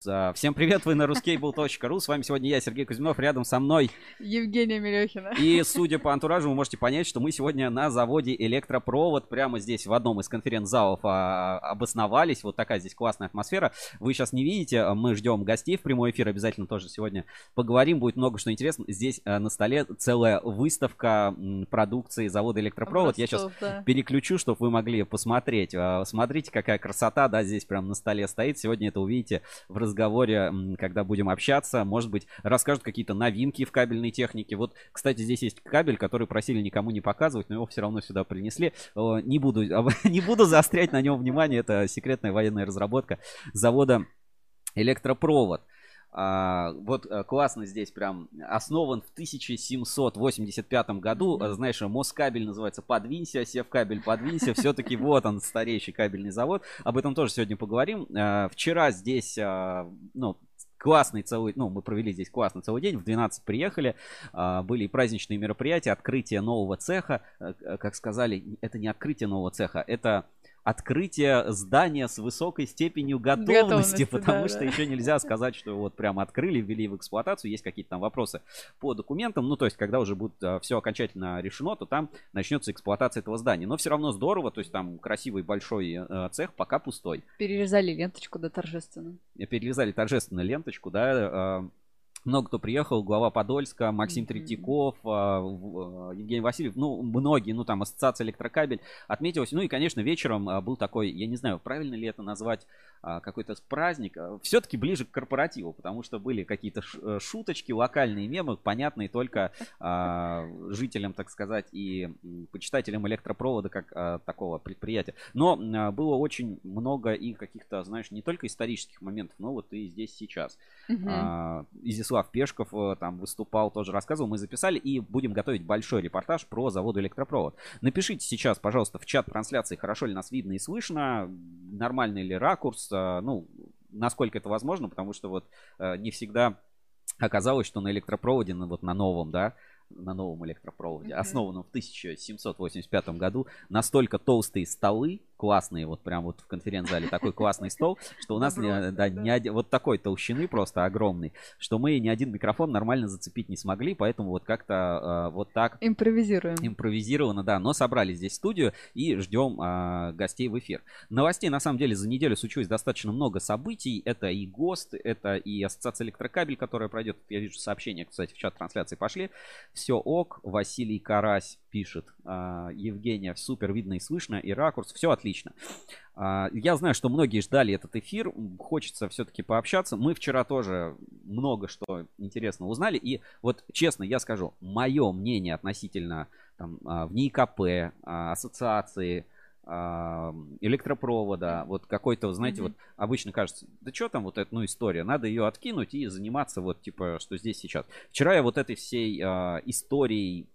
Всем привет, вы на ruskable.ru. С вами сегодня я, Сергей Кузьминов, рядом со мной Евгения Мелехина. И судя по антуражу, вы можете понять, что мы сегодня на заводе электропровод прямо здесь в одном из конференц-залов а, обосновались. Вот такая здесь классная атмосфера. Вы сейчас не видите, мы ждем гостей в прямой эфир. Обязательно тоже сегодня поговорим. Будет много что интересно. Здесь а, на столе целая выставка продукции завода электропровод. Образцов, я сейчас да. переключу, чтобы вы могли посмотреть. А, смотрите, какая красота, да, здесь прямо на столе стоит. Сегодня это увидите в разговоре, когда будем общаться. Может быть, расскажут какие-то новинки в кабельной технике. Вот, кстати, здесь есть кабель, который просили никому не показывать, но его все равно сюда принесли. Не буду, не буду заострять на нем внимание. Это секретная военная разработка завода электропровод. А, вот а, классно здесь прям основан в 1785 году. Mm-hmm. Знаешь, Москабель называется Подвинься, Севкабель Подвинься. Все-таки вот он, старейший кабельный завод. Об этом тоже сегодня поговорим. А, вчера здесь, а, ну, классный целый, ну, мы провели здесь классный целый день, в 12 приехали, были праздничные мероприятия, открытие нового цеха, как сказали, это не открытие нового цеха, это открытие здания с высокой степенью готовности, готовности потому да, что да. еще нельзя сказать, что вот прям открыли, ввели в эксплуатацию, есть какие-то там вопросы по документам, ну то есть когда уже будет а, все окончательно решено, то там начнется эксплуатация этого здания, но все равно здорово, то есть там красивый большой а, цех пока пустой. Перерезали ленточку, да, торжественно. Перерезали торжественно ленточку, да, а, много кто приехал, глава Подольска, Максим mm-hmm. Третьяков, а, а, Евгений Васильев, ну, многие, ну, там, ассоциация электрокабель отметилась. Ну и, конечно, вечером а, был такой, я не знаю, правильно ли это назвать, какой-то праздник, все-таки ближе к корпоративу, потому что были какие-то э, шуточки, локальные мемы, понятные только жителям, так сказать, и почитателям электропровода как такого предприятия. Но было очень много и каких-то, знаешь, не только исторических моментов, но вот и здесь сейчас. Mm-hmm. Изяслав Пешков э, там выступал, тоже рассказывал, мы записали и будем готовить большой репортаж про завод электропровод. Напишите сейчас, пожалуйста, в чат трансляции, хорошо ли нас видно и слышно, нормальный ли ракурс, э, ну, насколько это возможно, потому что вот э, не всегда оказалось, что на электропроводе, ну, вот на новом, да, на новом электропроводе, основанном в 1785 году, настолько толстые столы, классные, вот прям вот в конференц-зале такой классный стол, что у нас не, да, не один, вот такой толщины просто огромный, что мы ни один микрофон нормально зацепить не смогли, поэтому вот как-то э, вот так... Импровизируем. Импровизированно, да, но собрали здесь студию и ждем э, гостей в эфир. Новостей, на самом деле, за неделю случилось достаточно много событий. Это и ГОСТ, это и Ассоциация Электрокабель, которая пройдет, я вижу сообщения, кстати, в чат трансляции пошли. Все ок, Василий Карась пишет. Э, Евгения, супер видно и слышно, и ракурс, все отлично. А, я знаю, что многие ждали этот эфир. Хочется все-таки пообщаться. Мы вчера тоже много что интересно узнали. И вот честно, я скажу, мое мнение относительно там, а, в НИКП, а, ассоциации, электропровода, вот какой-то, знаете, mm-hmm. вот обычно кажется, да что там вот эта, ну, история, надо ее откинуть и заниматься вот, типа, что здесь сейчас. Вчера я вот этой всей э, историей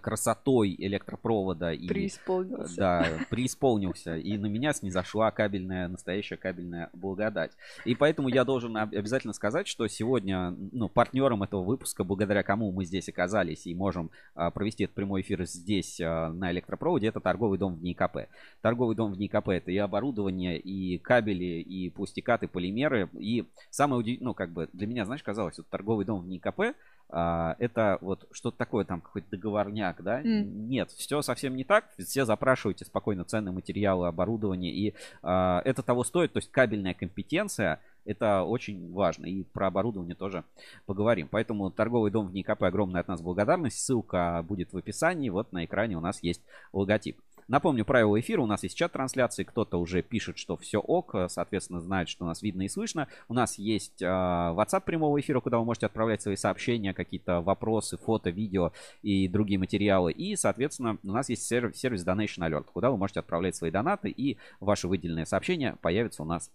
красотой электропровода и преисполнился. Да, преисполнился. И на меня снизошла кабельная, настоящая кабельная благодать. И поэтому я должен обязательно сказать, что сегодня ну, партнером этого выпуска, благодаря кому мы здесь оказались и можем а, провести этот прямой эфир здесь а, на электропроводе, это торговый дом в НИКП. Торговый дом в НИКП это и оборудование, и кабели, и пустикаты, полимеры. И самое удивительное, ну как бы для меня, знаешь, казалось, вот торговый дом в НИКП это вот что-то такое, там какой-то договорняк, да? Mm. Нет, все совсем не так. Все запрашиваете спокойно ценные материалы, оборудование, и а, это того стоит. То есть кабельная компетенция это очень важно. И про оборудование тоже поговорим. Поэтому торговый дом в НИКП огромная от нас благодарность. Ссылка будет в описании. Вот на экране у нас есть логотип. Напомню правила эфира. У нас есть чат трансляции. Кто-то уже пишет, что все ок. Соответственно, знает, что нас видно и слышно. У нас есть э, WhatsApp прямого эфира, куда вы можете отправлять свои сообщения, какие-то вопросы, фото, видео и другие материалы. И, соответственно, у нас есть сервис, сервис Donation Alert, куда вы можете отправлять свои донаты. И ваши выделенные сообщения появятся у нас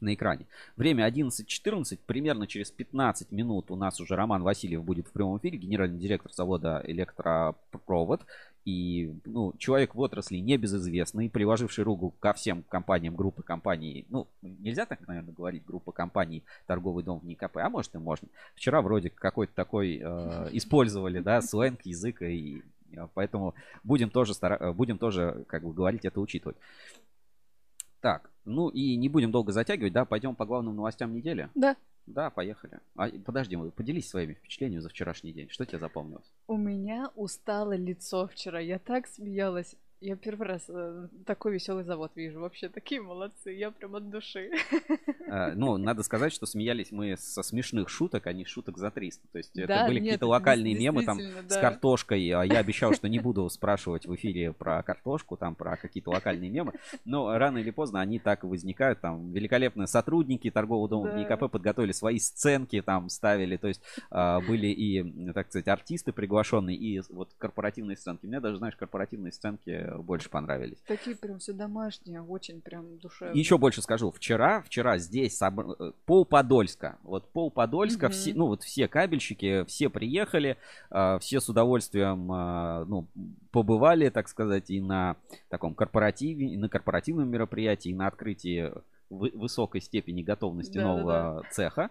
на экране. Время 11.14, примерно через 15 минут у нас уже Роман Васильев будет в прямом эфире, генеральный директор завода «Электропровод». И ну, человек в отрасли небезызвестный, приложивший руку ко всем компаниям группы компаний. Ну, нельзя так, наверное, говорить, группа компаний «Торговый дом» в НИКП, а может и можно. Вчера вроде какой-то такой э, использовали, да, сленг, язык, и э, поэтому будем тоже, стара... будем тоже как бы говорить это, учитывать. Так, Ну и не будем долго затягивать, да, пойдем по главным новостям недели. Да. Да, поехали. А, подожди, поделись своими впечатлениями за вчерашний день. Что тебе запомнилось? У меня устало лицо вчера. Я так смеялась. Я первый раз э, такой веселый завод вижу. Вообще такие молодцы. Я прям от души. А, Ну, надо сказать, что смеялись мы со смешных шуток, а не шуток за 300. То есть это Да, были нет, какие-то это локальные мемы там действительно, с да. картошкой. А я обещал, что не буду спрашивать в эфире про картошку, там про какие-то локальные мемы. Но рано или поздно они так и возникают. Там великолепные сотрудники торгового дома Да. НИКП подготовили свои сценки, там ставили. То есть а, были и, так сказать, артисты приглашенные, и вот корпоративные сценки. Мне даже, знаешь, корпоративные сценки больше понравились. Такие прям все домашние, очень прям душевные. Еще больше скажу. Вчера, вчера здесь собр- э, пол Подольска. Вот пол Подольска, Мгм. все, ну вот все кабельщики, все приехали, а, все с удовольствием, а, ну, побывали, так сказать, и на таком корпоративе, и на корпоративном мероприятии, и на открытии вы- высокой степени готовности Да-да-да. нового цеха.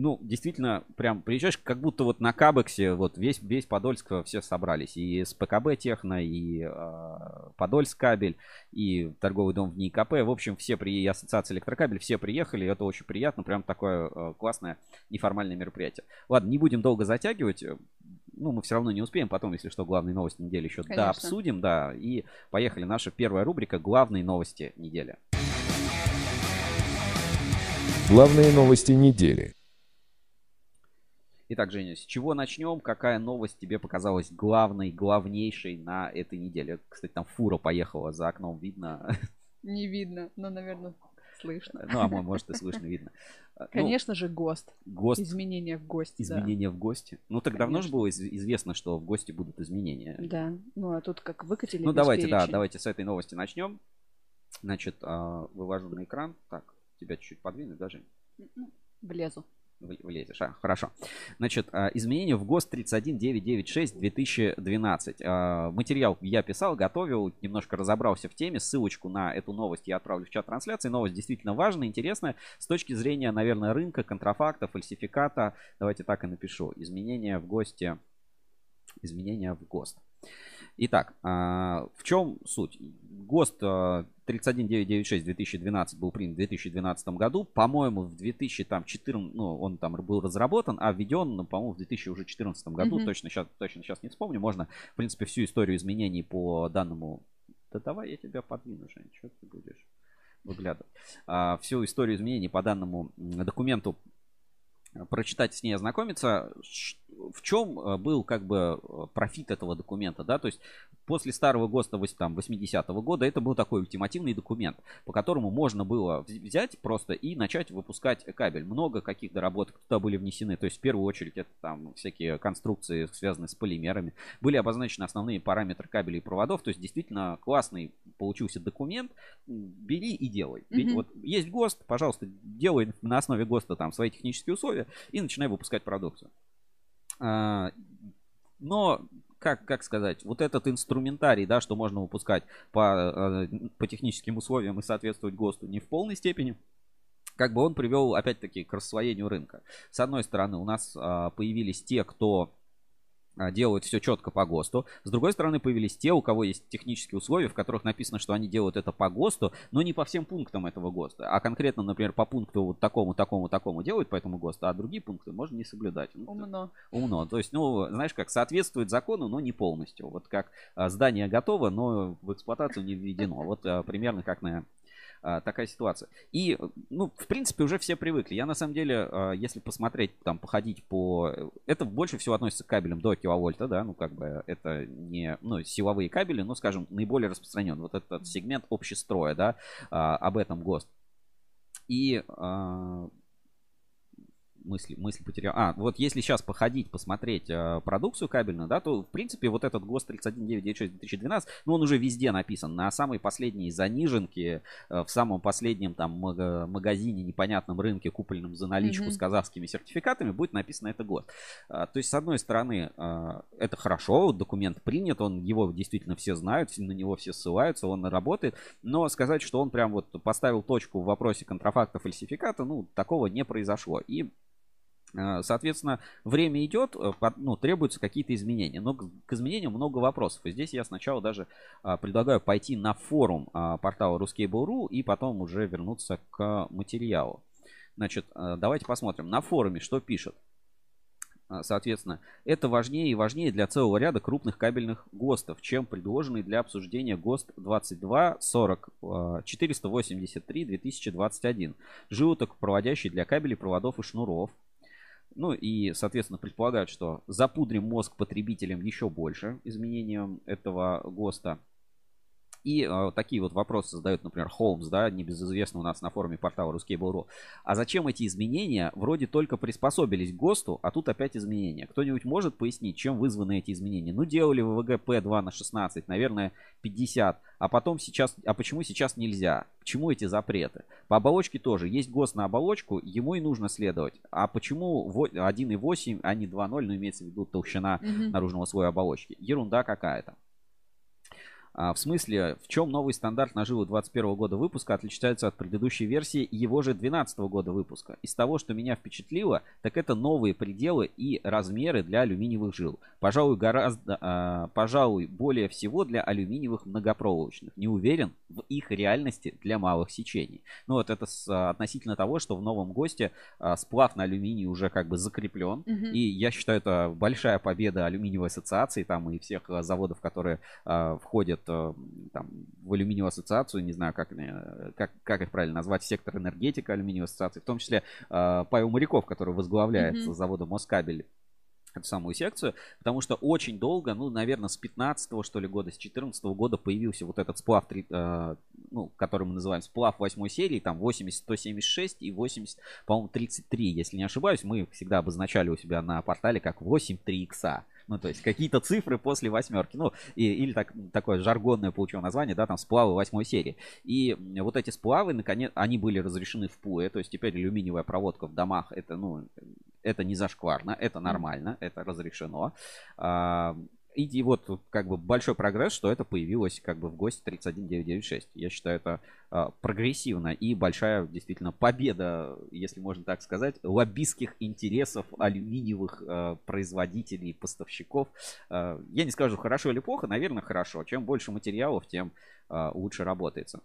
Ну, действительно, прям приезжаешь, как будто вот на Кабексе, вот весь, весь Подольск все собрались. И с ПКБ Техно, и а, Подольск кабель, и торговый дом в НИКП. В общем, все при и ассоциация электрокабель, все приехали, и это очень приятно, прям такое э, классное неформальное мероприятие. Ладно, не будем долго затягивать. Ну, мы все равно не успеем. Потом, если что, главные новости недели еще да, обсудим, да. И поехали. Наша первая рубрика «Главные новости недели». Главные новости недели. Итак, Женя, с чего начнем? Какая новость тебе показалась главной, главнейшей на этой неделе? Кстати, там фура поехала за окном, видно. Не видно, но, наверное, слышно. Ну, а мо- может и слышно, видно. Ну, Конечно же, ГОСТ. ГОСТ, Изменения в ГОСТе. да. изменения в ГОСТе. Ну, так давно же было из- известно, что в ГОСТе будут изменения. Да. Ну, а тут как выкатили Ну, давайте, да, перечень. давайте с этой новости начнем. Значит, а, вывожу на экран. Так, тебя чуть-чуть подвинуть даже. Ну, Влезу. Влезешь, а, хорошо. Значит, а, изменения в ГОСТ 31996 2012. А, Материал я писал, готовил, немножко разобрался в теме. Ссылочку на эту новость я отправлю в чат трансляции. Новость действительно важная, интересная. С точки зрения, наверное, рынка, контрафакта, фальсификата. Давайте так и напишу. Изменения в ГОСТе. Изменения в ГОСТ. Итак, а, в чем суть? ГОСТ 31996 2012 был принят в 2012 году. По-моему, в 2014, ну, он там был разработан, а введен, ну, по-моему, в 2014 году. Мгм. Точно сейчас, точно сейчас не вспомню. Можно, в принципе, всю историю изменений по данному... Да давай я тебя подвину, Жень, что ты будешь выглядывать. А, всю историю изменений по данному документу э, прочитать, с ней ознакомиться. Ш- В чем э, был как бы э, профит этого документа, да, то есть после старого ГОСТа вось- там 80-го года это был такой ультимативный документ, по которому можно было вз- взять просто и начать выпускать кабель. Много каких доработок туда были внесены, то есть в первую очередь это там всякие конструкции, связанные с полимерами, были обозначены основные параметры кабелей и проводов, то есть действительно классный получился документ, бери и делай. Мгм. Вот есть ГОСТ, пожалуйста, делай на основе ГОСТа там свои технические условия и начинай выпускать продукцию. А, Но, как, как сказать, вот этот инструментарий, да, что можно выпускать по, э, по техническим условиям и соответствовать ГОСТу не в полной степени, как бы он привел, опять-таки, к рассвоению рынка. С одной стороны, у нас а, появились те, кто делают все четко по ГОСТу. С другой стороны, появились те, у кого есть технические условия, в которых написано, что они делают это по ГОСТу, но не по всем пунктам этого ГОСТа, а конкретно, например, по пункту вот такому, такому, такому делают по этому ГОСТу, а другие пункты можно не соблюдать. Ну, Умно. умно. То есть, ну, знаешь, как соответствует закону, но не полностью. Вот как а, здание готово, но в эксплуатацию не введено. Вот а, примерно как на а, такая ситуация. И, ну, в принципе, уже все привыкли. Я, на самом деле, а, если посмотреть, там, походить по... Это больше всего относится к кабелям до киловольта, да, ну, как бы это не, ну, силовые кабели, но, скажем, наиболее распространен. Вот этот сегмент общестроя, да, а, об этом ГОСТ. И а, мысли, мысли потерял. А, вот если сейчас походить, посмотреть э, продукцию кабельную, да, то, в принципе, вот этот ГОСТ 31996 2012, ну, он уже везде написан. На самой последней заниженке, э, в самом последнем там мага- магазине, непонятном рынке, купленном за наличку Мгм. с казахскими сертификатами, будет написано это ГОСТ. А, то есть, с одной стороны, а, это хорошо, документ принят, он его действительно все знают, на него все ссылаются, он работает, но сказать, что он прям вот поставил точку в вопросе контрафакта, фальсификата, ну, такого не произошло. И Э, Соответственно, время идет, э, ну, требуются какие-то изменения. Но к изменениям много вопросов. И здесь я сначала даже а, предлагаю пойти на форум а, портала Ruskable.ru и потом уже вернуться к материалу. Значит, э, давайте посмотрим. На форуме что пишут. А, Соответственно, это важнее и важнее для целого ряда крупных кабельных ГОСТов, чем предложенный для обсуждения ГОСТ 22 40 э, 483 2021. Животок, проводящий для кабелей, проводов и шнуров. Ну и, соответственно, предполагают, что запудрим мозг потребителям еще больше изменением этого ГОСТа. И э, такие вот вопросы задает, например, Холмс, да, небезызвестно у нас на форуме портала Ruskable.ru. А зачем эти изменения? Вроде только приспособились к ГОСТу, а тут опять изменения. Кто-нибудь может пояснить, чем вызваны эти изменения? Ну, делали ВВГ П2 на 16, наверное, 50. А потом сейчас... А почему сейчас нельзя? К чему эти запреты? По оболочке тоже. Есть ГОСТ на оболочку, ему и нужно следовать. А почему во- 1.8, а не 2.0, ну, имеется в виду толщина Мгм. наружного слоя оболочки. Ерунда какая-то. А, в смысле, в чем новый стандарт наживы 21 года выпуска отличается от предыдущей версии его же 12 года выпуска? Из того, что меня впечатлило, так это новые пределы и размеры для алюминиевых жил. Пожалуй, гораздо, а, пожалуй, более всего для алюминиевых многопроволочных. Не уверен в их реальности для малых сечений. Ну вот это с, а, относительно того, что в новом ГОСТе а, сплав на алюминий уже как бы закреплен. Мгм. И я считаю, это большая победа алюминиевой ассоциации там и всех э, заводов, которые э, входят э, там, в алюминиевую ассоциацию, не знаю, как, э, как, как их правильно назвать, сектор энергетика алюминиевой ассоциации, в том числе э, Павел Моряков, который возглавляет Мгм. завода Москабель эту самую секцию, потому что очень долго, ну, наверное, с 15 что ли года, с 14 года появился вот этот сплав, три- э, ну, который мы называем сплав 8 серии, там 80, 176 и 80, по-моему, 33, если не ошибаюсь, мы всегда обозначали у себя на портале как 8 3 икса. Ну, то есть какие-то цифры после восьмерки. Ну, и- или так, такое жаргонное получило название, да, там сплавы восьмой серии. И вот эти сплавы, наконец, они были разрешены в ПУЭ, то есть теперь алюминиевая проводка в домах, это, ну, это не зашкварно, это нормально, это разрешено. А, И, вот как бы большой прогресс, что это появилось как бы в ГОСТе 31996. Я считаю, это а, прогрессивно и большая действительно победа, если можно так сказать, лоббистских интересов алюминиевых а, производителей, поставщиков. Я не скажу хорошо или плохо, наверное, хорошо. Чем больше материалов, тем лучше работается.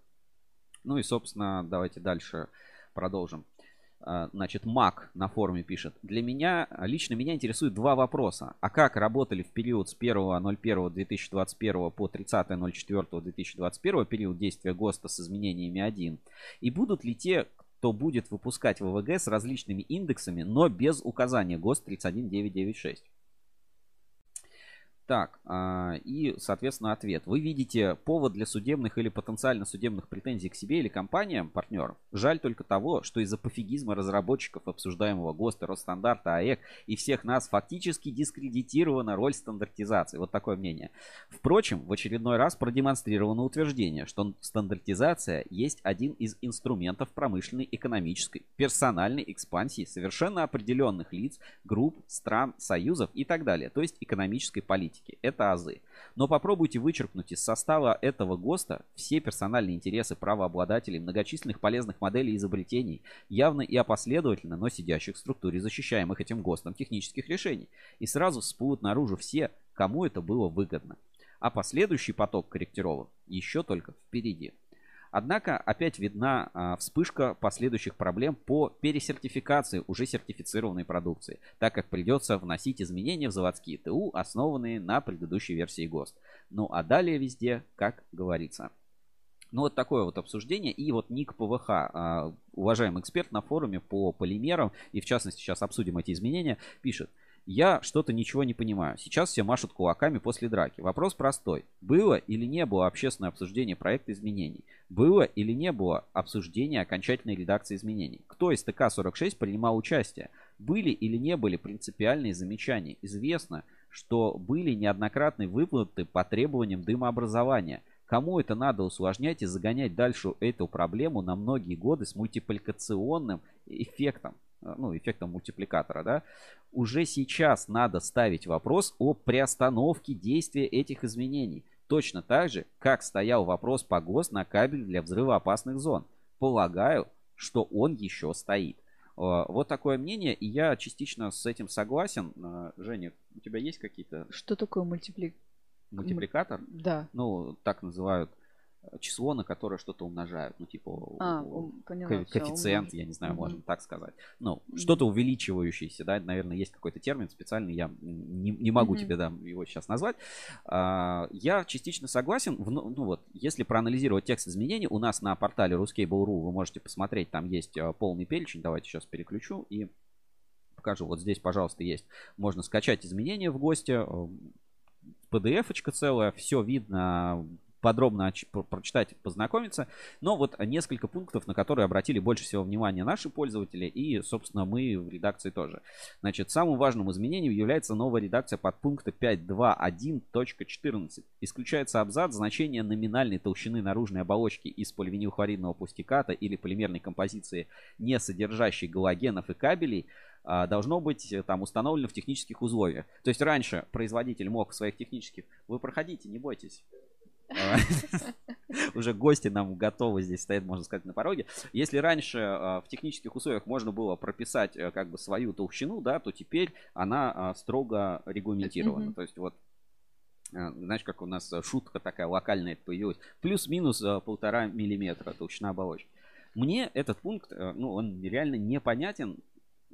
Ну и, собственно, давайте дальше продолжим. А, Значит, Мак на форуме пишет. Для меня, лично меня интересуют два вопроса. А как работали в период с 1.01.2021 по 30.04.2021 период действия ГОСТа с изменениями 1? И будут ли те, кто будет выпускать ВВГ с различными индексами, но без указания ГОСТ 31996? Так, а, и, соответственно, ответ. Вы видите повод для судебных или потенциально судебных претензий к себе или компаниям, партнерам? Жаль только того, что из-за пофигизма разработчиков обсуждаемого ГОСТа, Росстандарта, АЭК и всех нас фактически дискредитирована роль стандартизации. Вот такое мнение. Впрочем, в очередной раз продемонстрировано утверждение, что стандартизация есть один из инструментов промышленной, экономической, персональной экспансии совершенно определенных лиц, групп, стран, союзов и так далее, то есть экономической политики. Это азы. Но попробуйте вычеркнуть из состава этого ГОСТа все персональные интересы правообладателей многочисленных полезных моделей изобретений, явно и опоследовательно, но сидящих в структуре защищаемых этим ГОСТом технических решений. И сразу всплывут наружу все, кому это было выгодно. А последующий поток корректировок еще только впереди. Однако опять видна а, вспышка последующих проблем по пересертификации уже сертифицированной продукции, так как придется вносить изменения в заводские ТУ, основанные на предыдущей версии ГОСТ. Ну а далее везде, как говорится. Ну вот такое вот обсуждение. И вот Ник ПВХ, а, уважаемый эксперт на форуме по полимерам, и в частности сейчас обсудим эти изменения, пишет. Я что-то ничего не понимаю. Сейчас все машут кулаками после драки. Вопрос простой. Было или не было общественное обсуждение проекта изменений? Было или не было обсуждения окончательной редакции изменений? Кто из ТК-46 принимал участие? Были или не были принципиальные замечания? Известно, что были неоднократные выплаты по требованиям дымообразования. Кому это надо усложнять и загонять дальше эту проблему на многие годы с мультипликационным эффектом? Ну, эффектом мультипликатора, да, уже сейчас надо ставить вопрос о приостановке действия этих изменений. Точно так же, как стоял вопрос по ГОС на кабель для взрывоопасных зон. Полагаю, что он еще стоит. А, Вот такое мнение, и я частично с этим согласен. А, Женя, у тебя есть какие-то Что такое мультиплик? мультипликатор? Да. Ну, так называют э, число, на которое что-то умножают. Ну, типа А, поняла. коэффициент, я не знаю, можно так сказать. Ну, что-то увеличивающееся, да, наверное, есть какой-то термин специальный, я не, не могу тебе да, его сейчас назвать. А, я частично согласен. В- ну ну вот, если проанализировать текст изменений, у нас на портале ruskable.ru вы можете посмотреть, там есть э, полный перечень. Давайте сейчас переключу и покажу. Вот здесь, пожалуйста, есть. Можно скачать изменения в гости. э, PDF-очка целая, все видно, подробно оч- про- прочитать, познакомиться. Но вот несколько пунктов, на которые обратили больше всего внимания наши пользователи и, собственно, мы в редакции тоже. Значит, самым важным изменением является новая редакция подпункта 5.2.1.14. Исключается абзац значение номинальной толщины наружной оболочки из поливинилхлоридного пластиката или полимерной композиции, не содержащей галогенов и кабелей, а, должно быть э, там установлено в технических условиях. То есть раньше производитель мог в своих технических... Вы проходите, не бойтесь. Уже гости нам готовы здесь стоят, можно сказать, на пороге. Если раньше а, в технических условиях можно было прописать э, как бы свою толщину, да, то теперь она а, строго регламентирована. То есть вот э, знаешь, как у нас э, шутка такая локальная появилась. Плюс-минус полтора миллиметра толщина оболочки. Мне этот пункт, ну, он реально непонятен,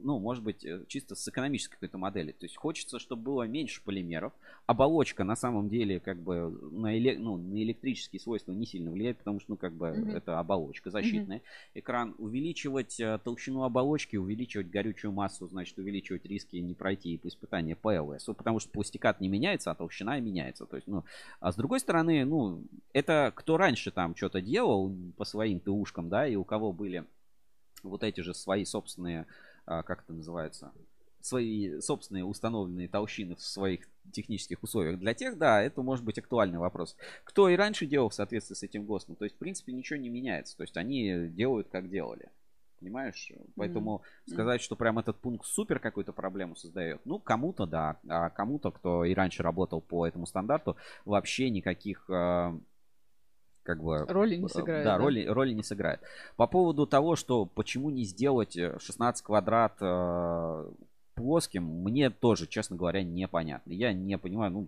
ну, может быть, э, чисто с экономической какой-то модели. То есть хочется, чтобы было меньше полимеров. Оболочка на самом деле как бы на, эле- ну, на электрические свойства не сильно влияет, потому что, ну, как бы Мгм. это оболочка защитная. Экран увеличивать э, толщину оболочки, увеличивать горючую массу, значит, увеличивать риски не пройти по испытанию ПЛС. Потому что пластикат не меняется, а толщина меняется. То есть, ну, а с другой стороны, ну, это кто раньше там что-то делал по своим ТУшкам, да, и у кого были вот эти же свои собственные, как это называется, свои собственные установленные толщины в своих технических условиях. Для тех, да, это может быть актуальный вопрос. Кто и раньше делал в соответствии с этим ГОСТом, то есть, в принципе, ничего не меняется. То есть, они делают, как делали. Понимаешь? Поэтому сказать, что прям этот пункт супер какую-то проблему создает, ну, кому-то да, а кому-то, кто и раньше работал по этому стандарту, вообще никаких э, как бы Роли не э, сыграет. Да, роли, роли не сыграет. По поводу того, что почему не сделать э, 16 квадрат э, плоским, мне тоже, честно говоря, непонятно. Я не понимаю, ну,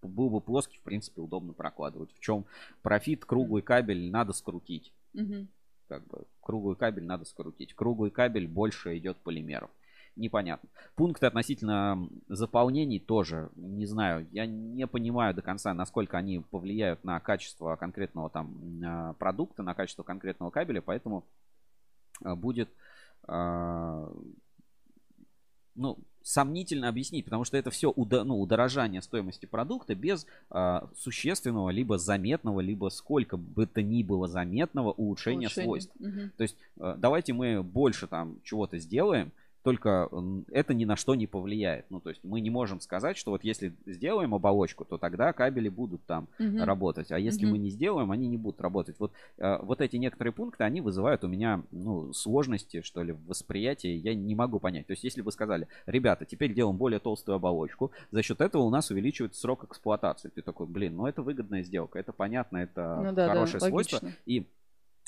был бы плоский, в принципе, удобно прокладывать. В чем профит, круглый кабель надо скрутить. Мгм. Как бы круглый кабель надо скрутить. Круглый кабель больше идет полимеров. Непонятно. Пункты относительно заполнений тоже не знаю. Я не понимаю до конца, насколько они повлияют на качество конкретного там а, продукта, на качество конкретного кабеля, поэтому а, будет а, ну, сомнительно объяснить, потому что это все ну, удорожание стоимости продукта без а, существенного, либо заметного, либо сколько бы то ни было заметного улучшения Улучшение. свойств. Мгм. То есть э, давайте мы больше там чего-то сделаем, только это ни на что не повлияет. Ну, то есть мы не можем сказать, что вот если сделаем оболочку, то тогда кабели будут там Мгм. работать. А если Мгм. мы не сделаем, они не будут работать. Вот, э, вот эти некоторые пункты, они вызывают у меня ну, сложности, что ли, в восприятии. Я не могу понять. То есть если бы сказали, ребята, теперь делаем более толстую оболочку, за счет этого у нас увеличивается срок эксплуатации. Ты такой, блин, ну это выгодная сделка, это понятно, это Ну да, да, хорошее свойство. логично. И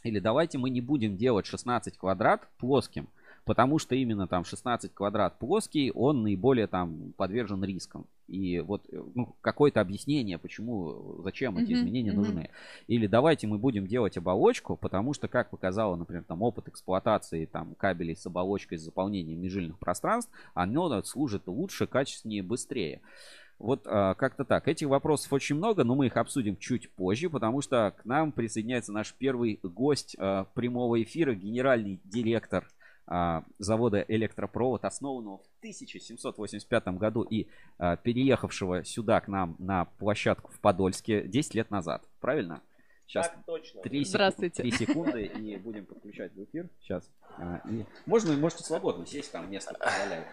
или давайте мы не будем делать 16 квадрат плоским, потому что именно там 16 квадрат плоский, он наиболее там подвержен рискам. И вот э, ну, какое-то объяснение, почему, э, зачем эти изменения мгм. нужны. Или давайте мы будем делать оболочку, потому что, как показало, например, там опыт эксплуатации там кабелей с оболочкой с заполнением межжильных пространств, оно служит лучше, качественнее, быстрее. Вот а, как-то так. Этих вопросов очень много, но мы их обсудим чуть позже, потому что к нам присоединяется наш первый гость а, прямого эфира, генеральный директор завода Электропровод, основанного в 1785 году и а, переехавшего сюда к нам на площадку в Подольске 10 лет назад. Правильно? Сейчас Так точно. Три, Здравствуйте. три секунды и будем подключать в эфир. Сейчас. А, и можно, можете свободно сесть, там место позволяет.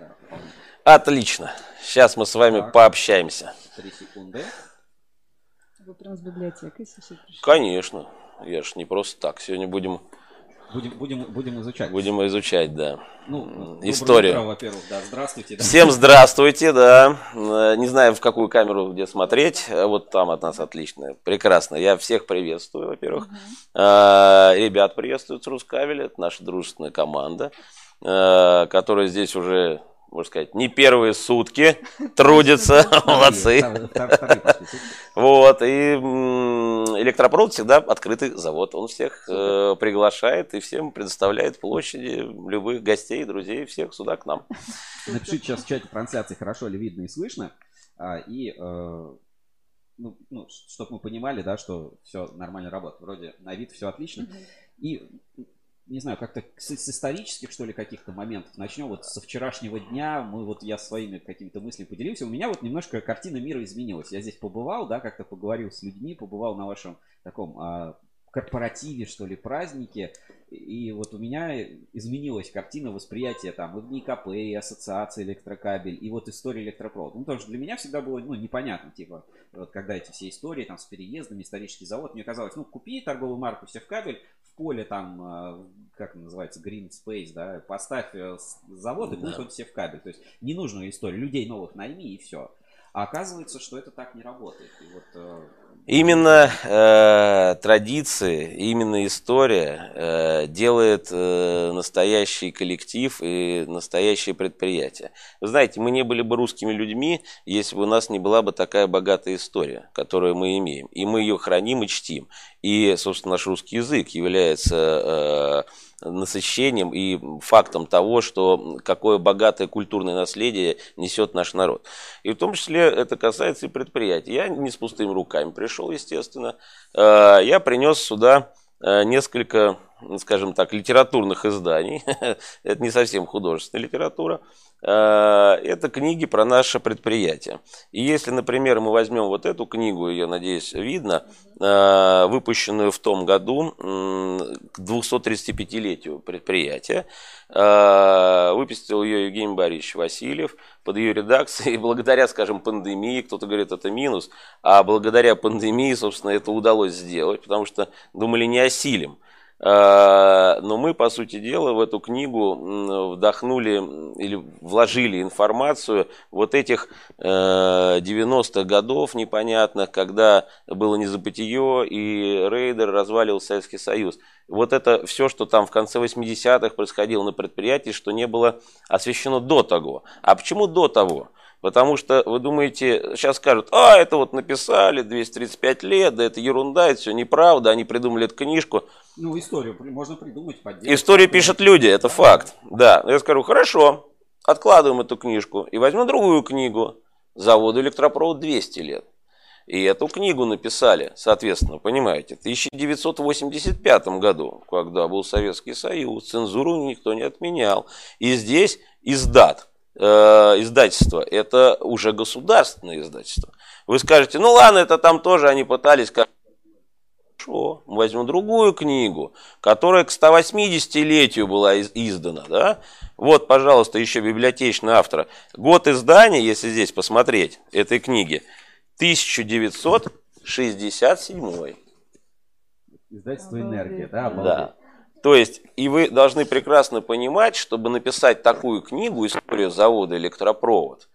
Отлично. Сейчас мы с вами Так. пообщаемся. Три секунды. Вы прям с библиотекой все пришли. Конечно. Я ж не просто так. Сегодня будем, Будем, будем, будем изучать. будем изучать, да. Ну, историю. утро, во-первых, да. Здравствуйте. да. Всем здравствуйте, да. Э, Не знаю, в какую камеру где смотреть. Э, Вот там от нас отлично. Прекрасно. Я всех приветствую, во-первых. Э, Ребят приветствуют с Рускавеля. Это наша дружественная команда. которые здесь уже можно сказать, не первые сутки трудятся, молодцы. Вот, и электропровод всегда открытый завод, он всех э, приглашает и всем предоставляет площади любых гостей, друзей, всех сюда к нам. Напишите сейчас в чате трансляции, хорошо ли видно и слышно, а, и э, ну, ну, чтобы мы понимали, да, что все нормально работает. Вроде на вид все отлично. И не знаю, как-то с, с исторических, что ли, каких-то моментов начнем. Вот со вчерашнего дня мы вот я своими какими-то мыслями поделился. У меня вот немножко картина мира изменилась. Я здесь побывал, да, как-то поговорил с людьми, побывал на вашем таком а, корпоративе, что ли, празднике. И вот у меня изменилась картина восприятия там и в НИКП, и ассоциации электрокабель, и вот история электропровода. Ну, потому что для меня всегда было, ну, непонятно, типа, вот когда эти все истории там с переездами, исторический завод, мне казалось, ну, купи торговую марку все в кабель, поле там, а, как называется, green space, да, поставь э, завод, и пусть да. все в кабель. То есть не нужно историю, людей новых найми, и все. А оказывается, что это так не работает. И вот э, Именно э, традиции, именно история э, делает э, настоящий коллектив и настоящее предприятие. Вы знаете, мы не были бы русскими людьми, если бы у нас не была бы такая богатая история, которую мы имеем. И мы ее храним и чтим. И, собственно, наш русский язык является... Э, насыщением и фактом того, что какое богатое культурное наследие несет наш народ. И в том числе это касается и предприятий. Я не с пустыми руками пришел, естественно. Э, я принес сюда э, несколько, скажем так, литературных изданий. Это не совсем художественная литература. Э, это книги про наше предприятие. И если, например, мы возьмем вот эту книгу, ее, надеюсь, видно, э, выпущенную в том году к 235-летию предприятия, э, выпустил ее Евгений Борисович Васильев под ее редакцией. И благодаря, скажем, пандемии, кто-то говорит, это минус, а благодаря пандемии, собственно, это удалось сделать, потому что думали, не осилим. Э, но мы, по сути дела, в эту книгу вдохнули или вложили информацию вот этих 90-х э, годов непонятных, когда было незабытие и рейдер развалил Советский Союз. Вот это все, что там в конце 80-х происходило на предприятии, что не было освещено до того. А почему до того? Потому что вы думаете, сейчас скажут, а, это вот написали 235 лет, да это ерунда, это все неправда, они придумали эту книжку. Ну, историю можно придумать, подделать. Историю пишут люди, это факт. Да, я скажу, хорошо, откладываем эту книжку и возьмем другую книгу. Заводу электропровод 200 лет. И эту книгу написали, соответственно, понимаете, в 1985 году, когда был Советский Союз, цензуру никто не отменял. И здесь издат Э, издательство, это уже государственное издательство. Вы скажете, ну ладно, это там тоже они пытались как Хорошо, возьмем другую книгу, которая к 180-летию была издана, да? Вот, пожалуйста, еще библиотечный автор. Год издания, если здесь посмотреть, этой книги, 1967. Издательство «Энергия», да? Обалдеть. Да. То есть, и вы должны прекрасно понимать, чтобы написать такую книгу «История завода электропровод»,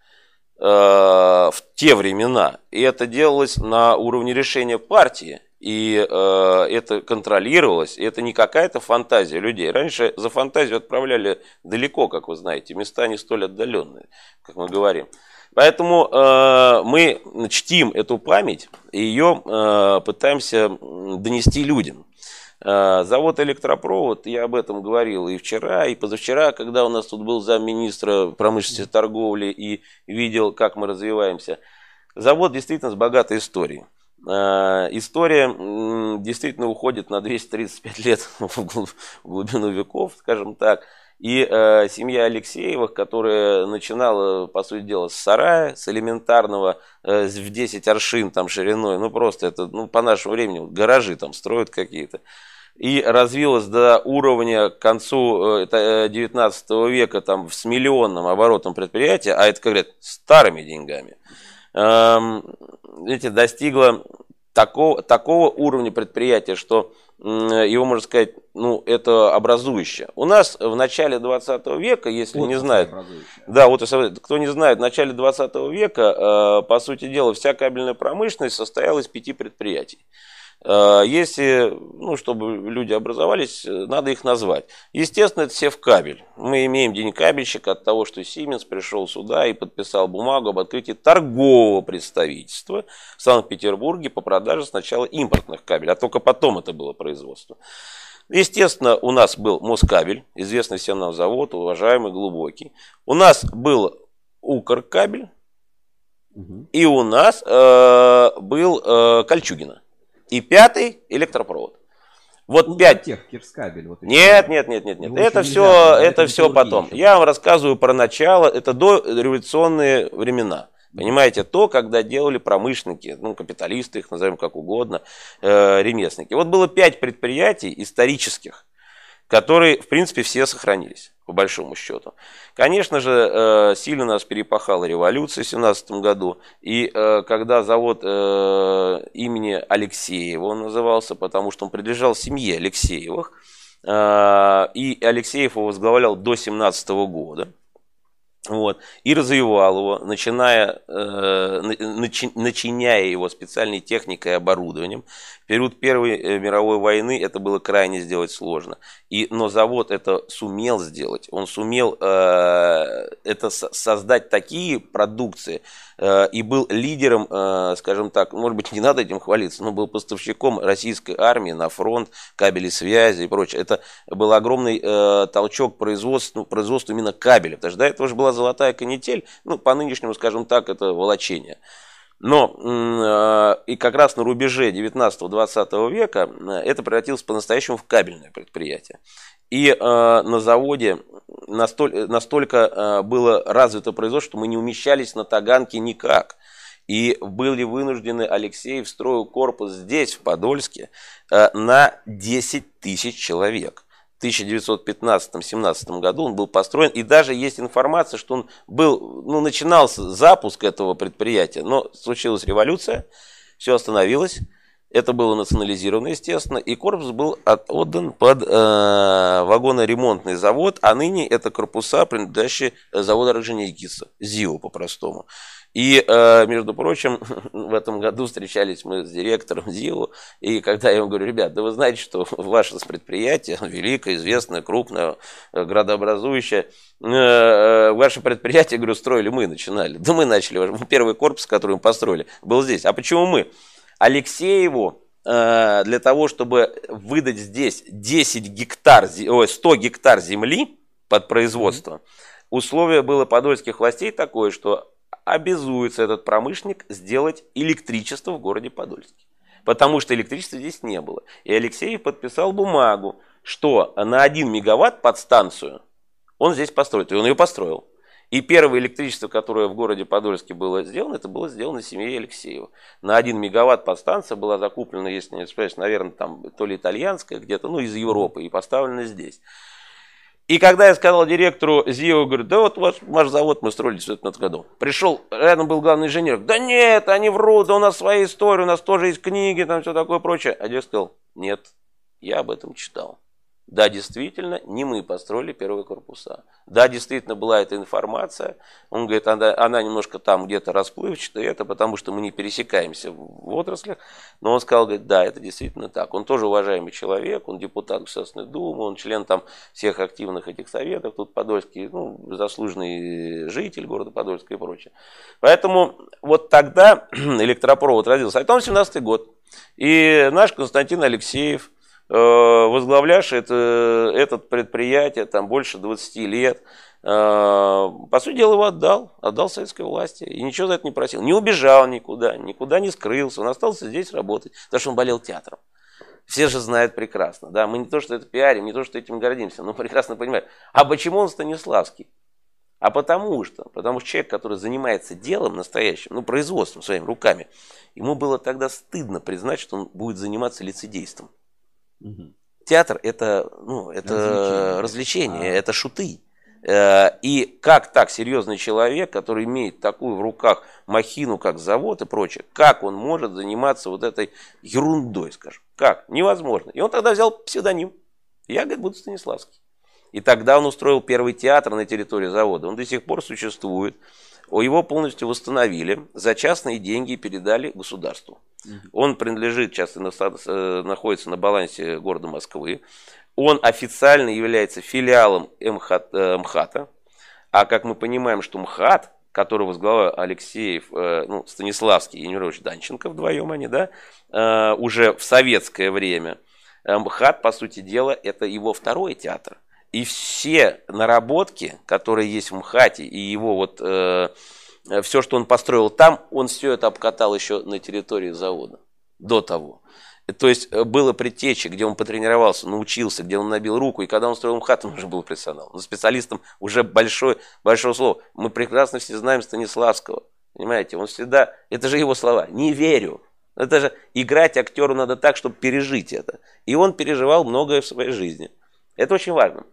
э, в те времена, и это делалось на уровне решения партии, и э, это контролировалось, и это не какая-то фантазия людей. Раньше за фантазию отправляли далеко, как вы знаете, места не столь отдаленные, как мы говорим. Поэтому э, мы чтим эту память и ее э, пытаемся донести людям. Э, завод электропровод, я об этом говорил и вчера, и позавчера, когда у нас тут был замминистра промышленности и торговли и видел, как мы развиваемся. Завод действительно с богатой историей. Э, история действительно уходит на 235 лет в глубину веков, скажем так. И э, семья Алексеевых, которая начинала, по сути дела, с сарая, с элементарного, э, в 10 аршин там шириной, ну просто это, ну по нашему времени, гаражи там строят какие-то. И развилась до уровня к концу 19 э, века там, с миллионным оборотом предприятия, а это, как говорят, старыми деньгами, видите, достигла такого, такого уровня предприятия, что его, можно сказать, ну, это образующее. У нас в начале 20 века, если вот не знают, да, вот кто не знает, в начале 20 века, э, по сути дела, вся кабельная промышленность состояла из пяти предприятий. Э, если, ну, чтобы люди образовались, э, надо их назвать. Естественно, это Севкабель. Мы имеем день кабельщика от того, что Сименс пришел сюда и подписал бумагу об открытии торгового представительства в Санкт-Петербурге по продаже сначала импортных кабелей, а только потом это было производство. Естественно, у нас был Москабель, известный всем нам завод, уважаемый, глубокий. У нас был Укркабель, угу. и у нас э, был э, Кольчугина. И пятый электропровод. Вот ну, пять. Тех, Кирскабель, вот нет, нет, нет, нет, нет. Это все, это все потом. Еще. Я вам рассказываю про начало. Это до революционные времена. Понимаете, то, когда делали промышленники, ну, капиталисты их назовем как угодно, э, ремесленники. Вот было пять предприятий исторических, которые, в принципе, все сохранились, по большому счету. Конечно же, э, сильно нас перепахала революция в 17 году, и э, когда завод э, имени Алексеева он назывался, потому что он принадлежал семье Алексеевых, и Алексеев его возглавлял до 17 года, вот, и развивал его, начиная, э, начи, начиняя его специальной техникой и оборудованием. В период Первой э, мировой войны это было крайне сделать сложно. И, но завод это сумел сделать. Он сумел э, это создать такие продукции и был лидером, э, скажем так, может быть, не надо этим хвалиться, но был поставщиком российской армии на фронт, кабели связи и прочее. Это был огромный э, толчок производству, производству именно кабеля. Потому что до этого же была золотая канитель, ну, по нынешнему, скажем так, это волочение. Но э, и как раз на рубеже 19-20 века э, это превратилось по-настоящему в кабельное предприятие. И э, на заводе настоль, настолько было развито производство, что мы не умещались на Таганке никак. И были вынуждены, Алексей встроил корпус здесь, в Подольске, на 10 тысяч человек. 1915-17 году он был построен, и даже есть информация, что он был, ну, начинался запуск этого предприятия, но случилась революция, все остановилось, это было национализировано, естественно, и корпус был от, отдан под э, вагоноремонтный завод, а ныне это корпуса, принадлежащие заводу Орджоникидзе, ЗИО по-простому. И, э, между прочим, в этом году встречались мы с директором ЗИО, и когда я ему говорю, ребят, да вы знаете, что ваше предприятие, великое, известное, крупное, э, градообразующее, э, ваше предприятие, говорю, строили мы, начинали. Да мы начали, первый корпус, который мы построили, был здесь. А почему мы? Алексееву для того, чтобы выдать здесь 10 гектар, ой, 100 гектар земли под производство, условие было подольских властей такое, что обязуется этот промышленник сделать электричество в городе Подольске. Потому что электричества здесь не было. И Алексеев подписал бумагу, что на 1 мегаватт под станцию он здесь построит. И он ее построил. И первое электричество, которое в городе Подольске было сделано, это было сделано семьей Алексеева. На 1 мегаватт подстанция была закуплена, если не ошибаюсь, наверное, там то ли итальянская где-то, ну, из Европы, и поставлена здесь. И когда я сказал директору ЗИО, говорю, да вот ваш, ваш завод мы строили в 19 году. Пришел, рядом был главный инженер, да нет, они врут, да у нас своя история, у нас тоже есть книги, там все такое прочее. А директор сказал, нет, я об этом читал. Да, действительно, не мы построили первые корпуса. Да, действительно была эта информация. Он говорит, она, она немножко там где-то расплывчатая, это потому что мы не пересекаемся в отраслях. Но он сказал, говорит, да, это действительно так. Он тоже уважаемый человек, он депутат Государственной Думы, он член там всех активных этих советов, тут Подольский, ну, заслуженный житель города Подольска и прочее. Поэтому вот тогда электропровод родился. А потом 17 год. И наш Константин Алексеев, Э, возглавлявший это, этот предприятие там больше 20 лет, э, по сути дела его отдал, отдал советской власти и ничего за это не просил. Не убежал никуда, никуда не скрылся, он остался здесь работать, потому что он болел театром. Все же знают прекрасно, да, мы не то, что это пиарим, не то, что этим гордимся, но прекрасно понимаем. А почему он Станиславский? А потому что, потому что человек, который занимается делом настоящим, ну, производством своими руками, ему было тогда стыдно признать, что он будет заниматься лицедейством. Угу. Театр это, ну, это развлечение, развлечение а. это шуты. Э, и как так серьезный человек, который имеет такую в руках махину, как завод и прочее, как он может заниматься вот этой ерундой, скажем? Как? Невозможно. И он тогда взял псевдоним. Я, говорит, буду Станиславский. И тогда он устроил первый театр на территории завода. Он до сих пор существует. его полностью восстановили, за частные деньги передали государству. Он принадлежит, сейчас э, находится на балансе города Москвы. Он официально является филиалом МХАТ, э, МХАТа. А как мы понимаем, что МХАТ, который возглавлял Алексеев, э, ну, Станиславский и Немирович Данченко, вдвоем они, да, уже в советское время, МХАТ, по сути дела, это его второй театр. И все наработки, которые есть в МХАТе, и его вот все, что он построил там, он все это обкатал еще на территории завода до того. То есть э, было предтечи, где он потренировался, научился, где он набил руку, и когда он строил МХАТ, он уже был профессионалом. Но специалистом уже большое, большое слово. Мы прекрасно все знаем Станиславского. Понимаете, он всегда, это же его слова, не верю. Это же играть актеру надо так, чтобы пережить это. И он переживал многое в своей жизни. Это очень важно.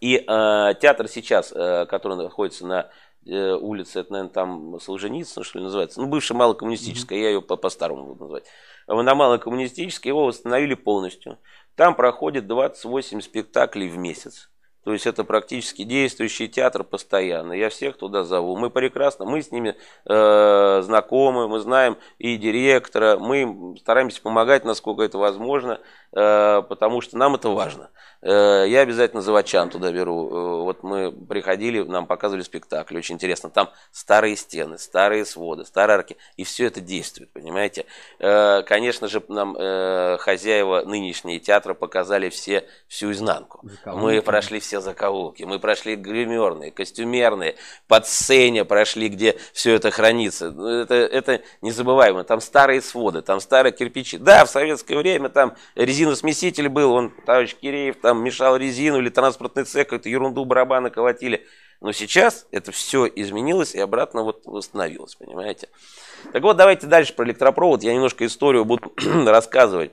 И э, театр сейчас, э, который находится на э, улице, это, наверное, там Солженицына, что ли, называется, ну, бывшая малокоммунистическая, mm-hmm. я ее по- по-старому буду называть. На малокоммунистической его восстановили полностью. Там проходит 28 спектаклей в месяц. То есть это практически действующий театр постоянно. Я всех туда зову. Мы прекрасно, мы с ними э, знакомы, мы знаем и директора, мы стараемся помогать, насколько это возможно, потому что нам это важно. Э, я обязательно заводчан туда беру. Э, вот мы приходили, нам показывали спектакль, очень интересно. Там старые стены, старые своды, старые арки, и все это действует, понимаете. Э, конечно же, нам хозяева нынешние театра показали все, всю изнанку. Заколки. Мы прошли все закоулки, мы прошли гримерные, костюмерные, под сцене прошли, где все это хранится. Ну, это, это незабываемо. Там старые своды, там старые кирпичи. Да, в советское время там резиносмеситель был, он, товарищ Киреев, там мешал резину или транспортный цех, какую-то ерунду барабаны колотили. Но сейчас это все изменилось и обратно вот восстановилось, понимаете? Так вот, давайте дальше про электропровод. Я немножко историю буду рассказывать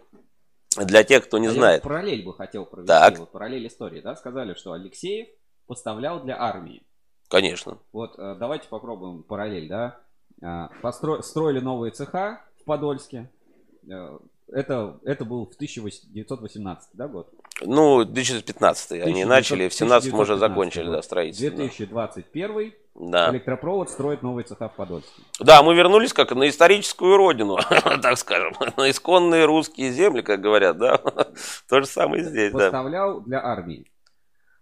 для тех, кто не а знает. Я параллель бы хотел провести. Так. Вот параллель истории, да? Сказали, что Алексеев поставлял для армии. Конечно. Вот э, давайте попробуем параллель, да? Э, постро... Строили новые цеха в Подольске. Это, это был в 1918, да, год? Ну, 2015 они начали, в 17 мы уже закончили, год. да, строительство. 2021 да. электропровод строит новый цеха в Подольске. Да, мы вернулись как на историческую родину, так скажем, на исконные русские земли, как говорят, да. То же самое здесь, да. Поставлял для армии.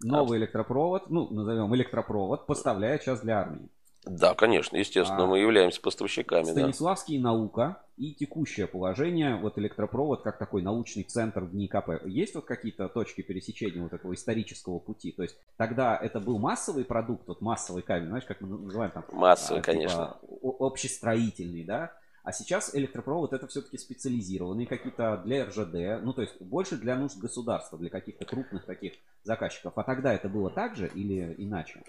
Новый электропровод, ну, назовем электропровод, поставляет сейчас для армии. Да, конечно, естественно, а, мы являемся поставщиками. Станиславский да. наука и текущее положение, вот электропровод как такой научный центр в НИКП. Есть вот какие-то точки пересечения вот такого исторического пути? То есть тогда это был массовый продукт, вот массовый кабель, знаешь, как мы называем там? Массовый, а, типа, конечно. Общестроительный, да? А сейчас электропровод это все-таки специализированные какие-то для РЖД, ну то есть больше для нужд государства, для каких-то крупных таких заказчиков. А тогда это было так же или иначе?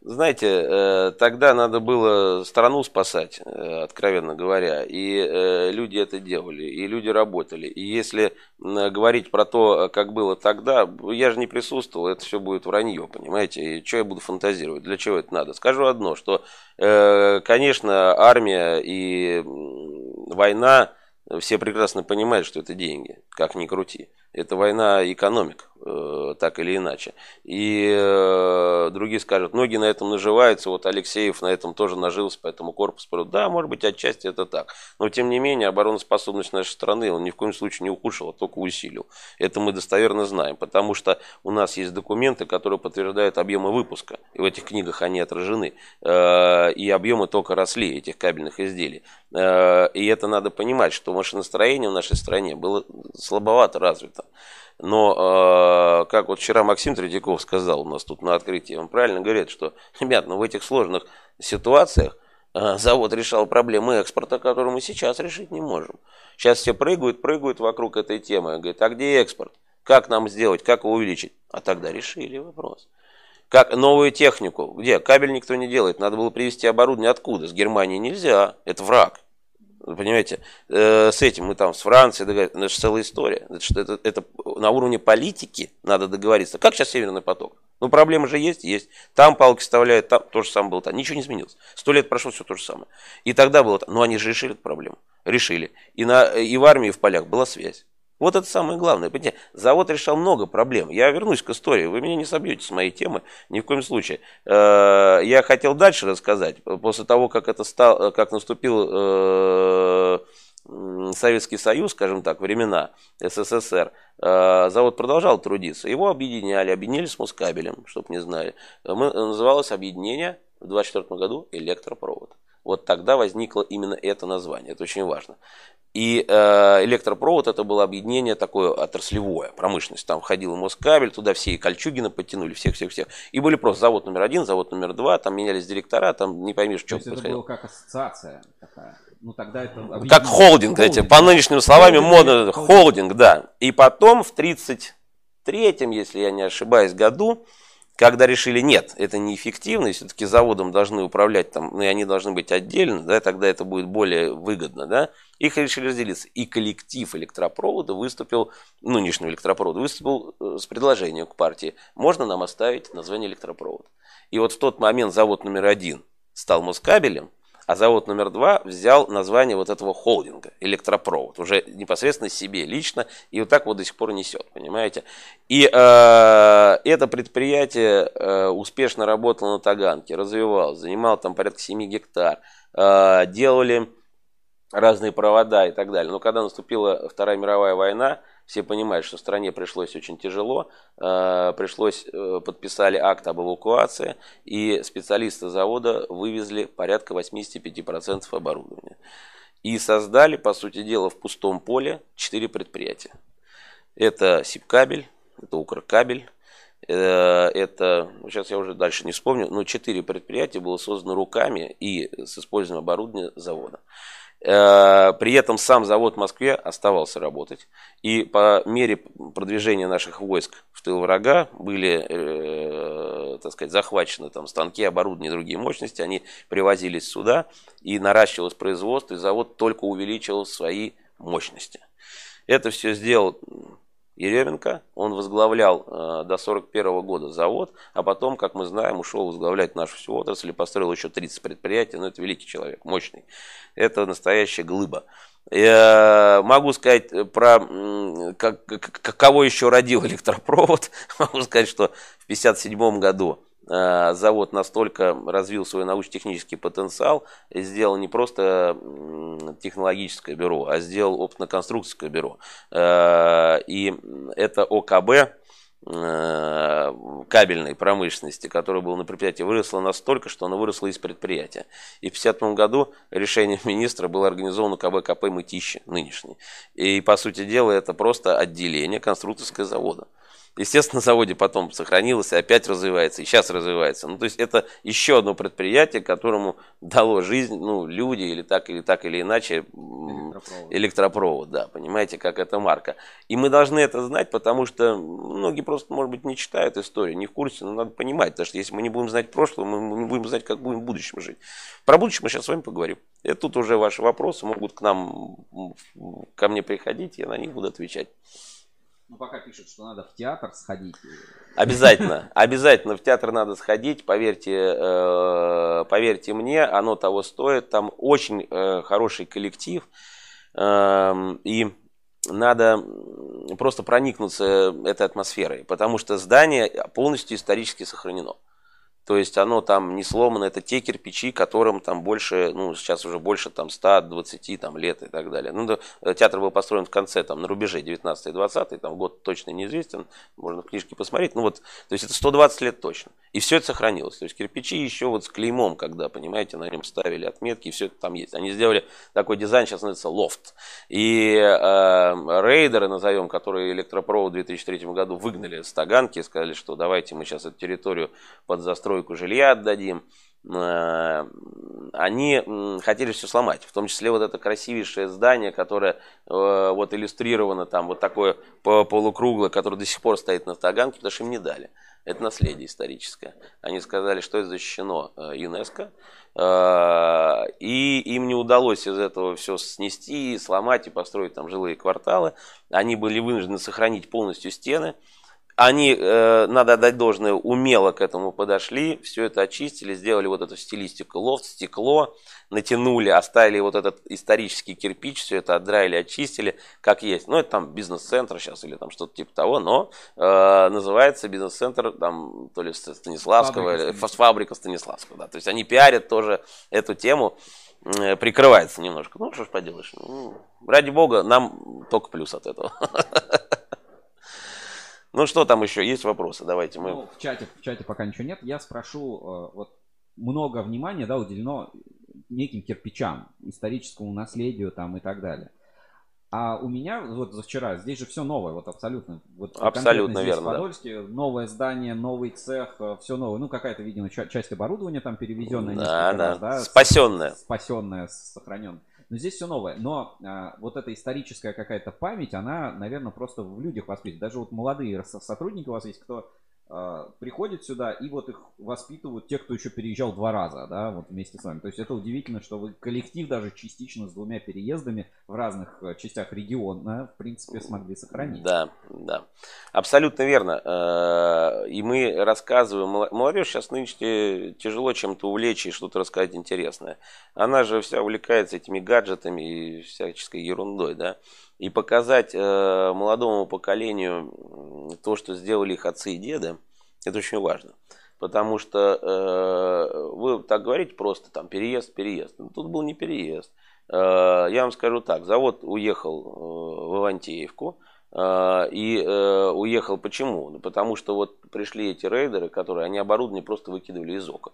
Знаете, э, тогда надо было страну спасать, э, откровенно говоря, и э, люди это делали, и люди работали. И если говорить про то, как было тогда, я же не присутствовал, это все будет вранье, понимаете, и что я буду фантазировать, для чего это надо. Скажу одно, что, конечно, армия и война, все прекрасно понимают, что это деньги, как ни крути. Это война экономик, так или иначе. И э, другие скажут, многие на этом наживаются, вот Алексеев на этом тоже нажился, поэтому корпус прет. Да, может быть, отчасти это так. Но, тем не менее, обороноспособность нашей страны он ни в коем случае не ухудшил, а только усилил. Это мы достоверно знаем, потому что у нас есть документы, которые подтверждают объемы выпуска. И в этих книгах они отражены. Э, и объемы только росли этих кабельных изделий. Э, и это надо понимать, что машиностроение в нашей стране было слабовато развито. Но, э, как вот вчера Максим Третьяков сказал у нас тут на открытии, он правильно говорит, что, ребят, ну в этих сложных ситуациях э, завод решал проблемы экспорта, которые мы сейчас решить не можем. Сейчас все прыгают, прыгают вокруг этой темы. Говорят, а где экспорт? Как нам сделать, как его увеличить? А тогда решили вопрос. Как новую технику? Где? Кабель никто не делает. Надо было привезти оборудование откуда? С Германии нельзя. Это враг. Понимаете, э, с этим мы там с Францией договорились. Это же целая история. Это, это, это на уровне политики надо договориться. Как сейчас Северный поток? Ну, проблемы же есть, есть. Там палки вставляют, там то же самое было. Там. Ничего не изменилось. Сто лет прошло, все то же самое. И тогда было... Ну, они же решили эту проблему. Решили. И, на, и в армии, и в полях была связь. Вот это самое главное. Понимаете, завод решал много проблем. Я вернусь к истории. Вы меня не собьете с моей темы ни в коем случае. Э, я хотел дальше рассказать. После того, как это стал, как наступил э, Советский Союз, скажем так, времена СССР, э, завод продолжал трудиться. Его объединяли, объединили с Москабелем, чтобы не знали. Мы, называлось объединение в 24 году «Электропровод». Вот тогда возникло именно это название. Это очень важно. И э, электропровод это было объединение такое отраслевое, промышленность. Там входил Москабель, туда все и Кольчугина подтянули, всех-всех-всех. И были просто завод номер один, завод номер два, там менялись директора, там не поймешь, что происходило. это было как ассоциация такая. Ну, тогда это как холдинг, холдинг, эти, по нынешним словами модно, холдинг. холдинг, да. И потом в 33-м, если я не ошибаюсь, году когда решили, нет, это неэффективно, и все-таки заводом должны управлять там, ну и они должны быть отдельно, да, тогда это будет более выгодно, да, их решили разделиться. И коллектив электропровода выступил, нынешнего электропровода, выступил э, с предложением к партии, можно нам оставить название электропровод. И вот в тот момент завод номер один стал Москабелем, а завод номер два взял название вот этого холдинга, электропровод, уже непосредственно себе лично, и вот так вот до сих пор несет, понимаете. И э, это предприятие э, успешно работало на Таганке, развивалось, занимало там порядка 7 гектар, э, делали разные провода и так далее. Но когда наступила Вторая мировая война, все понимают, что стране пришлось очень тяжело, э, пришлось, э, подписали акт об эвакуации, и специалисты завода вывезли порядка 85% оборудования. И создали, по сути дела, в пустом поле 4 предприятия. Это Сибкабель, это Укркабель, э, это, сейчас я уже дальше не вспомню, но 4 предприятия было создано руками и с использованием оборудования завода. Э, при этом сам завод в Москве оставался работать. И по мере продвижения наших войск в тыл врага были, э, так сказать, захвачены там станки, оборудование другие мощности. Они привозились сюда и наращивалось производство, и завод только увеличивал свои мощности. Это все сделал Еременко. Он возглавлял э, до 41 года завод, а потом, как мы знаем, ушел возглавлять нашу всю отрасль и построил еще 30 предприятий. Но ну, это великий человек, мощный. Это настоящая глыба. Я могу сказать про как, кого еще родил электропровод. Могу сказать, что в 1957 году Э, завод настолько развил свой научно-технический потенциал и сделал не просто технологическое бюро, а сделал опытно-конструкторское бюро. Э, и это ОКБ, э, кабельной промышленности, которая была на предприятии, выросла настолько, что она выросла из предприятия. И в 1950 году решением министра было организовано КБ Мытищи, нынешний. И, по сути дела, это просто отделение конструкторского завода. Естественно, на заводе потом сохранилось и опять развивается, и сейчас развивается. Ну, то есть это еще одно предприятие, которому дало жизнь, ну, люди или так, или так или иначе электропровод. электропровод, да, понимаете, как эта марка. И мы должны это знать, потому что многие просто, может быть, не читают историю, не в курсе, но надо понимать, потому что если мы не будем знать прошлое, мы не будем знать, как будем в будущем жить. Про будущее мы сейчас с вами поговорим. Это тут уже ваши вопросы могут к нам, ко мне приходить, я на них буду отвечать. Ну, пока пишут, что надо в театр сходить. Обязательно, обязательно в театр надо сходить, поверьте, э, поверьте мне, оно того стоит. Там очень э, хороший коллектив, э, и надо просто проникнуться этой атмосферой, потому что здание полностью исторически сохранено. То есть оно там не сломано, это те кирпичи, которым там больше, ну сейчас уже больше там 120 там, лет и так далее. Ну, да, э, театр был построен в конце, там на рубеже 19-20, там год точно неизвестен, можно в книжке посмотреть. Ну вот, то есть это 120 лет точно. И все это сохранилось. То есть кирпичи еще вот с клеймом, когда, понимаете, на нем ставили отметки, все это там есть. Они сделали такой дизайн, сейчас называется лофт. И э, рейдеры, назовем, которые электропровод в 2003 году выгнали с Таганки, сказали, что давайте мы сейчас эту территорию под застройку постройку жилья отдадим. Э, они хотели все сломать, в том числе вот это красивейшее здание, которое э, вот иллюстрировано там вот такое полукруглое, которое до сих пор стоит на Таганке, потому что им не дали. Это наследие историческое. Они сказали, что это защищено э, ЮНЕСКО, и им не удалось из этого все снести, сломать и построить там жилые кварталы. Они были вынуждены сохранить полностью стены, они, э, надо отдать должное, умело к этому подошли, все это очистили, сделали вот эту стилистику лофт, стекло, натянули, оставили вот этот исторический кирпич, все это отдраили, очистили, как есть. Ну, это там бизнес-центр сейчас или там что-то типа того, но э, называется бизнес-центр там то ли Станиславского, Фабрика или фабрика Станиславского, да. То есть они пиарят тоже эту тему, э, прикрывается немножко. Ну, что ж поделаешь. Ну, ради бога, нам только плюс от этого. Ну, что там еще? Есть вопросы? Давайте мы... Ну, в чате, в чате пока ничего нет. Я спрошу, э, вот много внимания, да, уделено неким кирпичам, историческому наследию там и так далее. А у меня вот за вчера, здесь же все новое, вот абсолютно. Вот Абсолютно верно, В да. Подольске новое здание, новый цех, все новое. Ну, какая-то, видимо, ча- часть оборудования там перевезенная Да, да. раз, да. Спасенная. Спасенная, сохраненная. Но здесь все новое. Но а, вот эта историческая какая-то память, она, наверное, просто в людях воспитывает. Даже вот молодые со- сотрудники у вас есть, кто а, приходит сюда, и вот их воспитывают те, кто еще переезжал два раза, да, вот вместе с вами. То есть это удивительно, что вы коллектив даже частично с двумя переездами в разных э, частях региона, в принципе, смогли сохранить. Да, да. Абсолютно верно. Э, И мы рассказываем, мол- молодежь сейчас нынче тяжело чем-то увлечь и что-то рассказать интересное. Она же вся увлекается этими гаджетами и всяческой ерундой, да. И показать э, молодому поколению то, что сделали их отцы и деды, это очень важно. Потому что э, вы так говорите просто, там, переезд, переезд. Ну, Тут был не переезд. Э, я вам скажу так, завод уехал э, в Ивантеевку, э, и э, уехал почему? Ну, потому что вот пришли эти рейдеры, которые, они оборудование просто выкидывали из окон.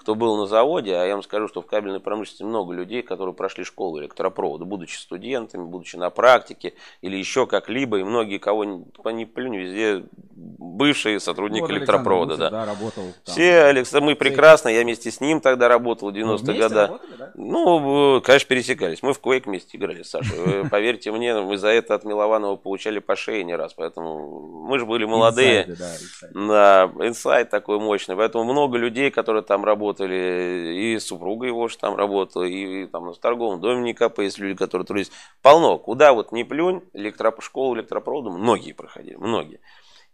Кто был на заводе, а я вам скажу, что в кабельной промышленности много людей, которые прошли школу электропровода, будучи студентами, будучи на практике или еще как-либо, и многие, кого не, плюнь, везде бывшие сотрудники вот электропровода, Александр да. Гусев, работал там. Все, Алекс, мы прекрасно, я вместе с ним тогда работал в Ну, 90-е вместе годы. работали, да? Ну, конечно, пересекались. Мы в Quake вместе играли, Саша. Вы Поверьте мне, мы за это от Милованова получали по шее не раз. Поэтому мы же были молодые. Инсайды, да, инсайды. Да, инсайт такой мощный. Поэтому много людей, которые там работали, и супруга его же там работала, и, там в торговом доме НИКП есть люди, которые трудились. Полно. Куда вот не плюнь, электроп... школу электропровода многие проходили, многие.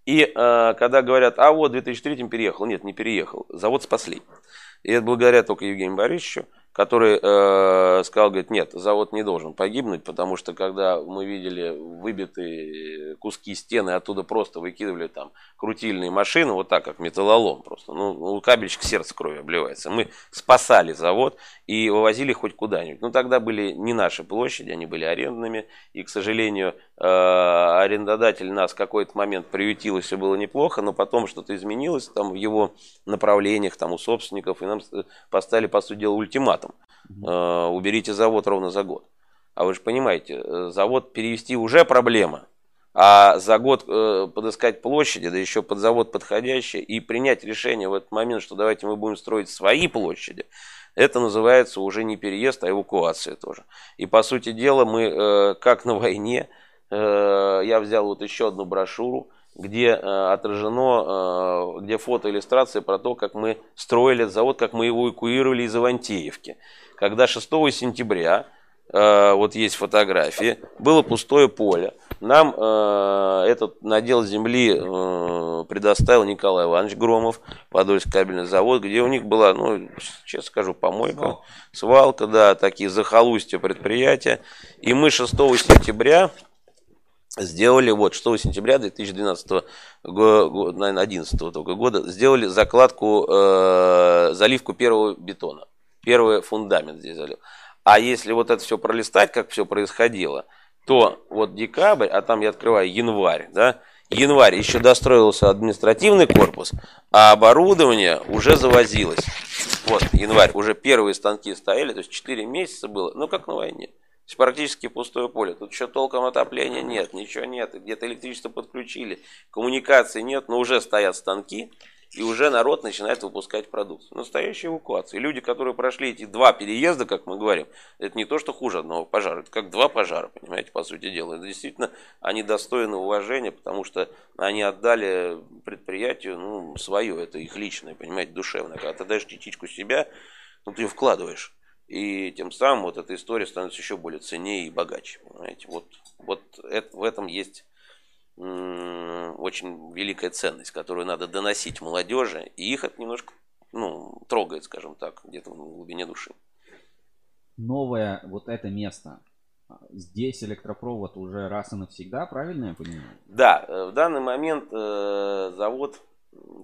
И э, когда говорят, а вот в 2003 переехал, нет, не переехал, завод спасли. И это благодаря только Евгению Борисовичу, который э, сказал, говорит, нет, завод не должен погибнуть, потому что когда мы видели выбитые куски стены, оттуда просто выкидывали там крутильные машины, вот так, как металлолом просто. Ну, у кабельчик сердце крови обливается. Мы спасали завод и вывозили хоть куда-нибудь. Ну, тогда были не наши площади, они были арендными. И, к сожалению, арендодатель нас в какой-то момент приютил, и все было неплохо, но потом что-то изменилось там в его направлениях, там у собственников, и нам э, поставили, по сути дела, ультиматум. Э, Уберите завод ровно за год. А вы же понимаете, э, завод перевести уже проблема. А за год э, подыскать площади, да еще под завод подходящие, и принять решение в этот момент, что давайте мы будем строить свои площади, это называется уже не переезд, а эвакуация тоже. И по сути дела мы, э, как на войне, э, я взял вот еще одну брошюру, где э, отражено, э, где фотоиллюстрация про то, как мы строили этот завод, как мы его эвакуировали из Ивантеевки. Когда 6 сентября, э, вот есть фотографии, было пустое поле. Нам э, этот надел земли э, предоставил Николай Иванович Громов, Подольский кабельный завод, где у них была, ну, честно скажу, помойка, Свалка. свалка, да, такие захолустья предприятия. И мы 6 сентября сделали, вот, 6 сентября 2012 го- го- наверное, 11 только года, сделали закладку, э, заливку первого бетона. Первый фундамент здесь залил. А если вот это все пролистать, как все происходило, то вот декабрь, а там я открываю январь, да, январь еще достроился административный корпус, а оборудование уже завозилось. Вот, январь, уже первые станки стояли, то есть 4 месяца было, ну как на войне. То есть практически пустое поле. Тут еще толком отопления нет, ничего нет. Где-то электричество подключили, коммуникации нет, но уже стоят станки, и уже народ начинает выпускать продукцию. Настоящая эвакуация. Люди, которые прошли эти два переезда, как мы говорим, это не то, что хуже одного пожара, это как два пожара, понимаете, по сути дела. Это действительно, они достойны уважения, потому что они отдали предприятию, ну, свое, это их личное, понимаете, душевное. Когда ты даешь частичку себя, ну, ты ее вкладываешь. И тем самым вот эта история становится еще более ценнее и богаче. Понимаете? Вот, вот это, в этом есть очень великая ценность, которую надо доносить молодежи, и их это немножко ну, трогает, скажем так, где-то в глубине души. Новое вот это место. Здесь электропровод уже раз и навсегда, правильно я понимаю? Да, э, в данный момент э, завод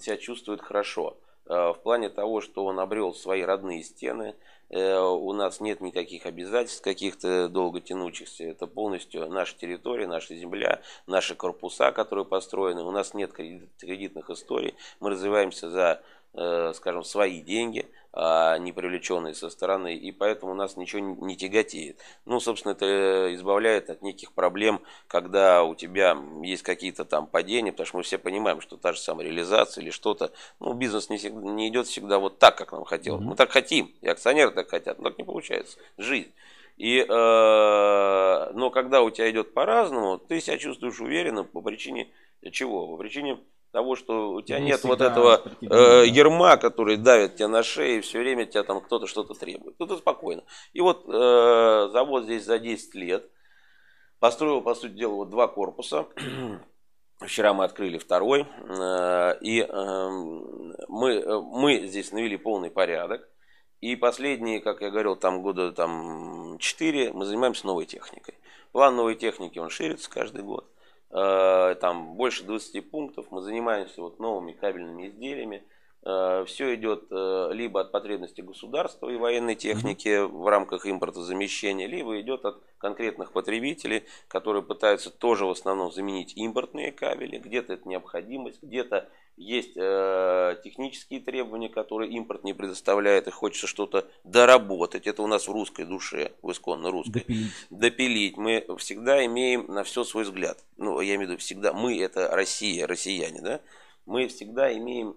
себя чувствует хорошо. Э, в плане того, что он обрел свои родные стены, у нас нет никаких обязательств каких-то долго тянущихся. Это полностью наша территория, наша земля, наши корпуса, которые построены. У нас нет кредитных историй. Мы развиваемся за Э, скажем, свои деньги, не привлеченные со стороны, и поэтому нас ничего не тяготеет. Ну, собственно, это избавляет от неких проблем, когда у тебя есть какие-то там падения, потому что мы все понимаем, что та же самая реализация или что-то, ну, бизнес не, всегда, не идет всегда вот так, как нам хотелось. Мы так хотим, и акционеры так хотят, но так не получается. Жизнь. И, э, но когда у тебя идет по-разному, ты себя чувствуешь уверенно по причине чего? По причине того, что у тебя не нет вот этого э, ерма, который давит тебя на шею, и все время тебя там кто-то что-то требует. Тут спокойно. И вот э, завод здесь за 10 лет построил, по сути дела, вот два корпуса. Вчера мы открыли второй, э, и э, мы, мы здесь навели полный порядок. И последние, как я говорил, там года там 4 мы занимаемся новой техникой. План новой техники, он ширится каждый год. Э, там больше 20 пунктов, мы занимаемся вот новыми кабельными изделиями. Э, Все идет э, либо от потребности государства и военной техники в рамках импортозамещения, либо идет от конкретных потребителей, которые пытаются тоже в основном заменить импортные кабели. Где-то это необходимость, где-то есть э, технические требования, которые импорт не предоставляет, и хочется что-то доработать. Это у нас в русской душе, в исконно русской. Допилить. Допилить. Мы всегда имеем на все свой взгляд. Ну, я имею в виду всегда. Мы это Россия, россияне, да? Мы всегда имеем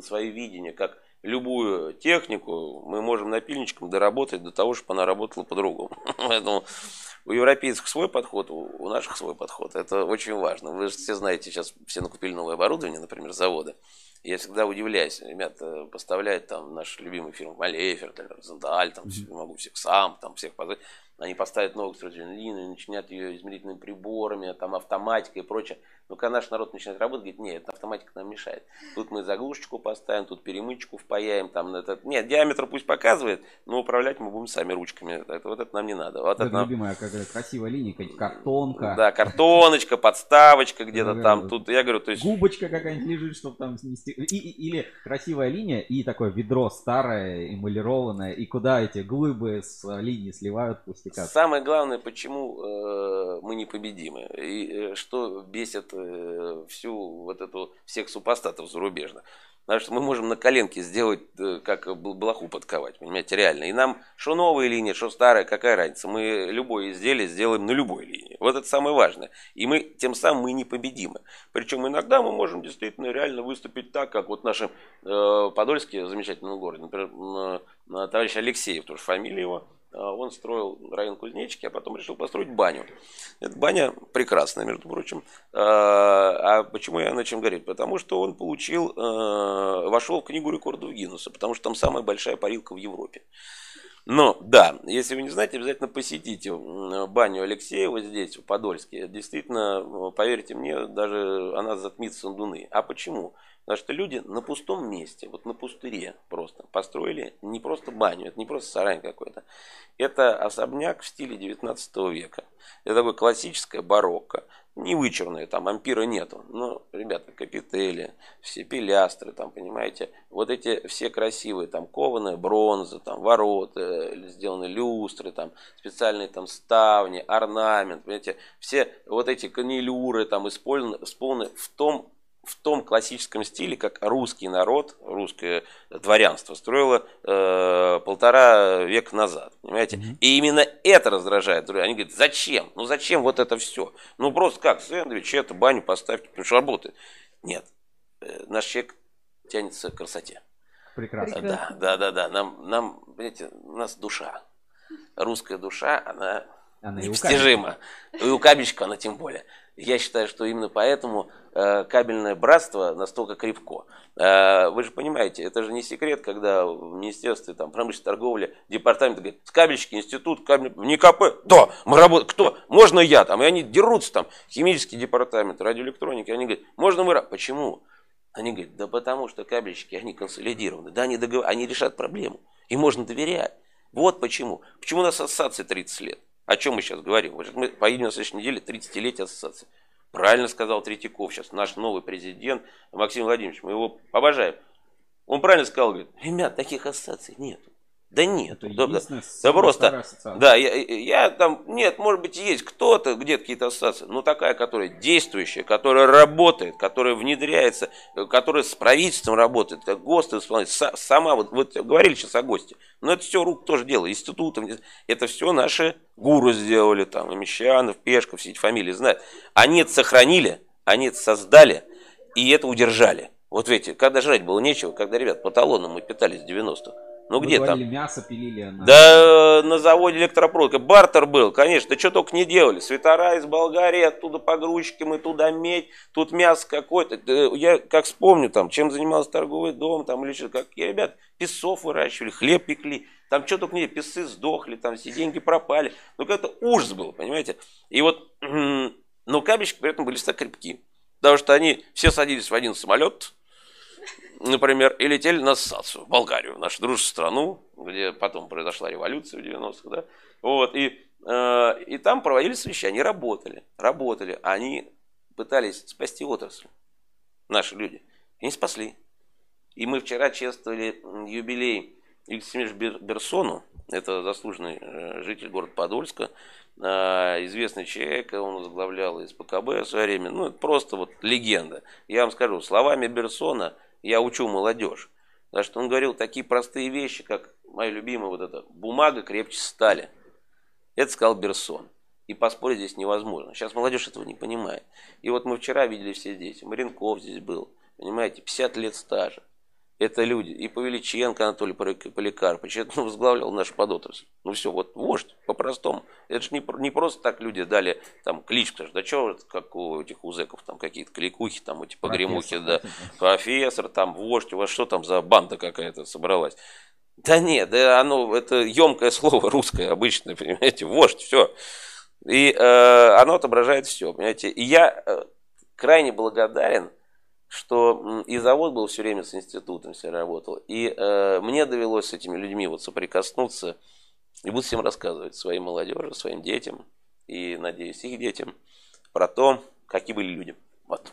свое видение, как любую технику мы можем напильничком доработать до того, чтобы она работала по-другому. Поэтому у европейцев свой подход, у наших свой подход. Это очень важно. Вы же все знаете, сейчас все накупили новое оборудование, например, заводы. Я всегда удивляюсь. Ребята поставляют там наш любимый фирм Малефер, Зендаль, там, могу всех сам, там всех позвать. Они поставят новую строительную линию, начинают ее измерительными приборами, там автоматикой и прочее. Но когда наш народ начинает работать, говорит, нет, автоматика нам мешает. Тут мы заглушечку поставим, тут перемычку впаяем, там этот... Нет, диаметр пусть показывает, но управлять мы будем сами ручками. Это, вот это нам не надо. Вот это, это нам... любимая, как красивая линия, картонка. Да, картоночка, подставочка где-то там. Тут я говорю, то есть... Губочка какая-нибудь лежит, чтобы там снести. И, или красивая линия и такое ведро старое, эмалированное, и куда эти глыбы с линии сливают пустяка. Самое главное, почему э, мы непобедимы, и э, что бесит всю вот эту всех супостатов зарубежных. Потому что мы можем на коленке сделать, э, как блоху подковать, понимаете, реально. И нам, что новая линия, что старая, какая разница. Мы любое изделие сделаем на любой линии. Вот это самое важное. И мы, тем самым мы непобедимы. Причем иногда мы можем действительно реально выступить так, как вот наши э, подольские замечательные городе. Например, э, товарищ Алексеев, тоже фамилия его, он строил район Кузнечики, а потом решил построить баню. Эта баня прекрасная, между прочим. А, а почему я начал говорить? Потому что он получил, э, вошел в книгу рекордов Гиннесса, потому что там самая большая парилка в Европе. Но, да, если вы не знаете, обязательно посетите баню Алексеева здесь, в Подольске. Действительно, поверьте мне, даже она затмит Сандуны. А почему? Потому что люди на пустом месте, вот на пустыре просто построили не просто баню, это не просто сарай какой-то. Это особняк в стиле 19 века. Это такое классическое барокко. Не вычурное, там ампира нету. Но, ребята, капители, все пилястры, там, понимаете, вот эти все красивые, там, кованая бронза, там, ворота, сделаны люстры, там, специальные там ставни, орнамент, понимаете, все вот эти канилюры там использованы, исполнены в том в том классическом стиле, как русский народ, русское дворянство строило э, полтора века назад. Понимаете? Mm-hmm. И именно это раздражает. Они говорят, зачем? Ну зачем вот это все? Ну просто как, сэндвич, это, баню поставьте, потому что работает. Нет. Э, наш человек тянется к красоте. Прекрасно. Да, да, да, да. Нам, нам, понимаете, у нас душа. Русская душа, она, она непостижима. И у кабельщика она тем более. Я считаю, что именно поэтому э, кабельное братство настолько крепко. Э, вы же понимаете, это же не секрет, когда в Министерстве там, промышленной торговли департамент говорит, кабельщики, институт, кабель, не КП, да, мы работаем, кто? Можно я там, и они дерутся там, химический департамент, радиоэлектроники, они говорят, можно мы, почему? Они говорят, да потому что кабельщики, они консолидированы, да, они, договор... они решат проблему, им можно доверять. Вот почему. Почему у нас ассоциация 30 лет? О чем мы сейчас говорим? Мы поедем на следующей неделе 30-летие ассоциации. Правильно сказал Третьяков сейчас, наш новый президент Максим Владимирович, мы его обожаем. Он правильно сказал, говорит, ребят, таких ассоциаций нет. Да нет. Это да, да, да просто, да, я, я там, нет, может быть, есть кто-то, где-то какие-то ассоциации, но такая, которая действующая, которая работает, которая внедряется, которая с правительством работает, как ГОСТ исполняет, сама, вот, вот говорили сейчас о ГОСТе, но это все рук тоже дело, институтом, это все наши гуру сделали, там, и Мещанов, Пешков, все эти фамилии знают. Они это сохранили, они это создали, и это удержали. Вот видите, когда жрать было нечего, когда, ребят, по талонам мы питались в 90-х, ну Вы где говорили, там? мясо пилили. На... Да на заводе электропроводка. Бартер был, конечно. Да что только не делали. Свитера из Болгарии, оттуда погрузчики, мы туда медь, тут мясо какое-то. Я как вспомню, там, чем занимался торговый дом, там, или что, какие ребят, песов выращивали, хлеб пекли. Там что только не, песы сдохли, там все деньги пропали. Ну, как-то ужас был, понимаете? И вот, но кабельщики при этом были так крепки. Потому что они все садились в один самолет, например, и летели на ассоциацию в Болгарию, нашу дружную страну, где потом произошла революция в 90-х, да, вот, и, э, и там проводили совещания, работали, работали, они пытались спасти отрасль, наши люди, и не спасли. И мы вчера чествовали юбилей Игорю Берсону, это заслуженный э, житель города Подольска, э, известный человек, он возглавлял из ПКБ в свое время, ну, это просто вот легенда. Я вам скажу, словами Берсона – я учу молодежь. Потому что он говорил такие простые вещи, как моя любимая вот эта бумага крепче стали. Это сказал Берсон. И поспорить здесь невозможно. Сейчас молодежь этого не понимает. И вот мы вчера видели все здесь. Маренков здесь был. Понимаете, 50 лет стажа это люди. И Павеличенко Анатолий Поликарпович, это ну, возглавлял наш подотрасль. Ну все, вот вождь, по-простому. Это же не, не просто так люди дали там клич, потому что да что, как у этих узеков, там какие-то кликухи, там эти погремухи, да, профессор, там вождь, у вас что там за банда какая-то собралась? Да нет, да оно, это емкое слово русское, обычное, понимаете, вождь, все. И э, оно отображает все, понимаете. И я э, крайне благодарен что и завод был все время с институтом, все работал. И э, мне довелось с этими людьми вот соприкоснуться и буду всем рассказывать, своей молодежи, своим детям и, надеюсь, их детям, про то, какие были люди. Вот.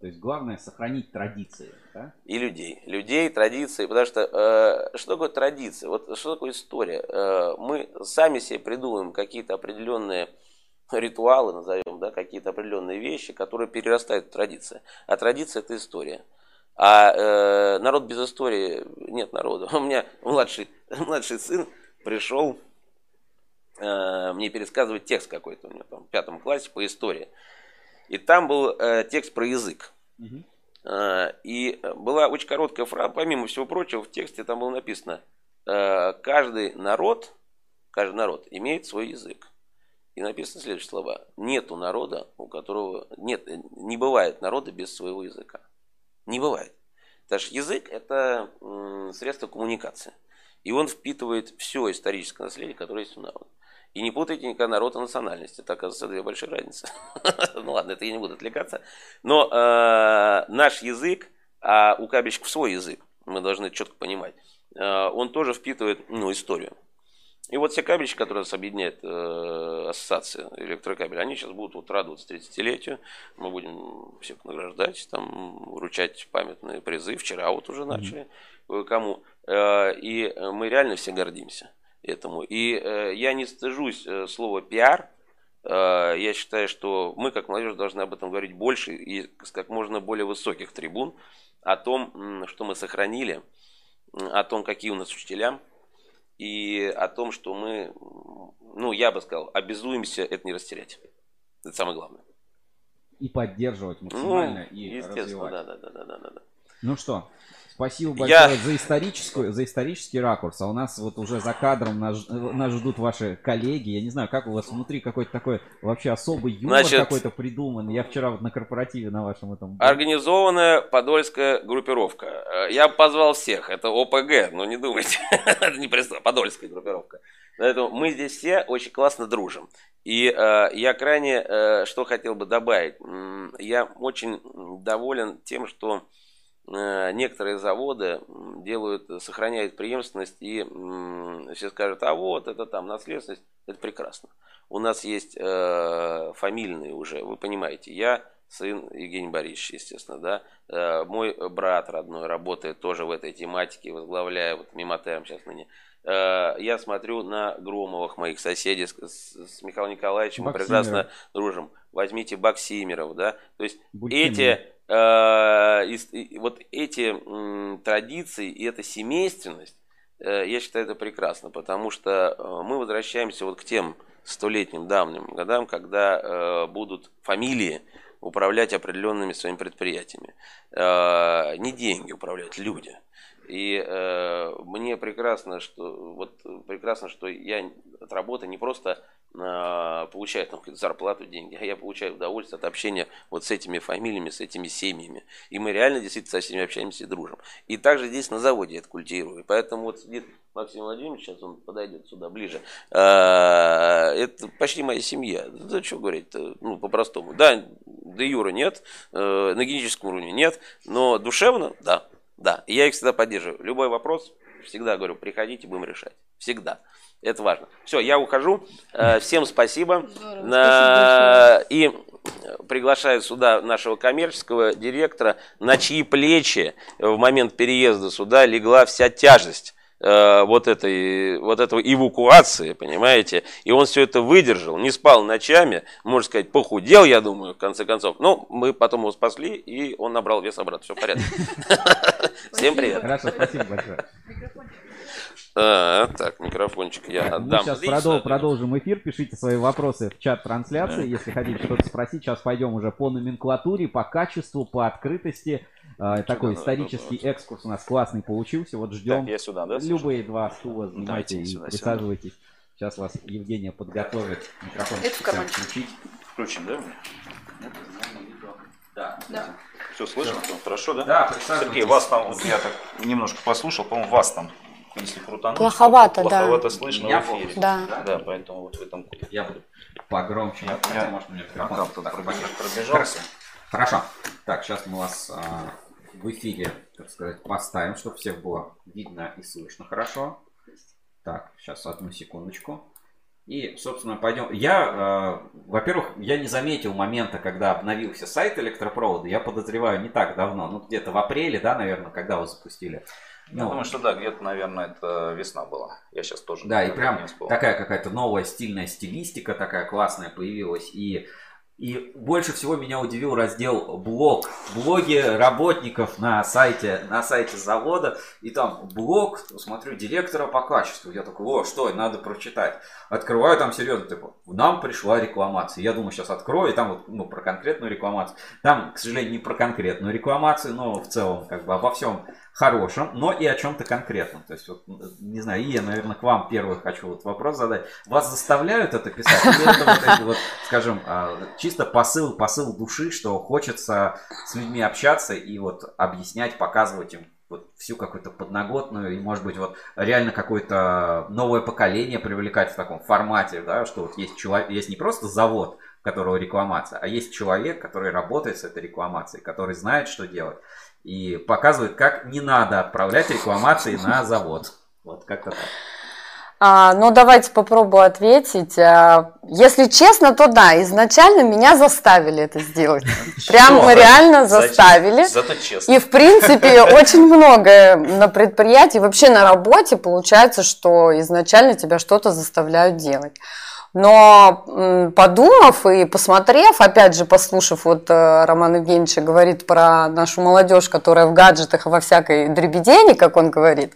То есть главное сохранить традиции, да? И людей. Людей, традиции. Потому что э, что такое традиция? Вот что такое история? Э, мы сами себе придумываем какие-то определенные ритуалы, назовем, да, какие-то определенные вещи, которые перерастают в традиции. А традиция – это история. А э, народ без истории нет народа. У меня младший, младший сын пришел э, мне пересказывать текст какой-то у него там в пятом классе по истории. И там был э, текст про язык. Угу. Э, и была очень короткая фраза, помимо всего прочего, в тексте там было написано, э, каждый народ, каждый народ имеет свой язык. И написано следующие слова. Нету народа, у которого... Нет, не бывает народа без своего языка. Не бывает. Потому что язык – это средство коммуникации. И он впитывает все историческое наследие, которое есть у народа. И не путайте никогда народ и национальность. Это, оказывается, две большие разницы. ну ладно, это я не буду отвлекаться. Но э, наш язык, а у кабельщиков свой язык, мы должны четко понимать, э, он тоже впитывает ну, историю. И вот все кабельщики, которые нас объединяет э, ассоциация электрокабель, они сейчас будут вот радоваться 30-летию. Мы будем всех награждать, там, вручать памятные призы. Вчера вот уже начали mm-hmm. кому. Э, и мы реально все гордимся этому. И э, я не стыжусь э, слова пиар. Э, я считаю, что мы, как молодежь, должны об этом говорить больше и с как можно более высоких трибун о том, что мы сохранили, о том, какие у нас учителя – и о том, что мы, ну, я бы сказал, обязуемся это не растерять. Это самое главное. И поддерживать максимально, ну, и естественно, развивать. Да, да, да, да, да, да. Ну что, Спасибо Я- большое за историческую, за исторический ракурс. А у нас вот уже за кадром нас, нас ждут ваши коллеги. Я не знаю, как у вас внутри какой-то такой вообще особый юмор Значит- какой-то придуман. Я вчера вот на корпоративе на вашем этом. Организованная подольская группировка. Э, Я позвал всех. Это ОПГ, но не думайте. Это не просто подольская группировка. Поэтому мы здесь все очень классно дружим. И э, я крайне, э, что хотел бы добавить. Я очень доволен тем, что некоторые заводы делают, сохраняют преемственность и все скажут, а вот это там наследственность, это прекрасно. У нас есть э, фамильные уже, вы понимаете, я сын Евгений Борисович, естественно, да, Э, мой брат родной работает тоже в этой тематике, возглавляя вот Мимотерм сейчас ныне. Э, Я смотрю на Громовых, моих соседей, с, с- с Михаилом Николаевичем мы прекрасно дружим. Возьмите Баксимеров, да, то есть Бультимова. эти э, вот эти традиции и эта семейственность, э, я считаю это прекрасно, потому что э, мы возвращаемся вот к тем столетним давним годам, когда э, будут фамилии управлять определенными своими предприятиями. Э, не деньги управляют люди. И э, мне прекрасно, что вот прекрасно, что я от работы не просто э, получаю там какую-то зарплату, деньги, а я получаю удовольствие от общения вот с этими фамилиями, с этими семьями. И мы реально действительно со всеми общаемся и дружим. И также здесь на заводе это культивирую. Поэтому вот сидит Максим Владимирович, сейчас он подойдет сюда ближе. Э, Это почти моя семья. Да что говорить ну, по-простому. Да, до Юра нет, э, на генетическом уровне нет, но душевно, да, да. И я их всегда поддерживаю. Любой вопрос, всегда говорю, приходите, будем решать. Всегда. Это важно. Все, я ухожу. Э, Всем спасибо. Здорово, На- И приглашаю сюда нашего коммерческого директора, на чьи плечи в момент переезда сюда легла вся тяжесть э, вот этой вот этого эвакуации, понимаете, и он все это выдержал, не спал ночами, можно сказать, похудел, я думаю, в конце концов. Ну, мы потом его спасли, и он набрал вес обратно, все в порядке. Всем привет. Хорошо, спасибо большое. А, Так, микрофончик я Мы отдам. сейчас Лично. продол- продолжим эфир. Пишите свои вопросы в чат трансляции, если хотите что-то спросить. Сейчас пойдем уже по номенклатуре, по качеству, по открытости. Э, Такой надо исторический экскурс у нас классный получился. Вот ждем. Так, я сюда, да? Любые два стула занимайте Давайте и сюда, присаживайтесь. Сейчас вас Евгения подготовит. Микрофон Это в карманчик. включить. Включим, да? Да. Да. Все слышно? Всё Хорошо, да? Да. Сергей, вас там, вот я так немножко послушал, по-моему, вас там, если крутануть, Плоховато, да. плоховато слышно Меня в эфире. плохо Да. Да, поэтому вот в этом Я буду погромче. Я- Хотя, я- может, у меня А как пойдет. пробежался? Хорошо. Так, сейчас мы вас а, в эфире, так сказать, поставим, чтобы всех было видно и слышно хорошо. Так, сейчас одну секундочку. И, собственно, пойдем. Я, э, во-первых, я не заметил момента, когда обновился сайт электропровода. Я подозреваю, не так давно, ну где-то в апреле, да, наверное, когда вы запустили. Я Ну, думаю, что да, где-то, наверное, это весна была. Я сейчас тоже Да, и прям такая какая-то новая стильная стилистика такая классная появилась. И, и больше всего меня удивил раздел блог. Блоги работников на сайте, на сайте завода. И там блог, смотрю, директора по качеству. Я такой, о, что, надо прочитать. Открываю там серьезно, типа, нам пришла рекламация. Я думаю, сейчас открою, и там вот, ну, про конкретную рекламацию. Там, к сожалению, не про конкретную рекламацию, но в целом, как бы, обо всем хорошем, но и о чем-то конкретном. То есть, вот, не знаю, и я, наверное, к вам первый хочу вот вопрос задать. Вас заставляют это писать? Или это вот эти вот, скажем, а, чисто посыл, посыл души, что хочется с людьми общаться и вот объяснять, показывать им вот всю какую-то подноготную и, может быть, вот реально какое-то новое поколение привлекать в таком формате, да, что вот есть человек, есть не просто завод, у которого рекламация, а есть человек, который работает с этой рекламацией, который знает, что делать и показывает, как не надо отправлять рекламации на завод. Вот как-то так. А, ну, давайте попробую ответить. А, Если честно, то да, изначально меня заставили это сделать. Прям реально заставили. Зато честно. И, в принципе, очень многое на предприятии, вообще на работе получается, что изначально тебя что-то заставляют делать. Но подумав и посмотрев, опять же, послушав, вот э, Роман Евгеньевич говорит про нашу молодежь, которая в гаджетах во всякой дребедени, как он говорит,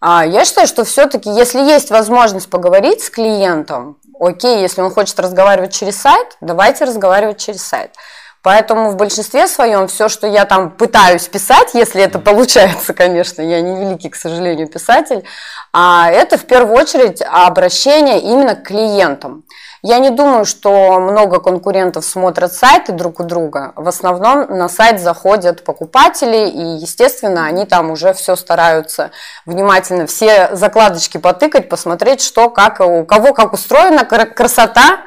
а, я считаю, что все-таки, если есть возможность поговорить с клиентом, окей, если он хочет разговаривать через сайт, давайте разговаривать через сайт. Поэтому в большинстве своем все, что я там пытаюсь писать, если это получается, конечно, я не великий, к сожалению, писатель, а это в первую очередь обращение именно к клиентам. Я не думаю, что много конкурентов смотрят сайты друг у друга. В основном на сайт заходят покупатели, и, естественно, они там уже все стараются внимательно все закладочки потыкать, посмотреть, что, как, у кого как устроена красота,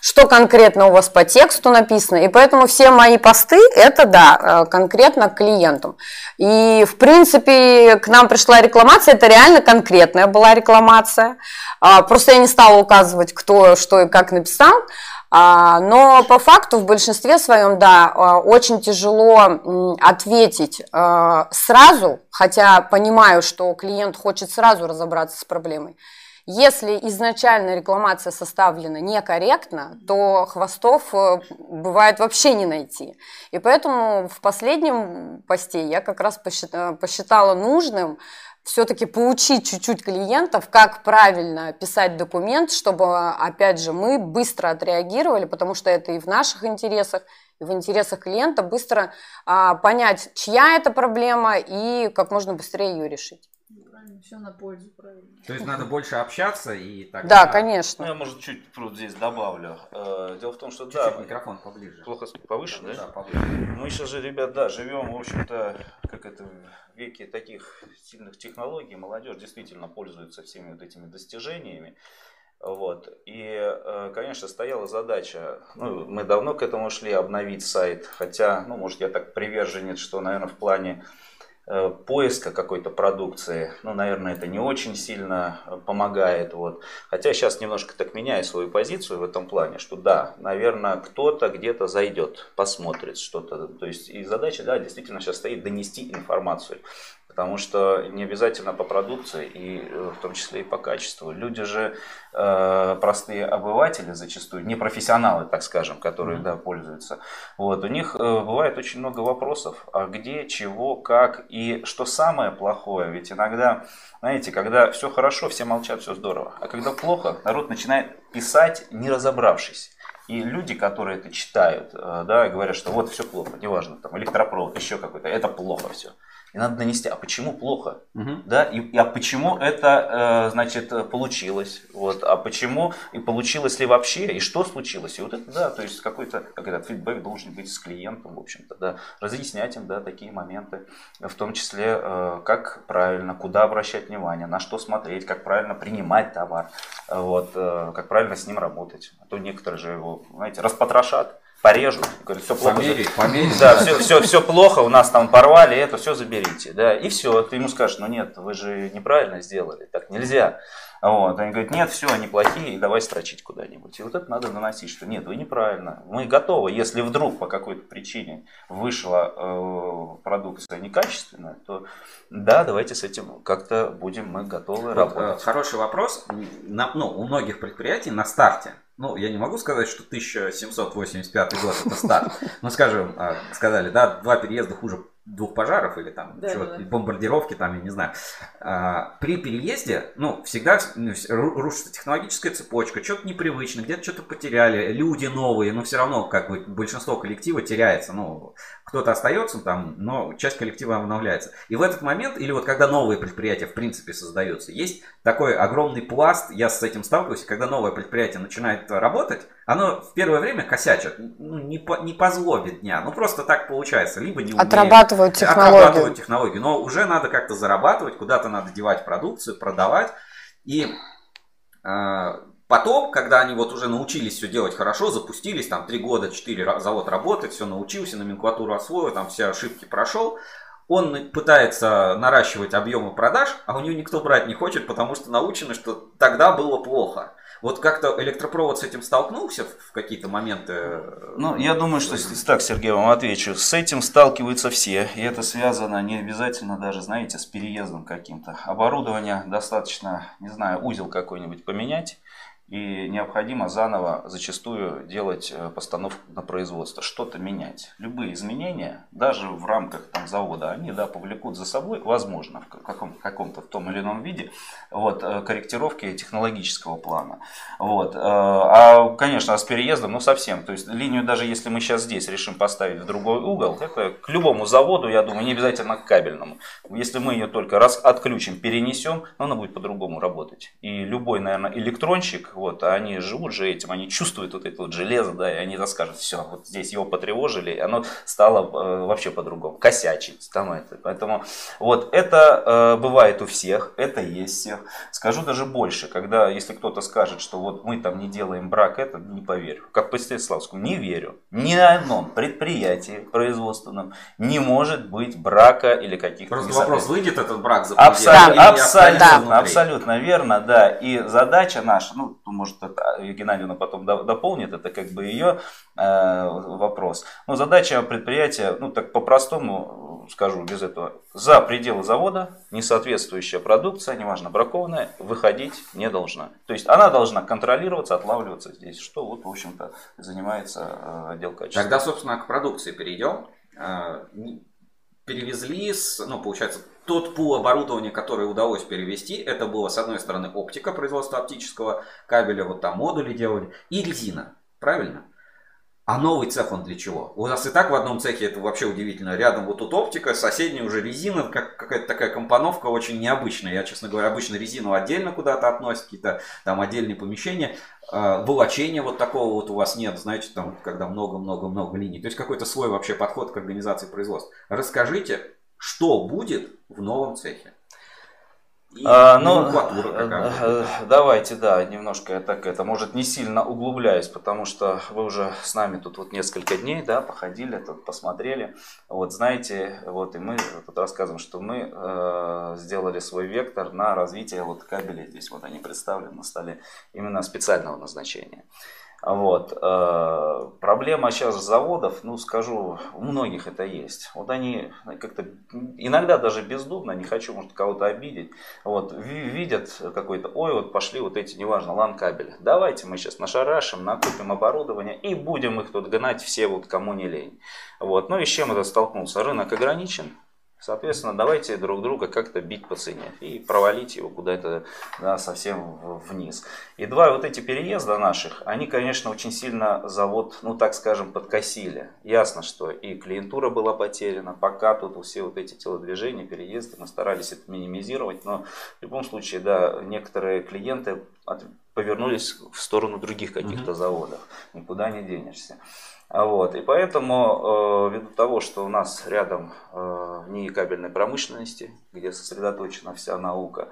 что конкретно у вас по тексту написано. И поэтому все мои посты это да, э, конкретно к клиентам. И в принципе к нам пришла рекламация, это реально конкретная была рекламация. А, просто я не стала указывать, кто что и как написал. А, но по факту в большинстве своем, да, а, очень тяжело ответить сразу, хотя понимаю, что клиент хочет сразу разобраться с проблемой. Если изначально рекламация составлена некорректно, то хвостов э, бывает вообще не найти. И поэтому в последнем посте я как раз посчитала нужным все-таки поучить чуть-чуть клиентов, как правильно писать документ, чтобы, опять же, мы быстро отреагировали, потому что это и в наших интересах, и в интересах клиента быстро а, понять, чья это проблема и как можно быстрее ее решить все на пользу, правильно. То есть надо больше общаться и так. Да, конечно. Ну, я, может, чуть вот здесь добавлю. Э, дело в том, что Чуть-чуть да, микрофон поближе. плохо повыше, да? Да, поближе. Мы сейчас же, ребят, да, живем, в общем-то, как это, в веке таких сильных технологий. Молодежь действительно пользуется всеми вот этими достижениями. Вот. И, э, конечно, стояла задача, ну, мы давно к этому шли, обновить сайт, хотя, ну, может, я так приверженец, что, наверное, в плане поиска какой-то продукции, ну, наверное, это не очень сильно э, помогает. Вот. Хотя сейчас немножко так меняю свою позицию в этом плане, что да, наверное, кто-то где-то зайдет, посмотрит что-то. То есть и задача, да, действительно сейчас стоит донести информацию. Потому что не обязательно по продукции, и э, в том числе и по качеству. Люди же э, простые обыватели зачастую, не профессионалы, так скажем, которые mm-hmm. да, пользуются. Вот, у них э, бывает очень много вопросов, а где, чего, как и что самое плохое. Ведь иногда, знаете, когда все хорошо, все молчат, все здорово. А когда плохо, народ начинает писать, не разобравшись. И люди, которые это читают, э, да, говорят, что вот все плохо, неважно, там электропровод, еще какой-то, это плохо все. И надо донести, а почему плохо, угу. да, и, и а почему это, э, значит, получилось, вот, а почему, и получилось ли вообще, и что случилось, и вот это, да, то есть какой-то, как этот фидбэк должен быть с клиентом, в общем-то, да, разъяснять им, да, такие моменты, в том числе, э, как правильно, куда обращать внимание, на что смотреть, как правильно принимать товар, вот, э, как правильно с ним работать, а то некоторые же его, знаете, распотрошат, порежу. Говорю, все плохо. Померить, померить. Да, все, все, все плохо, у нас там порвали, это все заберите. Да, и все, ты ему скажешь, ну нет, вы же неправильно сделали, так нельзя. Вот. Они говорят, нет, все, они плохие, давай строчить куда-нибудь. И вот это надо наносить, что нет, вы неправильно. Мы готовы, если вдруг по какой-то причине вышла э, продукция некачественная, то да, давайте с этим как-то будем мы готовы вот, работать. Э, хороший вопрос. На, ну, у многих предприятий на старте ну, я не могу сказать, что 1785 год это старт. Но, скажем, а, сказали, да, два переезда хуже двух пожаров или там да, да, да. бомбардировки, там, я не знаю. А, при переезде, ну, всегда ну, рушится технологическая цепочка, что-то непривычно, где-то что-то потеряли, люди новые, но все равно, как бы, большинство коллектива теряется, ну, кто-то остается там, но часть коллектива обновляется. И в этот момент, или вот когда новые предприятия в принципе создаются, есть такой огромный пласт, я с этим сталкиваюсь, когда новое предприятие начинает работать, оно в первое время косячит, ну, не по, не по злобе дня, ну просто так получается, либо не умеет. Отрабатывают технологию. Отрабатывают технологию, но уже надо как-то зарабатывать, куда-то надо девать продукцию, продавать. И э, потом, когда они вот уже научились все делать хорошо, запустились, там три года, четыре завод работает, все научился, номенклатуру освоил, там все ошибки прошел, он пытается наращивать объемы продаж, а у него никто брать не хочет, потому что научены, что тогда было плохо. Вот как-то электропровод с этим столкнулся в какие-то моменты? Ну, я думаю, что так, Сергей, вам отвечу. С этим сталкиваются все, и это связано не обязательно даже, знаете, с переездом каким-то. Оборудование достаточно, не знаю, узел какой-нибудь поменять, и необходимо заново зачастую делать э, постановку на производство, что-то менять. Любые изменения, даже в рамках там, завода, они да, повлекут за собой, возможно, в каком, каком-то в том или ином виде, вот, э, корректировки технологического плана. Вот. Э, а, конечно, а с переездом, ну совсем. То есть линию, даже если мы сейчас здесь решим поставить в другой угол, это к любому заводу, я думаю, не обязательно к кабельному. Если мы ее только раз отключим, перенесем, она будет по-другому работать. И любой, наверное, электронщик, вот, а они живут же этим, они чувствуют вот это вот железо, да, и они расскажут, все, вот здесь его потревожили, и оно стало э, вообще по-другому, косячить. Там это. Поэтому вот это э, бывает у всех, это есть всех. Скажу даже больше, когда, если кто-то скажет, что вот мы там не делаем брак, это не поверю. Как по Станиславскому, не верю. Ни на одном предприятии производственном не может быть брака или каких-то... Просто вопрос, выйдет этот брак за Абсолютно, абсолютно, абсолютно верно, да. И задача наша, ну, может, это Геннадьевна потом дополнит, это как бы ее э, вопрос. Но задача предприятия, ну так по-простому скажу без этого, за пределы завода несоответствующая продукция, неважно бракованная, выходить не должна. То есть она должна контролироваться, отлавливаться здесь, что вот, в общем-то, занимается э, отдел качества. Тогда, собственно, к продукции перейдем. Э, перевезли, с, ну, получается, тот пул оборудования, которое удалось перевести, это было, с одной стороны, оптика, производства оптического кабеля, вот там модули делали, и резина, правильно? А новый цех он для чего? У нас и так в одном цехе это вообще удивительно. Рядом вот тут оптика, соседняя уже резина, как, какая-то такая компоновка очень необычная. Я, честно говоря, обычно резину отдельно куда-то относят, какие-то там отдельные помещения. Э, волочения вот такого вот у вас нет, знаете, там, когда много-много-много линий. То есть какой-то свой вообще подход к организации производства. Расскажите, что будет в новом цехе? И а, ну, э, э, давайте, да, немножко так это, может, не сильно углубляюсь, потому что вы уже с нами тут вот несколько дней, да, походили, тут посмотрели. Вот, знаете, вот и мы тут рассказываем, что мы э, сделали свой вектор на развитие вот кабелей. Здесь вот они представлены на столе именно специального назначения. Вот. Э, проблема сейчас заводов, ну скажу, у многих это есть. Вот они как-то иногда даже бездумно, не хочу, может, кого-то обидеть, вот, видят какой-то, ой, вот пошли вот эти, неважно, лан-кабели. Давайте мы сейчас нашарашим, накупим оборудование и будем их тут гнать все, вот кому не лень. Вот. Ну и с чем это столкнулся? Рынок ограничен, Соответственно, давайте друг друга как-то бить по цене и провалить его куда-то да, совсем вниз. И два вот эти переезда наших, они, конечно, очень сильно завод, ну так скажем, подкосили. Ясно, что и клиентура была потеряна, пока тут все вот эти телодвижения, переезды, мы старались это минимизировать, но в любом случае, да, некоторые клиенты повернулись в сторону других каких-то заводов, никуда не денешься. Вот. И поэтому, э, ввиду того, что у нас рядом э, НИИ кабельной промышленности, где сосредоточена вся наука,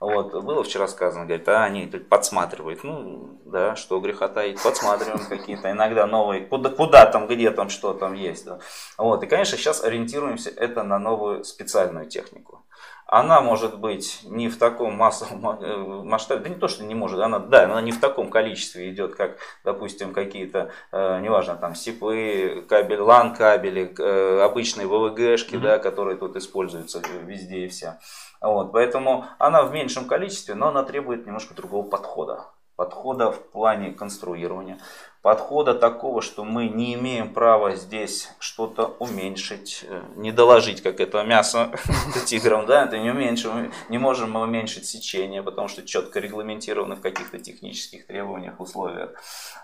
вот, было вчера сказано, говорит, а они тут подсматривают. Ну, да, что греха таить, подсматриваем какие-то иногда новые, куда, куда там, где там, что там есть. Да. Вот, и, конечно, сейчас ориентируемся это на новую специальную технику она может быть не в таком массовом э, масштабе, да не то, что не может, она, да, она не в таком количестве идет, как, допустим, какие-то, э, неважно, там, сипы, кабель, лан кабели, э, обычные ВВГшки, mm-hmm. да, которые тут используются везде и вся. Вот, поэтому она в меньшем количестве, но она требует немножко другого подхода подхода в плане конструирования, подхода такого, что мы не имеем права здесь что-то уменьшить, э, не доложить, как это мясо тиграм, да, это не уменьшим, не можем мы уменьшить сечение, потому что четко регламентировано в каких-то технических требованиях, условиях.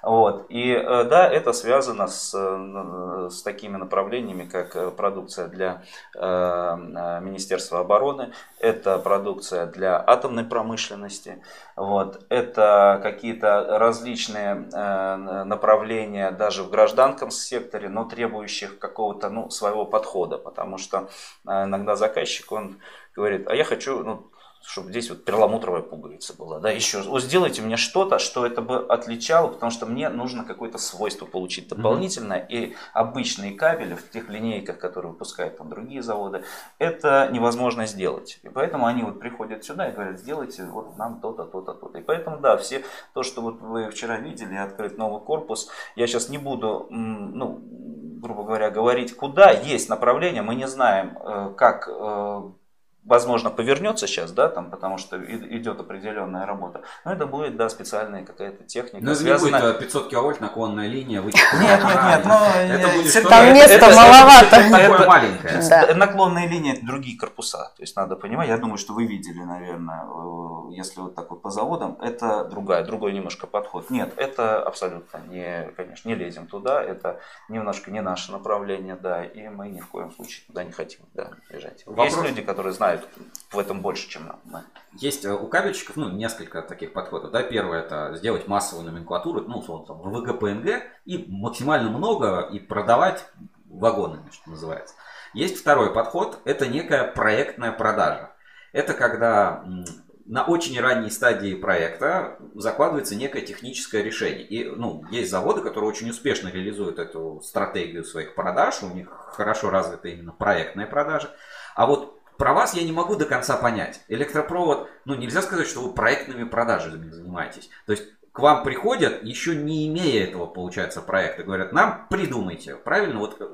Вот. И э, да, это связано с, э, с такими направлениями, как продукция для Министерства обороны, это продукция для атомной промышленности, вот, это какие-то различные направления даже в гражданском секторе, но требующих какого-то ну, своего подхода, потому что э, иногда заказчик, он говорит, а я хочу ну, чтобы здесь вот перламутровая пуговица была, да, еще, вот сделайте мне что-то, что это бы отличало, потому что мне нужно какое-то свойство получить дополнительное, mm-hmm. и обычные кабели в тех линейках, которые выпускают там другие заводы, это невозможно сделать, и поэтому они вот приходят сюда и говорят, сделайте вот нам то-то, то-то, то-то, и поэтому, да, все то, что вот вы вчера видели, открыт новый корпус, я сейчас не буду, ну, грубо говоря, говорить, куда есть направление, мы не знаем, э, как э, возможно, повернется сейчас, да, там, потому что идет определенная работа. Но это будет, да, специальная какая-то техника. Но это не будет э, 500 киловольт наклонная линия. Нет, нет, нет, но Это э, будет Сергей, что-то- Там это- места это- это- маловато. это- это- маленькое. Да. Наклонные линии это другие корпуса. То есть надо понимать, я думаю, что вы видели, наверное, э, если вот так вот по заводам, это другая, другой немножко подход. Нет, это абсолютно не, конечно, не лезем туда, это немножко не наше направление, да, и мы ни в коем случае туда не хотим да, бежать. Вопрос- Есть люди, которые знают в этом больше, чем да. Есть э, у кабельщиков, ну, несколько таких подходов. Да, первое это сделать массовую номенклатуру, ну, условно, там, ВГ, ПНГ, и максимально много и продавать вагонами, что называется. Есть второй подход, это некая проектная продажа. Это когда на очень ранней стадии проекта закладывается некое техническое решение. И ну, есть заводы, которые очень успешно реализуют эту стратегию своих продаж, у них хорошо развита именно проектная продажа. А вот про вас я не могу до конца понять. Электропровод, ну нельзя сказать, что вы проектными продажами занимаетесь. То есть к вам приходят, еще не имея этого, получается, проекта, говорят, нам придумайте, правильно? Вот э,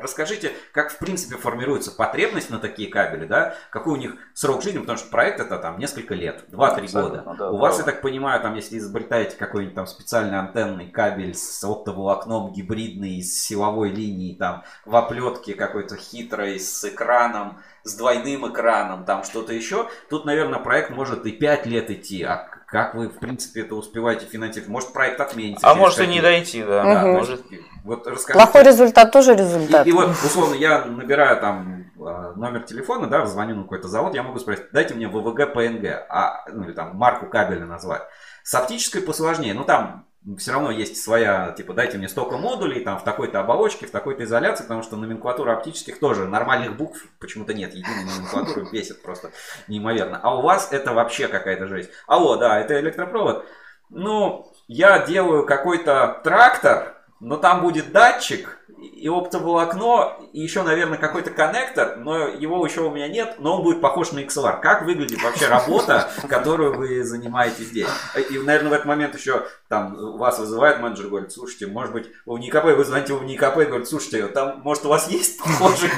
расскажите, как в принципе формируется потребность на такие кабели, да? Какой у них срок жизни, потому что проект это там несколько лет, 2-3 Абсолютно, года. да, у вас, правда. я так понимаю, там, если изобретаете какой-нибудь там специальный антенный кабель с оптоволокном гибридный, с силовой линией, там, в оплетке какой-то хитрой, с экраном, с двойным экраном, там что-то еще, тут, наверное, проект может и 5 лет идти. А как вы, в принципе, это успеваете финансировать? Может, проект отменится? А может и не дойти, да. Да, Может, Вот расскажите. Плохой результат тоже результат. И, и вот, условно, я набираю там э, номер телефона, да, звоню на какой-то завод, я могу спросить, дайте мне ВВГ ПНГ, а, ну или там марку кабеля назвать. С оптической посложнее, ну там все равно есть своя, типа, дайте мне столько модулей, там, в такой-то оболочке, в такой-то изоляции, потому что номенклатура оптических тоже, нормальных букв почему-то нет, единой номенклатуры бесит просто неимоверно. А у вас это вообще какая-то жесть. Алло, да, это электропровод. Ну, я делаю какой-то трактор, но там будет датчик и оптоволокно, и еще, наверное, какой-то коннектор, но его еще у меня нет, но он будет похож на XLR. Как выглядит вообще работа, которую вы занимаетесь здесь? И, наверное, в этот момент еще там вас вызывает менеджер, говорит, слушайте, может быть, в НИКП, вы звоните в НИКП и говорит, слушайте, там, может, у вас есть похожий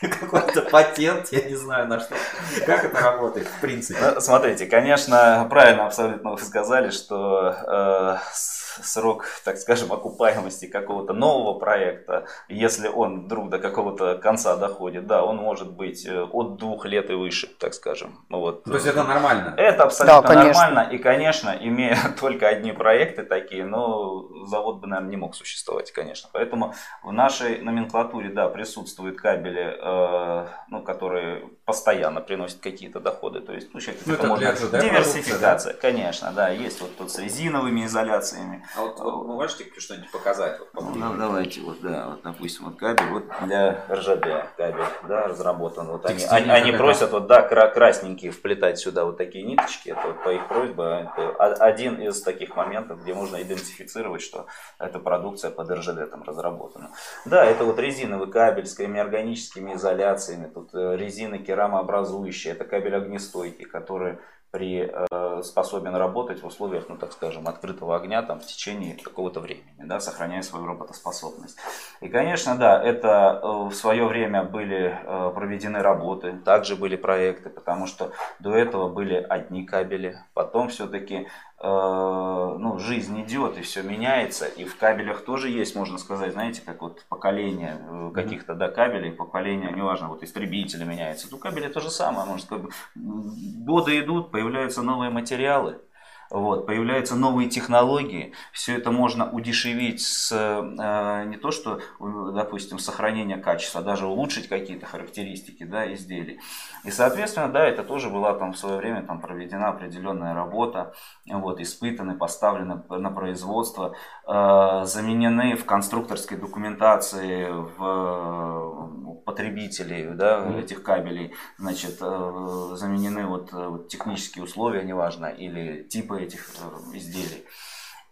какой-то патент, я не знаю на что. Как это работает, в принципе? Ну, Смотрите, конечно, правильно абсолютно вы сказали, что э, срок, так скажем, окупаемости какого-то нового проекта, если он вдруг до какого-то конца доходит, да, он может быть э, от двух лет и выше, так скажем. Ну Вот. То есть это нормально? Это абсолютно Да, конечно. нормально. И, конечно, имея только одни проекты такие, ну, завод бы, наверное, не мог существовать, конечно. Поэтому в нашей номенклатуре, да, присутствуют кабели, э, ну, которые постоянно приносят какие-то доходы. То есть, ну, сейчас Ну, это это можно... для ЖД Диверсификация, конечно, да. Есть вот тут с резиновыми изоляциями. А вот вы можете что-нибудь показать? Вот, Ну, да, давайте, вот, да, вот, допустим, вот кабель, вот для РЖД кабель, да, разработан. Вот они, они, они просят, вот, да, кра- красненькие вплетать сюда вот такие ниточки, это вот по их просьбе, это о- один из таких моментов, где можно идентифицировать, что эта продукция под РЖД там разработана. Да, это вот резиновый кабель с органическими изоляциями, тут э, резина керамообразующая, это кабель огнестойкий, который при, э, способен работать в условиях, ну так скажем, открытого огня там, в течение какого-то времени, да, сохраняя свою работоспособность. И, конечно, да, это э, в свое время были э, проведены работы, также были проекты, потому что до этого были одни кабели, потом все-таки ну, жизнь идет и все меняется, и в кабелях тоже есть, можно сказать, знаете, как вот поколение э, каких-то да, кабелей, поколение, неважно, вот истребители меняются, то кабели то же самое, может, как бы, годы идут, появляются новые материалы, вот, появляются новые технологии, все это можно удешевить с э, не то что, э, допустим, сохранение качества, а даже улучшить какие-то характеристики да, изделий. И, соответственно, да, это тоже была там в свое время там, проведена определенная работа, вот, испытаны, поставлены на производство, э, заменены в конструкторской документации в потребителей да, этих кабелей, значит, э, заменены вот, э, вот технические условия, неважно, или типы этих э, изделий.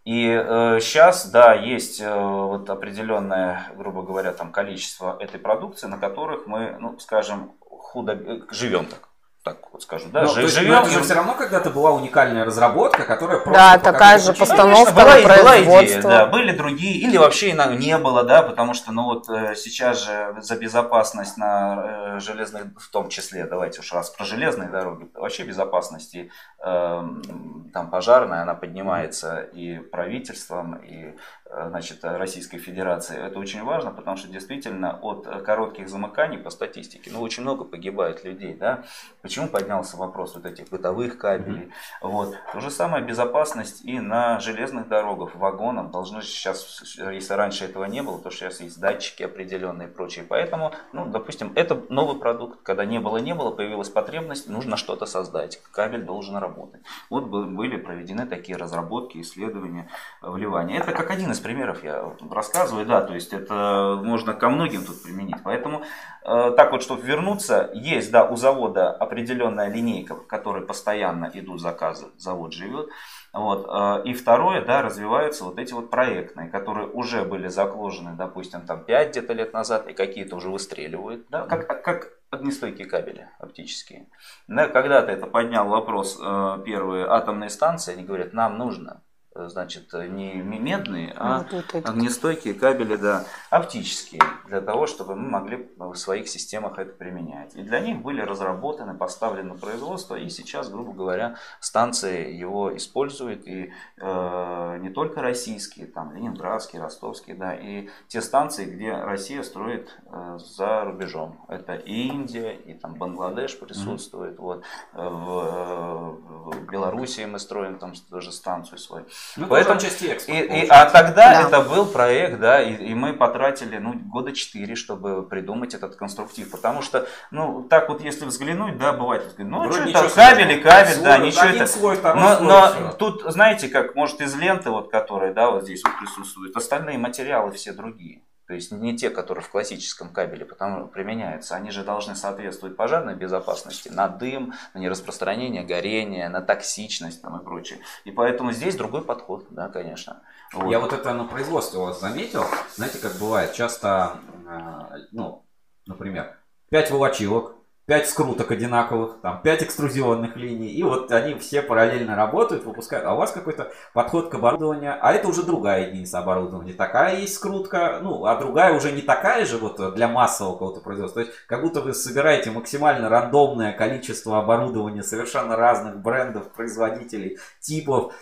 И э, сейчас, да, есть э, вот определенное, грубо говоря, там количество этой продукции, на которых мы, ну, скажем, худо э, живем так. Так вот скажу, да, Но, жи- то есть, живем, но это же все равно когда-то была уникальная разработка, которая просто Да, такая же постановка Конечно, была, на и- была идея, да, были другие, или вообще иногда не было, да, потому что, ну вот э, сейчас же за безопасность на э, железных, в том числе, давайте уж раз про железные дороги, вообще безопасность и эм, там пожарная, она поднимается и правительством, и э, значит, Российской Федерации. Это очень важно, потому что действительно от коротких замыканий по статистике, ну, очень много погибает людей, да. Почему поднялся вопрос вот этих бытовых кабелей? Вот. То же самое безопасность и на железных дорогах, вагонах. Должны сейчас, если раньше этого не было, то сейчас есть датчики определенные и прочее. Поэтому, ну, допустим, это новый продукт. Когда не было, не было, появилась потребность, нужно что-то создать. Кабель должен работать. Вот бы- были проведены такие разработки, исследования, вливания. Это как один из примеров я рассказываю, да, то есть это можно ко многим тут применить. Поэтому э, так вот, чтобы вернуться, есть, да, у завода определенная линейка, в которой постоянно идут заказы, завод живет. Вот. э, И второе, да, развиваются вот эти вот проектные, которые уже были закложены, допустим, там 5 где-то лет назад, и какие-то уже выстреливают, да, как, как огнестойкие кабели оптические. Да, когда-то это поднял вопрос э, первые атомные станции, они говорят, нам нужно, значит, не медные, а Вот вот это. огнестойкие кабели, да, оптические, для того, чтобы мы могли в своих системах это применять. И для них были разработаны, поставлены на производство, и сейчас, грубо говоря, станции его используют, и э, не только российские, там, ленинградские, ростовские, да, и те станции, где Россия строит э, за рубежом. Это и Индия, и там Бангладеш присутствует, вот, э, в, э, в Белоруссии мы строим там тоже станцию свою. Ну, Поэтому- тоже отчасти экспорт, И, и- а тогда Да. это был проект, да, и, и мы потратили ну, года четыре, чтобы придумать этот конструктив. Потому что, ну, так вот, если взглянуть, да, бывает, ну, Вроде что это, кабель и кабель, Слой, да, ничего один это. слой, Но, слой, но тут, знаете, как, может, из ленты, вот, которая, да, вот здесь вот присутствует, остальные материалы все другие. То есть не те, которые в классическом кабеле потому, применяются. Они же должны соответствовать пожарной безопасности, на дым, на нераспространение горения, на токсичность там, и прочее. И поэтому здесь другой подход, да, конечно. Вот. Я вот это на производстве у вас заметил. Знаете, как бывает, часто, э, ну, например, 5 волочилок, 5 скруток одинаковых, там 5 экструзионных линий, и вот они все параллельно работают, выпускают. А у вас какой-то подход к оборудованию, а это уже другая единица оборудования. Такая есть скрутка, ну, а другая уже не такая же вот для массового какого-то производства. То есть, как будто вы собираете максимально рандомное количество оборудования совершенно разных брендов, производителей, типов.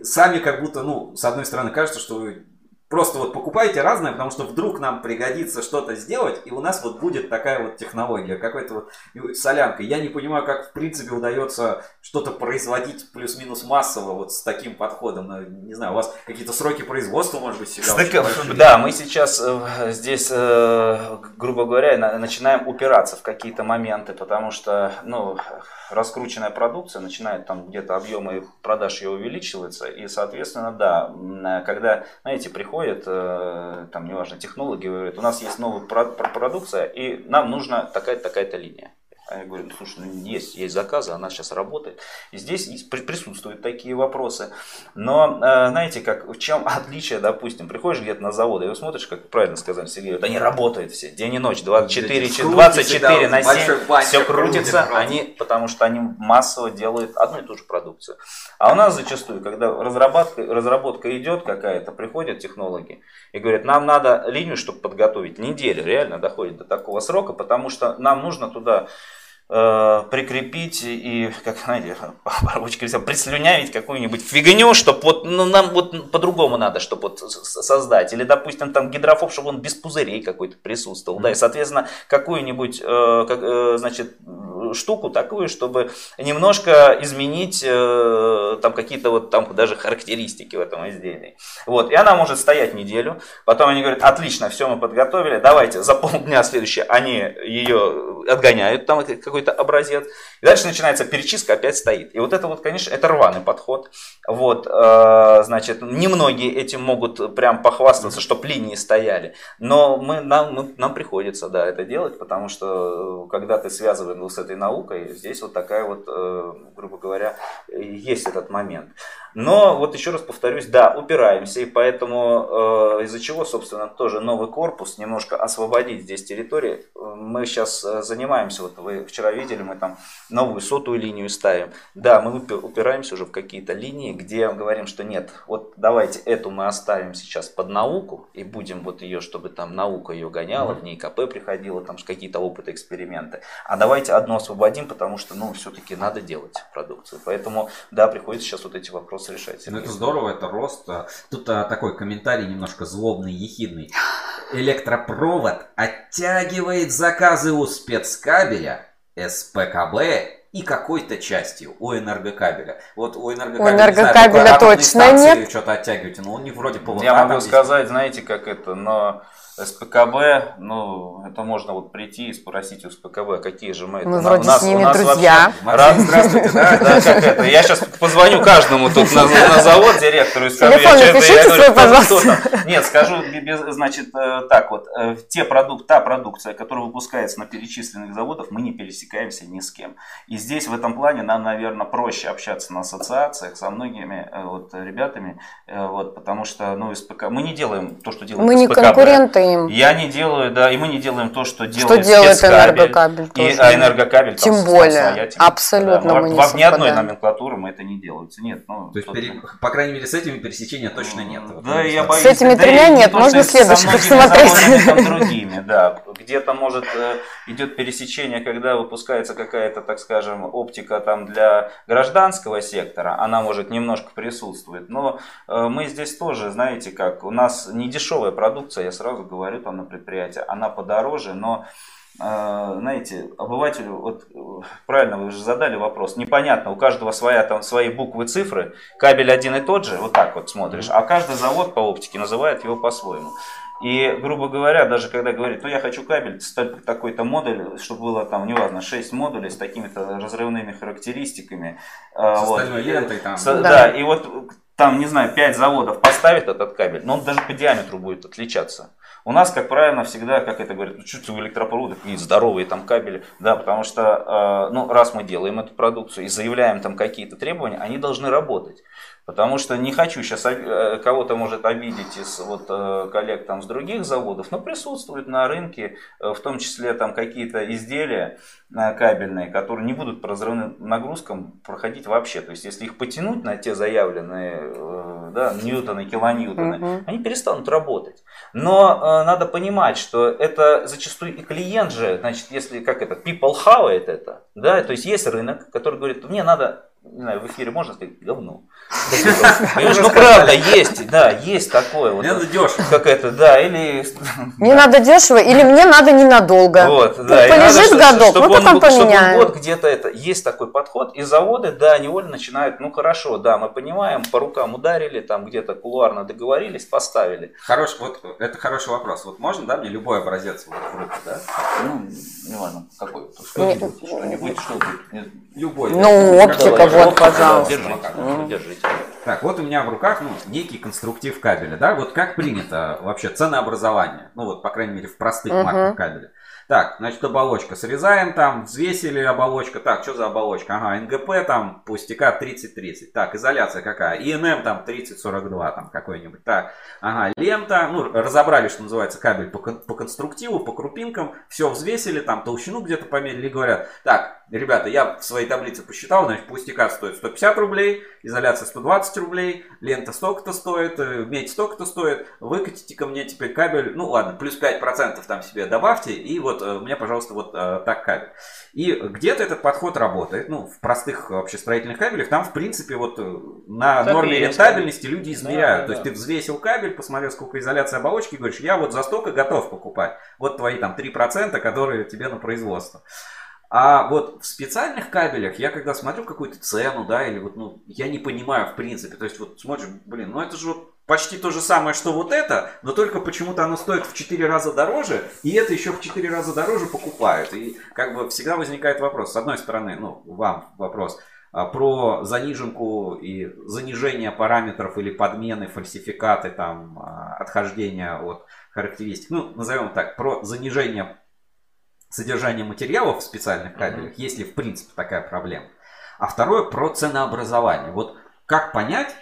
Сами как будто, ну, с одной стороны, кажется, что вы просто вот покупаете разное, потому что вдруг нам пригодится что-то сделать, и у нас вот будет такая вот технология, какой-то вот солянка. Я не понимаю, как в принципе удается что-то производить плюс-минус массово вот с таким подходом. Ну, Не знаю, у вас какие-то сроки производства, может быть, всегда Так, большие. да, мы сейчас э, здесь, э, грубо говоря, на- начинаем упираться в какие-то моменты, потому что, ну, раскрученная продукция начинает там где-то объемы продаж ее увеличиваться, и, соответственно, да, э, когда, знаете, приходят, там, неважно, технологи, говорят, у нас есть новая про- про- продукция, и нам нужна такая-то, такая-то линия. А я говорю, ну, слушай, ну, есть, есть заказы, она сейчас работает. И здесь присутствуют такие вопросы. Но, э, знаете, как, в чем отличие, допустим, приходишь где-то на завод, и вы смотришь, как правильно сказали Сергей, вот они работают все, день и ночь, 24, Эти че- скрутки 24 всегда на в большой 7, банке все крутится, они, потому что они массово делают одну и ту же продукцию. А у нас зачастую, когда разработка, разработка идет какая-то, приходят технологи и говорят, нам надо линию, чтобы подготовить, неделю, реально доходит до такого срока, потому что нам нужно туда э, прикрепить и, как знаете, по-рабочески прислюнявить какую-нибудь фигню, чтобы вот, ну, нам вот по-другому надо, чтобы вот создать. Или, допустим, там гидрофоб, чтобы он без пузырей какой-то присутствовал. Да, и, соответственно, какую-нибудь, э, как, э, значит, штуку такую, чтобы немножко изменить э, там какие-то вот там даже характеристики в этом изделии. Вот, и она может стоять неделю, потом они говорят, отлично, все мы подготовили, давайте за полдня следующее они ее отгоняют, там какой-то образец, и дальше начинается перечистка, опять стоит. И вот это вот, конечно, это рваный подход. Вот, э, значит, немногие этим могут прям похвастаться, чтобы линии стояли, но мы, нам, нам приходится, да, это делать, потому что э, когда ты связываешь с этой наукой, здесь вот такая вот, э, грубо говоря, есть этот момент. Но вот еще раз повторюсь, да, упираемся, и поэтому э, из-за чего, собственно, тоже новый корпус, немножко освободить здесь территории, э, мы сейчас занимаемся, вот вы вчера видели, мы там новую сотую линию ставим. Да, мы упираемся уже в какие-то линии, где говорим, что нет, вот давайте эту мы оставим сейчас под науку и будем вот ее, чтобы там наука ее гоняла, в ней КП приходила, там какие-то опыты, эксперименты. А давайте одно освободим, потому что, ну, все-таки надо делать продукцию. Поэтому, да, приходится сейчас вот эти вопросы решать. Ну, это здорово, это рост. Тут а, такой комментарий немножко злобный, ехидный. Электропровод оттягивает заказы у спецкабеля СПКБ и какой-то частью у энергокабеля. Вот у энергокабеля, у энергокабеля знаю, точно нет. Что-то оттягиваете, но у них вроде по Я могу сказать, знаете, как это, но СПКБ, ну, это можно вот прийти и спросить у СПКБ, какие же мы... Мы это, вроде нас, с ними друзья. Вообще... Здравствуйте, да, да, как это. Я сейчас позвоню каждому тут на, на завод директору и скажу... Телефон я, напишите я, свой, пожалуйста. Нет, скажу, значит, э, так вот, э, те продукт, та продукция, которая выпускается на перечисленных заводах, мы не пересекаемся ни с кем. И здесь в этом плане нам, наверное, проще общаться на ассоциациях со многими э, вот, ребятами, вот, потому что, ну, СПК... Мы не делаем то, что делает Мы не конкуренты делаем. Я не делаю, да, и мы не делаем то, что делает Что делает энергокабель. И, а энергокабель Тем там, более, там абсолютно да, мы не Ни одной номенклатуры мы это не делается. Нет, ну, то есть, пере... по крайней мере, с этими пересечения точно нет. Да, я боюсь. С этими да тремя нет, то, можно следующих посмотреть. другими, да. Где-то, может, э, идет пересечение, когда выпускается какая-то, так скажем, оптика там для гражданского сектора, она может немножко присутствует. Но э, мы здесь тоже, знаете как, у нас не дешевая продукция, я сразу говорю, говорю там на предприятии, она подороже, но э, знаете, обывателю, вот правильно вы же задали вопрос, непонятно, у каждого своя там свои буквы, цифры, кабель один и тот же, вот так вот смотришь, а каждый завод по оптике называет его по-своему. И, грубо говоря, даже когда говорит, ну я хочу кабель, такой-то модуль, чтобы было там, неважно, 6 модулей с такими-то разрывными характеристиками. Э, с вот. лентой там. С, да. да, и вот там, не знаю, 5 заводов поставит этот кабель, но он даже по диаметру будет отличаться. У нас, как правило, всегда, как это говорят, ну, чуть у электропровода какие здоровые там кабели, да, потому что, э, ну, раз мы делаем эту продукцию и заявляем там какие-то требования, они должны работать. Потому что не хочу сейчас э, кого-то может обидеть из вот э, коллег там с других заводов, но присутствуют на рынке э, в том числе там какие-то изделия кабельные, которые не будут по разрывным нагрузкам проходить вообще. То есть если их потянуть на те заявленные да, ньютоны, килоньютоны, угу. они перестанут работать. Но надо понимать, что это зачастую и клиент же, значит, если как это, people хавает это, да, то есть есть рынок, который говорит, мне надо не знаю, в эфире можно сказать говно. Ну правда, есть, да, есть такое. Мне надо дешево. Как это, да, или... Мне надо дешево, или мне надо ненадолго. Вот, да. Полежит годок, мы потом поменяем. Вот где-то это, есть такой подход, и заводы, да, невольно начинают, ну хорошо, да, мы понимаем, по рукам ударили, там где-то кулуарно договорились, поставили. Хорош, вот это хороший вопрос. Вот можно, да, мне любой образец вот в руку, да? Ну, неважно, какой. Что-нибудь, что будет. Любой. Ну, оптика, вот, пожалуйста. Держите, держите. Так, вот у меня в руках ну, некий конструктив кабеля, да, вот как принято вообще ценообразование, ну вот, по крайней мере, в простых uh-huh. марках кабеля. Так, значит, оболочка срезаем там, взвесили оболочка. Так, что за оболочка? Ага, НГП там пустяка 30-30. Так, изоляция какая? ИНМ там 30-42 там какой-нибудь. Так, ага, лента. Ну, разобрали, что называется, кабель по, по конструктиву, по крупинкам. Все взвесили, там толщину где-то померили. Говорят, так, ребята, я в своей таблице посчитал, значит, пустяка стоит 150 рублей, изоляция 120 рублей, лента столько-то стоит, э, медь столько-то стоит. Выкатите ко мне теперь кабель, ну ладно, плюс 5% там себе добавьте, и вот э, мне, пожалуйста, вот э, так кабель. И где-то этот подход работает, ну, в простых вообще строительных кабелях, там, в принципе, вот на так норме рентабельности люди измеряют. Да, То есть да. ты взвесил кабель, посмотрел, сколько изоляции оболочки, и говоришь, я вот за столько готов покупать. Вот твои там 3%, которые тебе на производство. А вот в специальных кабелях я когда смотрю какую-то цену, да, или вот, ну, я не понимаю в принципе. То есть вот смотришь, блин, ну это же вот почти то же самое, что вот это, но только почему-то оно стоит в 4 раза дороже, и это еще в 4 раза дороже покупают. И как бы всегда возникает вопрос, с одной стороны, ну, вам вопрос, а, про заниженку и занижение параметров или подмены, фальсификаты, там, а, отхождения от характеристик. Ну, назовем так, про занижение содержания материалов в специальных кабелях, mm-hmm. есть ли в принципе такая проблема. А второе про ценообразование. Вот как понять,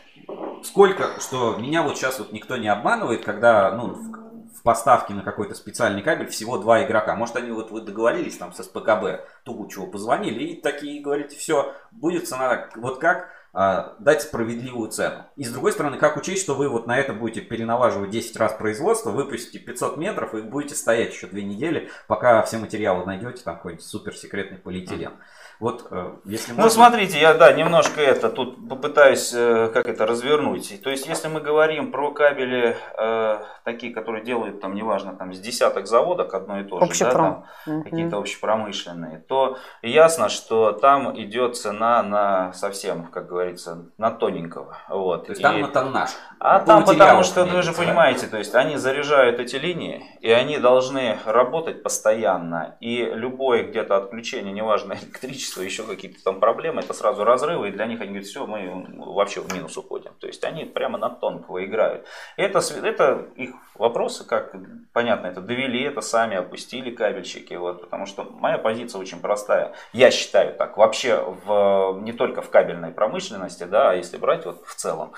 сколько, что меня вот сейчас вот никто не обманывает, когда, ну, в, в поставке на какой-то специальный кабель всего два игрока. Может, они вот вы договорились там с СПКБ, Тугучеву позвонили и такие говорите, все, будет цена вот как, дать справедливую цену. И с другой стороны, как учесть, что вы вот на это будете перенаваживать 10 раз производство, выпустите 500 метров и будете стоять еще две недели, пока все материалы найдете, там какой-нибудь суперсекретный полиэтилен. Вот, э, если Ну, можно- смотрите, я, да, немножко это тут попытаюсь, э, как это, развернуть. То есть, если мы говорим про кабели, э, такие, которые делают, там, неважно, там, с десяток заводок одно и то же, да, там, какие-то общепромышленные, то ясно, что там идет цена на совсем, как говорится, на тоненького. Вот. То есть И- там на тоннаж. а По там потому что, вы имеется же понимаете, то есть они заряжают эти линии, и они должны работать постоянно. И любое где-то отключение, неважно, электричество, еще какие-то там проблемы, это сразу разрывы, и для них они говорят, все, мы вообще в минус уходим. То есть они прямо на тонкого играют. Это, это их вопросы, как понятно, это довели, это сами опустили кабельщики. Вот, потому что моя позиция очень простая. Я считаю так, вообще в, не только в кабельной промышленности, да, а если брать вот в целом,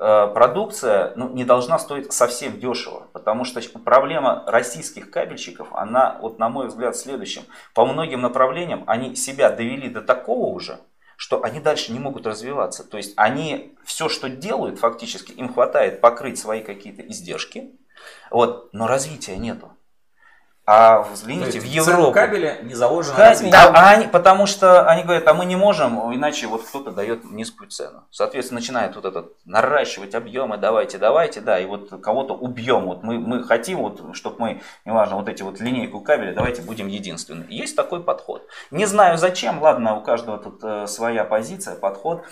продукция ну, не должна стоить совсем дешево, потому что проблема российских кабельщиков, она, вот на мой взгляд, в следующем. По многим направлениям они себя довели до такого уже, что они дальше не могут развиваться. То есть они все, что делают, фактически им хватает покрыть свои какие-то издержки, вот, но развития нету. А взгляните в Европу. кабеля не заложено Да, развитие. да, а они, потому что они говорят, а мы не можем, иначе вот кто-то дает низкую цену. Соответственно, начинает вот этот наращивать объемы, давайте, давайте, да, и вот кого-то убьем. Вот мы, мы хотим, вот, чтобы мы, неважно, вот эти вот линейку кабеля, давайте будем единственны. Есть такой подход. Не знаю зачем, ладно, у каждого тут э, своя позиция, подход.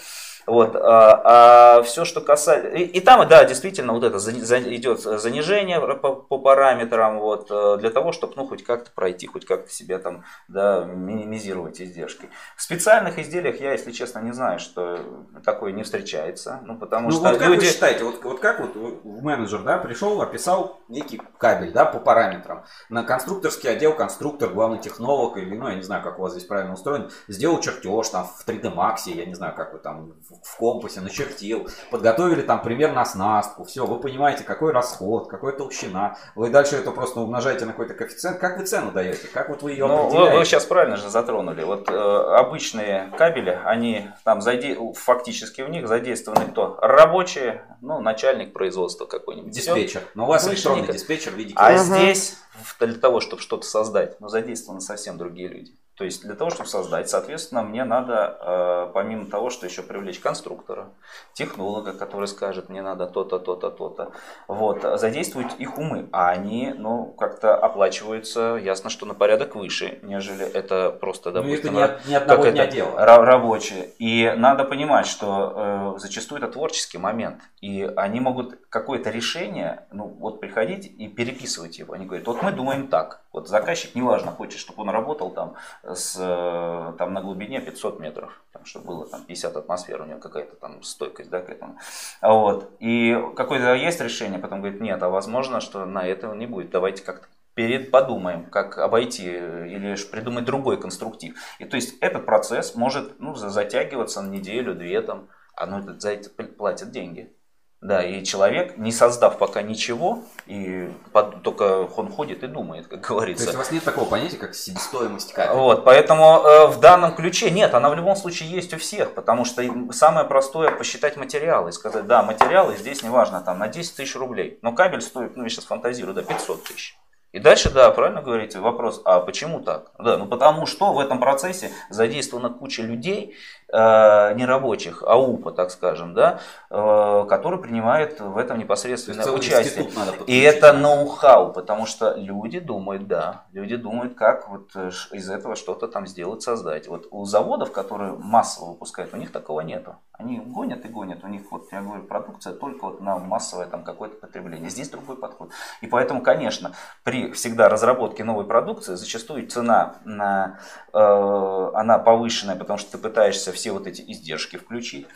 Вот, а, все, что касается... И, и там, да, действительно, вот это за- за- идет занижение по, по параметрам, вот, э, для того, чтобы, ну, хоть как-то пройти, хоть как-то себе там, да, минимизировать издержки. В специальных изделиях я, если честно, не знаю, что такое не встречается, ну, потому Ну что вот как люди... вы считаете, вот, вот как вот менеджер, да, пришел, описал некий кабель, да, по параметрам. На конструкторский отдел конструктор, главный технолог, или, ну, я не знаю, как у вас здесь правильно устроен, сделал чертеж там в 3D Max, я не знаю, как вы там в, компасе начертил, подготовили там примерно оснастку, все, вы понимаете, какой расход, какая толщина, вы дальше это просто умножаете на какой-то коэффициент, как вы цену даете, как вот вы ее Ну, определяете? вы сейчас правильно же затронули. Вот э, обычные кабели, они там заде... фактически в них задействованы кто? Рабочие, ну, начальник производства какой-нибудь. Диспетчер. Но у вас Выше электронный диспетчер в виде А киоска. здесь для того, чтобы что-то создать, ну, задействованы совсем другие люди. То есть для того, чтобы создать, соответственно, мне надо, э, помимо того, что еще привлечь конструктора, технолога, который скажет, мне надо то-то, то-то, то-то, вот, задействовать их умы. А они, ну, как-то оплачиваются, ясно, что на порядок выше, нежели это просто, Ну, допустим, это не, не одного как дня это, дело. ра- рабочие. И надо понимать, что э, зачастую это творческий момент. И они могут какое-то решение, ну вот приходить и переписывать его. Они говорят, вот мы думаем так. Вот заказчик, неважно, хочет, чтобы он работал там, с, э, там на глубине 500 метров, там, чтобы было там 50 атмосфер, у него какая-то там стойкость да, к этому. А Вот. И какое-то есть решение, потом говорит, нет, а возможно, что на этого не будет. Давайте как-то перед подумаем, как обойти э, или придумать другой конструктив. И то есть этот процесс может ну, за- затягиваться на неделю, две там, а ну, это- за это пл- платят деньги. Да, и человек, не создав пока ничего, и под- только он ходит и думает, как То говорится. есть у вас нет такого понятия, как себестоимость кабеля? Вот, поэтому э, в данном ключе нет, она в любом случае есть у всех, потому что самое простое посчитать материалы и сказать, да, материалы здесь неважно, там на 10 тысяч рублей, но кабель стоит, ну я сейчас фантазирую, да, 500 тысяч. И дальше, да, правильно говорите, вопрос, а почему так? Да, ну потому что в этом процессе задействована куча людей, не рабочих, а УПА, так скажем, да, э, которые принимают в этом непосредственное участие. И это ноу-хау, потому что люди думают, да, люди думают, как вот э, из этого что-то там сделать, создать. Вот у заводов, которые массово выпускают, у них такого нету. Они гонят и гонят, у них, вот я говорю, продукция только вот на массовое там какое-то потребление. Здесь другой подход. И поэтому, конечно, при всегда разработке новой продукции зачастую цена на, э, она повышенная, потому что ты пытаешься все вот эти издержки включить.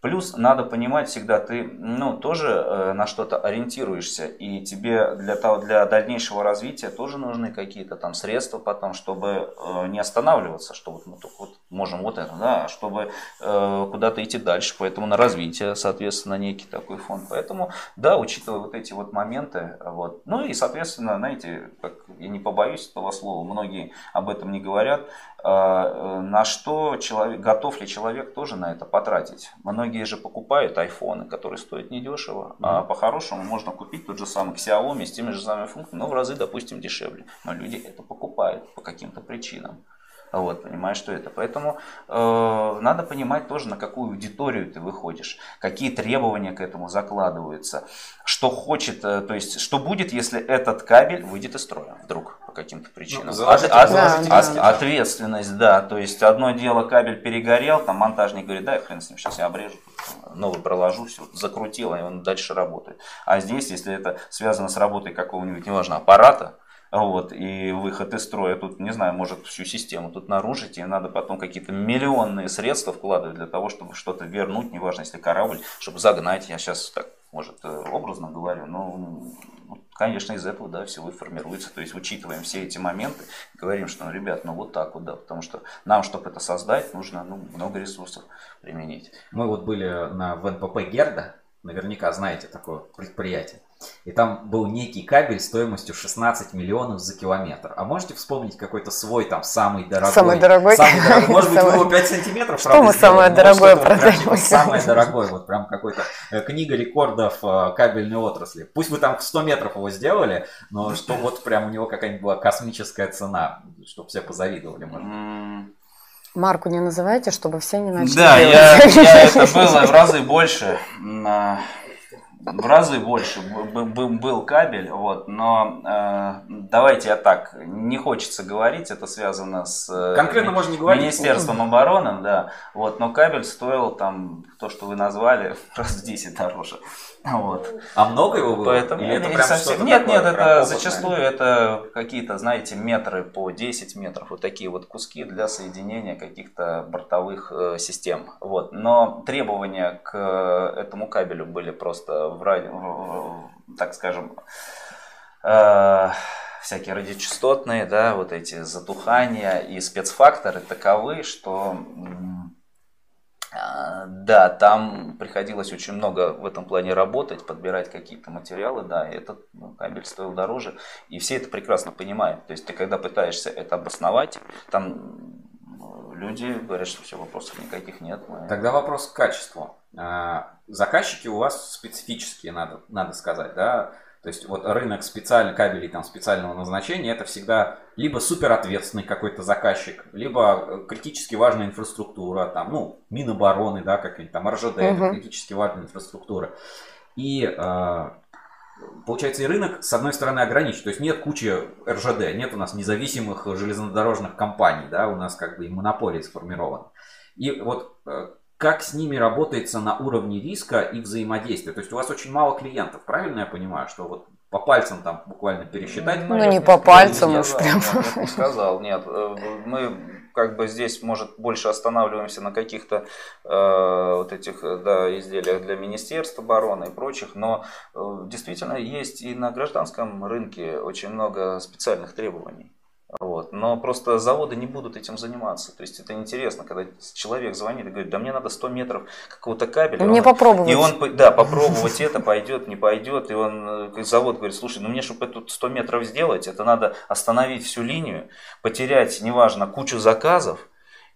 Плюс надо понимать всегда, ты ну, тоже э, на что-то ориентируешься, и тебе для, того, для дальнейшего развития тоже нужны какие-то там средства потом, чтобы э, не останавливаться, что вот мы только вот можем вот это, да, а чтобы э, куда-то идти дальше, поэтому на развитие, соответственно, некий такой фонд. Поэтому, да, учитывая вот эти вот моменты, вот, ну и, соответственно, знаете, как, я не побоюсь этого слова, многие об этом не говорят, а, э, на что человек, готов ли человек тоже на это потратить. Многие же покупают айфоны, которые стоят недешево, mm-hmm. а по-хорошему можно купить тот же самый Xiaomi с теми же самыми функциями, но в разы, допустим, дешевле. Но люди это покупают по каким-то причинам. Вот, понимаешь, что это. Поэтому э, надо понимать тоже, на какую аудиторию ты выходишь, какие требования к этому закладываются, что хочет, э, то есть, что будет, если этот кабель выйдет из строя вдруг по каким-то причинам. Ну, заложите, от, заложите, от, да, ответственность, да. То есть, одно дело, кабель перегорел, там монтажник говорит, да, хрен с ним, сейчас я обрежу, новый проложу, все, закрутил, и он дальше работает. А здесь, если это связано с работой какого-нибудь, неважно, аппарата, вот, и выход из строя тут, не знаю, может всю систему тут нарушить, и надо потом какие-то миллионные средства вкладывать для того, чтобы что-то вернуть, неважно, если корабль, чтобы загнать, я сейчас так, может, э, образно говорю, но, конечно, из этого, да, всего и формируется, то есть учитываем все эти моменты, говорим, что, ну, ребят, ну, вот так вот, да, потому что нам, чтобы это создать, нужно, ну, много ресурсов применить. Мы вот были на ВНПП Герда, наверняка знаете такое предприятие. И там был некий кабель стоимостью 16 миллионов за километр. А можете вспомнить какой-то свой там самый дорогой? Самый дорогой? Самый дорогой. Может быть, его 5 сантиметров, Что мы самое дорогое продаем? Типа, самое дорогое, вот прям какой-то э, книга рекордов э, кабельной отрасли. Пусть вы там 100 метров его сделали, но что вот прям у него какая-нибудь была космическая цена, чтобы все позавидовали, может. Марку не называйте, чтобы все не начали Да, я, я это было в разы больше в разы больше был кабель, вот, но э, давайте я так, не хочется говорить, это связано с э, Конкретно можно не говорить. Министерством обороны, да, вот, но кабель стоил там, то, что вы назвали, раз в 10 дороже. Вот. А много его было? Поэтому Или это прям совсем... Нет, нет, это зачастую это какие-то, знаете, метры по 10 метров, вот такие вот куски для соединения каких-то бортовых э, систем. Вот. Но требования к этому кабелю были просто в ради... так скажем, э, всякие радиочастотные, да, вот эти затухания и спецфакторы таковы, что да, там приходилось очень много в этом плане работать, подбирать какие-то материалы, да, и этот ну, кабель стоил дороже, и все это прекрасно понимают. То есть ты когда пытаешься это обосновать, там люди говорят, что все, вопросов никаких нет. Мы... Тогда вопрос к качеству. А, заказчики у вас специфические, надо, надо сказать, да, то есть вот рынок специальных кабелей там специального назначения это всегда либо супер ответственный какой-то заказчик, либо э, критически важная инфраструктура, там, ну, Минобороны, да, какие-нибудь там РЖД, угу. это критически важная инфраструктура. И э, получается и рынок с одной стороны ограничен, то есть нет кучи РЖД, нет у нас независимых железнодорожных компаний, да, у нас как бы и монополия сформирована. И вот э, как с ними работается на уровне риска и взаимодействия. То есть у вас очень мало клиентов, правильно я понимаю, что вот по пальцам там буквально пересчитать? Ну, наверное, не по пальцам уж прям. Не сказал, нет. Э, мы как бы здесь, может, больше останавливаемся на каких-то э, вот этих да, изделиях для Министерства обороны и прочих, но э, действительно есть и на гражданском рынке очень много специальных требований. Вот. Но просто заводы не будут этим заниматься. То есть это интересно, когда человек звонит и говорит, да мне надо 100 метров какого-то кабеля. Мне он, попробовать. И он, да, попробовать это, пойдет, не пойдет. И он, э, завод говорит, слушай, ну мне, чтобы эту 100 метров сделать, это надо остановить всю линию, потерять, неважно, кучу заказов.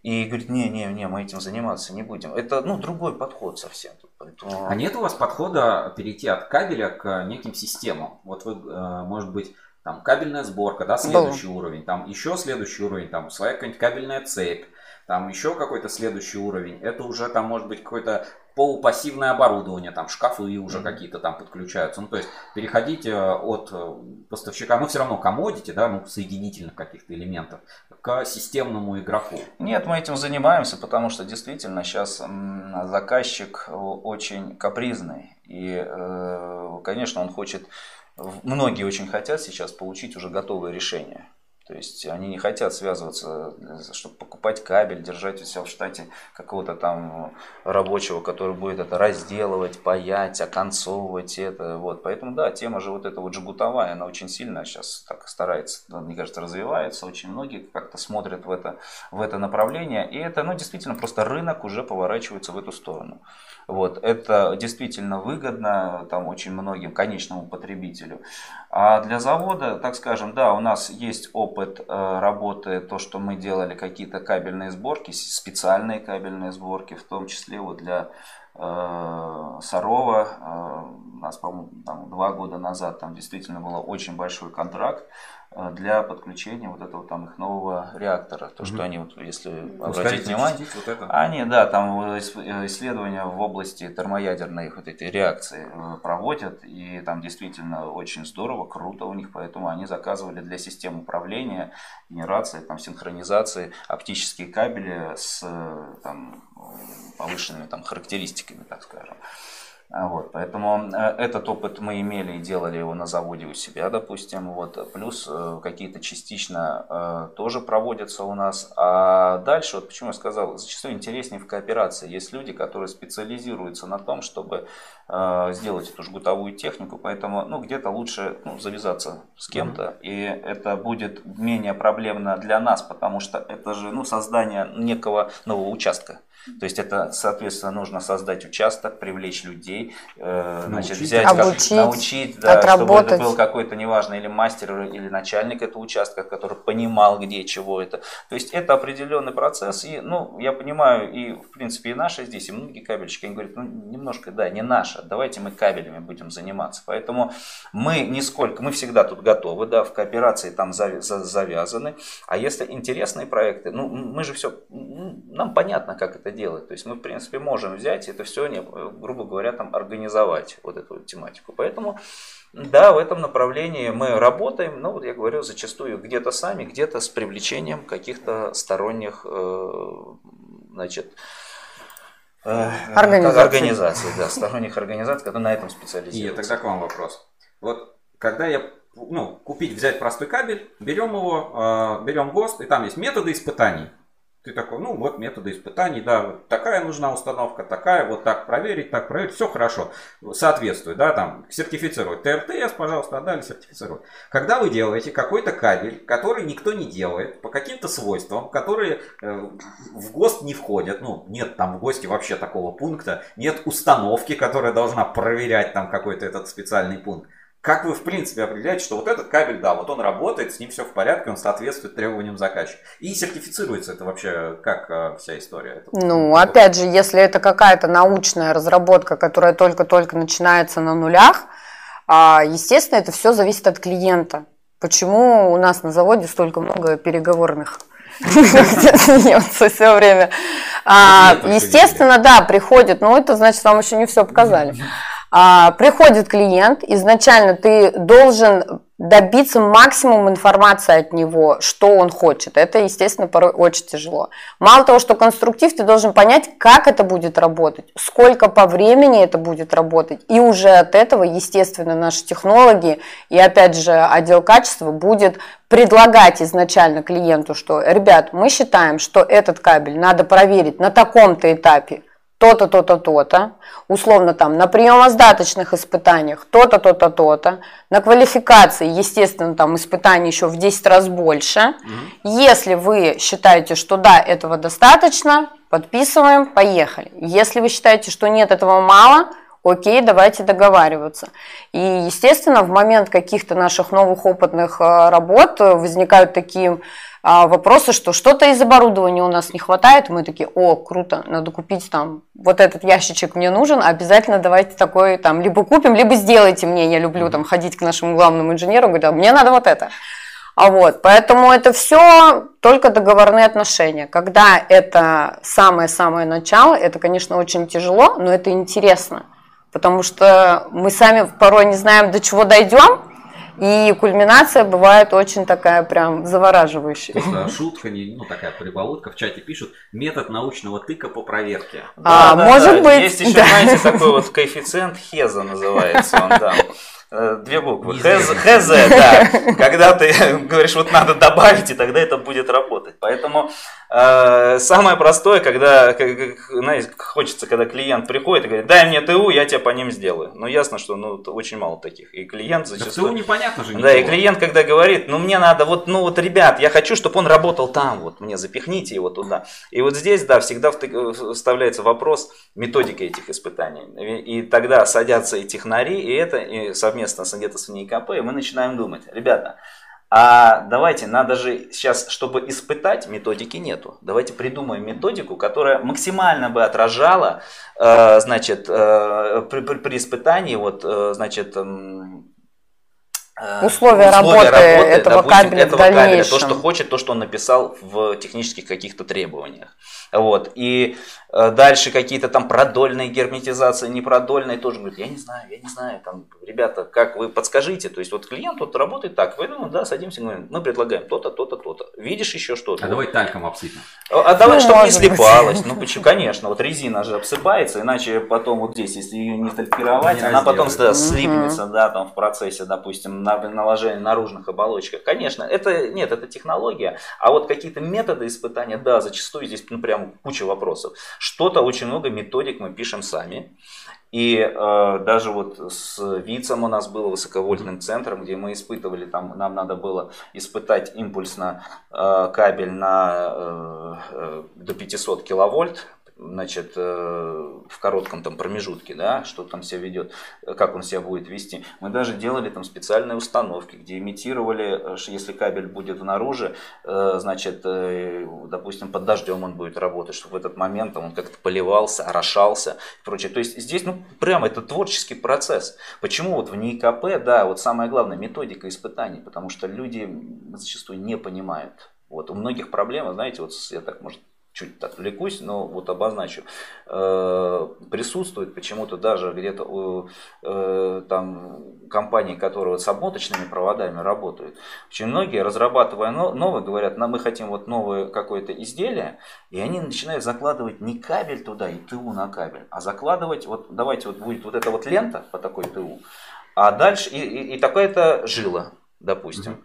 И говорит, не, не, не, мы этим заниматься не будем. Это, ну, другой подход совсем. Поэтому... А нет у вас подхода перейти от кабеля к неким системам? Вот вы, э, может быть, там кабельная сборка, да, следующий Было. уровень, там еще следующий уровень, там своя какая-нибудь кабельная цепь, там еще какой-то следующий уровень, это уже там может быть какое-то полупассивное оборудование, там шкафы уже mm-hmm. какие-то там подключаются. Ну, то есть переходить э, от э, поставщика, ну, все равно комодити, да, ну, соединительных каких-то элементов, к системному игроку. Нет, мы этим занимаемся, потому что действительно сейчас заказчик очень капризный. И, э, конечно, он хочет многие очень хотят сейчас получить уже готовое решение. То есть они не хотят связываться, э, чтобы покупать кабель, держать у себя в штате какого-то там рабочего, который будет это разделывать, паять, оконцовывать это. Вот. Поэтому да, тема же вот эта вот жгутовая, она очень сильно сейчас так старается, мне кажется, развивается. Очень многие как-то смотрят в это, в это направление. И это ну, действительно просто рынок уже поворачивается в эту сторону. Вот. Это действительно выгодно там, очень многим, конечному потребителю. А для завода, так скажем, да, у нас есть опыт э, работы, то, что мы делали какие-то кабельные сборки, специальные кабельные сборки, в том числе вот для э, Сарова. Э, у нас, по-моему, два года назад там действительно был очень большой контракт для подключения вот этого там их нового реактора. То, что они, вот, если ну, обратить внимание, вот это. они, да, там э, исследования в области термоядерной вот этой реакции э, проводят, и там действительно очень здорово, круто у них, поэтому они заказывали для систем управления, генерации, там, синхронизации оптические кабели с там, повышенными там, характеристиками, так скажем. А вот, поэтому э, этот опыт мы имели и делали его на заводе у себя, допустим. Вот, плюс э, какие-то частично э, тоже проводятся у нас. А дальше, вот почему я сказал, зачастую интереснее в кооперации. Есть люди, которые специализируются на том, чтобы сделать эту жгутовую технику, поэтому ну, где-то лучше ну, завязаться с кем-то. И это будет менее проблемно для нас, потому что это же ну, создание некого нового участка. То есть это, соответственно, нужно создать участок, привлечь людей, э, значит, взять, обучить, как, научить, да, чтобы это был какой-то, неважно, или мастер, или начальник этого участка, который понимал, где чего это. То есть это определенный процесс, и, ну, я понимаю, и, в принципе, и наши здесь, и многие кабельщики, они говорят, ну, немножко, да, не наше, давайте мы кабелями будем заниматься. Поэтому мы нисколько, мы всегда тут готовы, да, в кооперации там завязаны, а если интересные проекты, ну, мы же все, нам понятно, как это делать. То есть мы, в принципе, можем взять это все, грубо говоря, там организовать вот эту вот тематику. Поэтому, да, в этом направлении мы работаем, но вот я говорю, зачастую где-то сами, где-то с привлечением каких-то сторонних, э, значит, э, организаций. организаций, да, сторонних организаций, которые на этом специализируются. И тогда к вам вопрос. Вот когда я ну, купить, взять простой кабель, берем его, э, берем ГОСТ, и там есть методы испытаний. Ты такой, ну вот методы испытаний, да, вот такая нужна установка, такая, вот так проверить, так проверить, все хорошо, соответствует, да, там, сертифицировать. ТРТС, пожалуйста, отдали сертифицировать. Когда вы делаете какой-то кабель, который никто не делает, по каким-то свойствам, которые э, в ГОСТ не входят, ну, нет там в ГОСТе вообще такого пункта, нет установки, которая должна проверять там какой-то этот специальный пункт. Как вы, в принципе, определяете, что вот этот кабель, да, вот он работает, с ним все в порядке, он соответствует требованиям заказчика. И сертифицируется это вообще как а, вся история? Ну, это... опять же, если это какая-то научная разработка, которая только-только начинается на нулях, а, естественно, это все зависит от клиента. Почему у нас на заводе столько много переговорных смеется все время. А, естественно, да, приходит, но это значит, вам еще не все показали. А, приходит клиент, изначально ты должен добиться максимум информации от него, что он хочет. Это, естественно, порой очень тяжело. Мало того, что конструктив, ты должен понять, как это будет работать, сколько по времени это будет работать. И уже от этого, естественно, наши технологи и, опять же, отдел качества будет предлагать изначально клиенту, что, ребят, мы считаем, что этот кабель надо проверить на таком-то этапе, то-то, то-то, то-то, условно там на приемоздаточных испытаниях то-то, то-то, то-то, на квалификации, естественно, там испытаний еще в 10 раз больше. Угу. Если вы считаете, что да, этого достаточно, подписываем, поехали. Если вы считаете, что нет, этого мало, окей, давайте договариваться. И, естественно, в момент каких-то наших новых опытных э, работ возникают такие вопросы, что что-то из оборудования у нас не хватает, мы такие, о, круто, надо купить там, вот этот ящичек мне нужен, обязательно давайте такой там, либо купим, либо сделайте мне, я люблю там ходить к нашему главному инженеру, говорю, а мне надо вот это. А вот, поэтому это все только договорные отношения. Когда это самое-самое начало, это, конечно, очень тяжело, но это интересно, потому что мы сами порой не знаем, до чего дойдем, и кульминация бывает очень такая прям завораживающая. Это шутка, не, ну такая прибаутка, в чате пишут, метод научного тыка по проверке. А, да, может да. быть. Есть еще, да. знаете, такой вот коэффициент Хеза называется он там. Э, Две буквы. ХЗ, ХЗ, да. Когда ты говоришь, вот надо добавить, и тогда это будет работать. Поэтому э, самое простое, когда, знаете, хочется, когда клиент приходит и говорит, дай мне ТУ, я тебя по ним сделаю. Но ясно, что ну, очень мало таких. И клиент Да зачастую... ТУ непонятно же Да, и ничего. клиент, когда говорит, ну мне надо, вот, ну вот, ребят, я хочу, чтобы он работал там, вот мне запихните его туда. И вот здесь, да, всегда вставляется вопрос методики этих испытаний. И, и тогда садятся и технари, и это, и совместно с где-то с НИКП, и мы начинаем думать, ребята, а давайте, надо же сейчас, чтобы испытать, методики нету. Давайте придумаем методику, которая максимально бы отражала, э, значит, э, при, при- при испытании, вот, э, значит, м, э, Условия работы этого кабеля в этого кабеля, то, что хочет, то, что он написал в технических каких-то требованиях. Вот. И дальше какие-то там продольные герметизации, непродольные тоже говорят, я не знаю, я не знаю, там, ребята, как вы подскажите, то есть вот клиент вот работает так, поэтому, да, садимся, говорим, мы предлагаем то-то, то-то, то-то. Видишь еще что-то? А давай тальком обсыпем. А давай, Ну, чтобы не слипалось. Ну, почему? Конечно, вот резина же обсыпается, иначе потом вот здесь, если ее не талькировать, Не она потом да, слипнется, да, там в процессе, допустим, на наложения наружных оболочках. Конечно, это нет, это технология, а вот какие-то методы испытания, да, зачастую здесь ну, прям куча вопросов. Что-то очень много методик мы пишем сами. И э, даже вот с ВИЦом у нас было высоковольтным центром, где мы испытывали, там нам надо было испытать импульсно э, кабель на э, э, до 500 киловольт, значит, э, в коротком там промежутке, да, что там себя ведет, э, как он себя будет вести. Мы даже делали там специальные установки, где имитировали, э, что если кабель будет внаружи, э, значит, э, допустим, под дождем он будет работать, чтобы в этот момент он как-то поливался, орошался и прочее. То есть здесь, ну, прямо это творческий процесс. Почему вот в НИКП, да, вот самое главное, методика испытаний, потому что люди зачастую не понимают. Вот у многих проблемы, знаете, вот я так, может, чуть отвлекусь, но вот обозначу, э, присутствует почему-то даже где-то у э, там компаний, которые вот с обмоточными проводами работают, очень многие, разрабатывая но- новые, говорят, нам мы хотим вот новое какое-то изделие, и они начинают закладывать не кабель туда и ТУ на кабель, а закладывать, вот давайте вот будет вот эта вот лента по такой ТУ, а дальше и, и, и такая-то жила, допустим.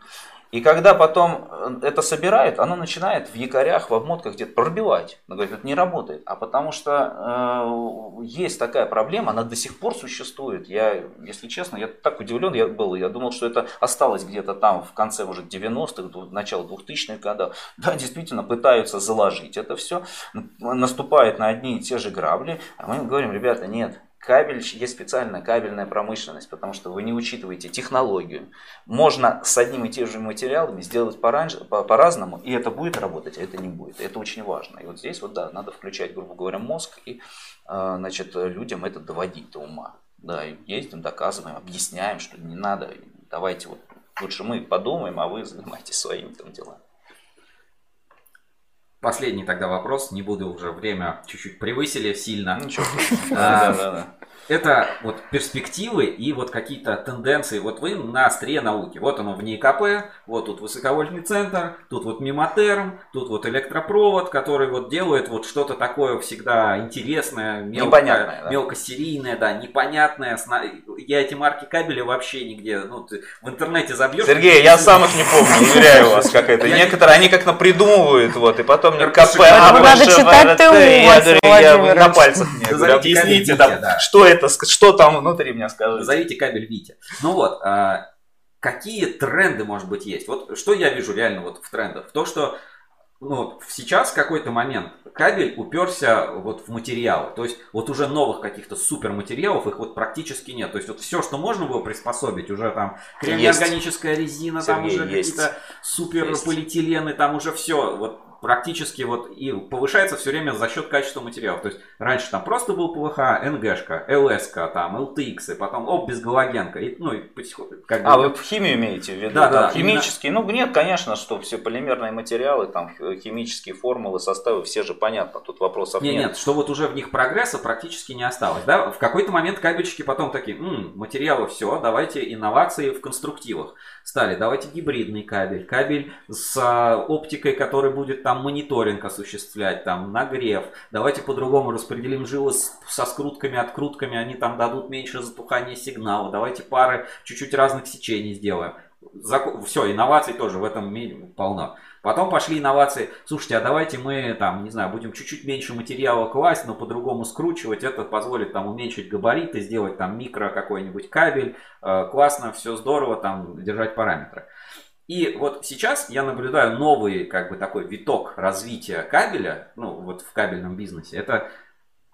И когда потом э, это собирают, оно начинает в якорях, в обмотках где-то пробивать. Она говорит, это не работает. А потому что э, есть такая проблема, она до сих пор существует. Я, если честно, я так удивлен я был. Я думал, что это осталось где-то там в конце, может, 90-х, ду- начало 2000-х годов. Да, действительно, пытаются заложить это все. Наступают на одни и те же грабли. А мы им говорим, ребята, нет, Кабель, есть специальная кабельная промышленность, потому что вы не учитываете технологию. Можно с одним и теми же материалами сделать по-разному, и это будет работать, а это не будет. Это очень важно. И вот здесь вот, да, надо включать, грубо говоря, мозг и э, значит, людям это доводить до ума. Да, и ездим, доказываем, объясняем, что не надо. Давайте вот лучше мы подумаем, а вы занимайтесь своими там делами. Последний тогда вопрос, не буду уже время чуть-чуть превысили сильно. Ничего. А. Это вот перспективы и вот какие-то тенденции. Вот вы на острие науки. Вот оно в НИКП, вот тут высоковольтный центр, тут вот мимотерм, тут вот электропровод, который вот делает вот что-то такое всегда интересное, мелко- Непонятное, да. мелкосерийное, да, непонятное. Я эти марки кабеля вообще нигде, ну, ты в интернете забьешь. Сергей, я сам их не помню, уверяю вас, как это. Некоторые, они как напридумывают, вот, и потом мне РКШ. КП, Надо читать ТУ, я на пальцах мне, объясните, что это, что там внутри мне скажите. Назовите кабель Витя. Ну вот, а, какие тренды, может быть, есть? Вот что я вижу реально вот в трендах? То, что ну, вот сейчас в какой-то момент кабель уперся вот в материалы. То есть вот уже новых каких-то супер материалов их вот практически нет. То есть вот все, что можно было приспособить, уже там кремнеорганическая резина, там Сергей, уже есть. какие-то супер Есть. полиэтилены, там уже все. Вот практически вот и повышается все время за счет качества материалов. То есть раньше там просто был ПВХ, НГшка, ЛСК, там, ЛТХ, и потом оп, без галогенка. И, ну и потихоньку как бы А, вы в химию имеете в виду? Да, да, химические? Ну, нет, конечно, что все полимерные материалы, там химические формулы, составы, все же понятно, тут вопросов Не, нет. нет, что вот уже в них прогресса практически не осталось. Да? В какой-то момент кабельщики потом такие, «М, материалы все, давайте инновации в конструктивах стали. Давайте гибридный кабель, кабель с а, оптикой, который будет там мониторинг осуществлять, там нагрев, давайте по-другому распределим жилы со скрутками, открутками, они там дадут меньше затухания сигнала, давайте пары чуть-чуть разных сечений сделаем. Все, инноваций тоже в этом мире полно. Потом пошли инновации. Слушайте, а давайте мы там, не знаю, будем чуть-чуть меньше материала класть, но по-другому скручивать. Это позволит там уменьшить габариты, сделать там микро какой-нибудь кабель. Э, классно, все здорово, там держать параметры. И вот сейчас я наблюдаю новый, как бы такой виток развития кабеля, ну вот в кабельном бизнесе. Это,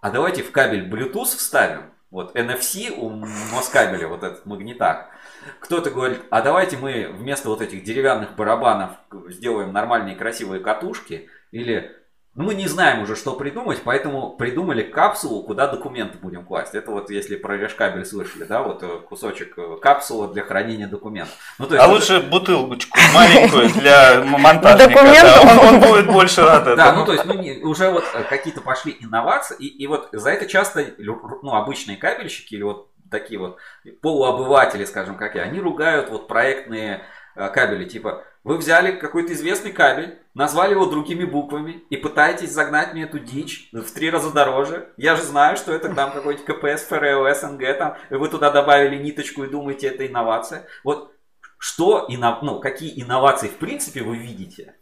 а давайте в кабель Bluetooth вставим. Вот NFC у Москабеля, вот этот магнитак. Кто-то говорит, а давайте мы вместо вот этих деревянных барабанов сделаем нормальные красивые катушки. Или ну, мы не знаем уже, что придумать, поэтому придумали капсулу, куда документы будем класть. Это вот если про решкабель слышали, да, вот э, кусочек э, капсулы для хранения документов. Ну, то есть А это- лучше бутылочку маленькую для монтажника. Документов. да, Он, он будет больше рад этому. Да, ну то есть ну, не- уже вот э, какие-то пошли инновации, и, и вот за это часто ну, обычные кабельщики или вот такие вот полуобыватели, скажем, как я, они ругают вот проектные э, кабели, типа вы взяли какой-то известный кабель, назвали его другими буквами и пытаетесь загнать мне эту дичь в три раза дороже. Я же знаю, что это там какой-то КПС, ФРО, СНГ, там, и вы туда добавили ниточку и думаете, это инновация. Вот что, инно- ну, какие инновации в принципе вы видите?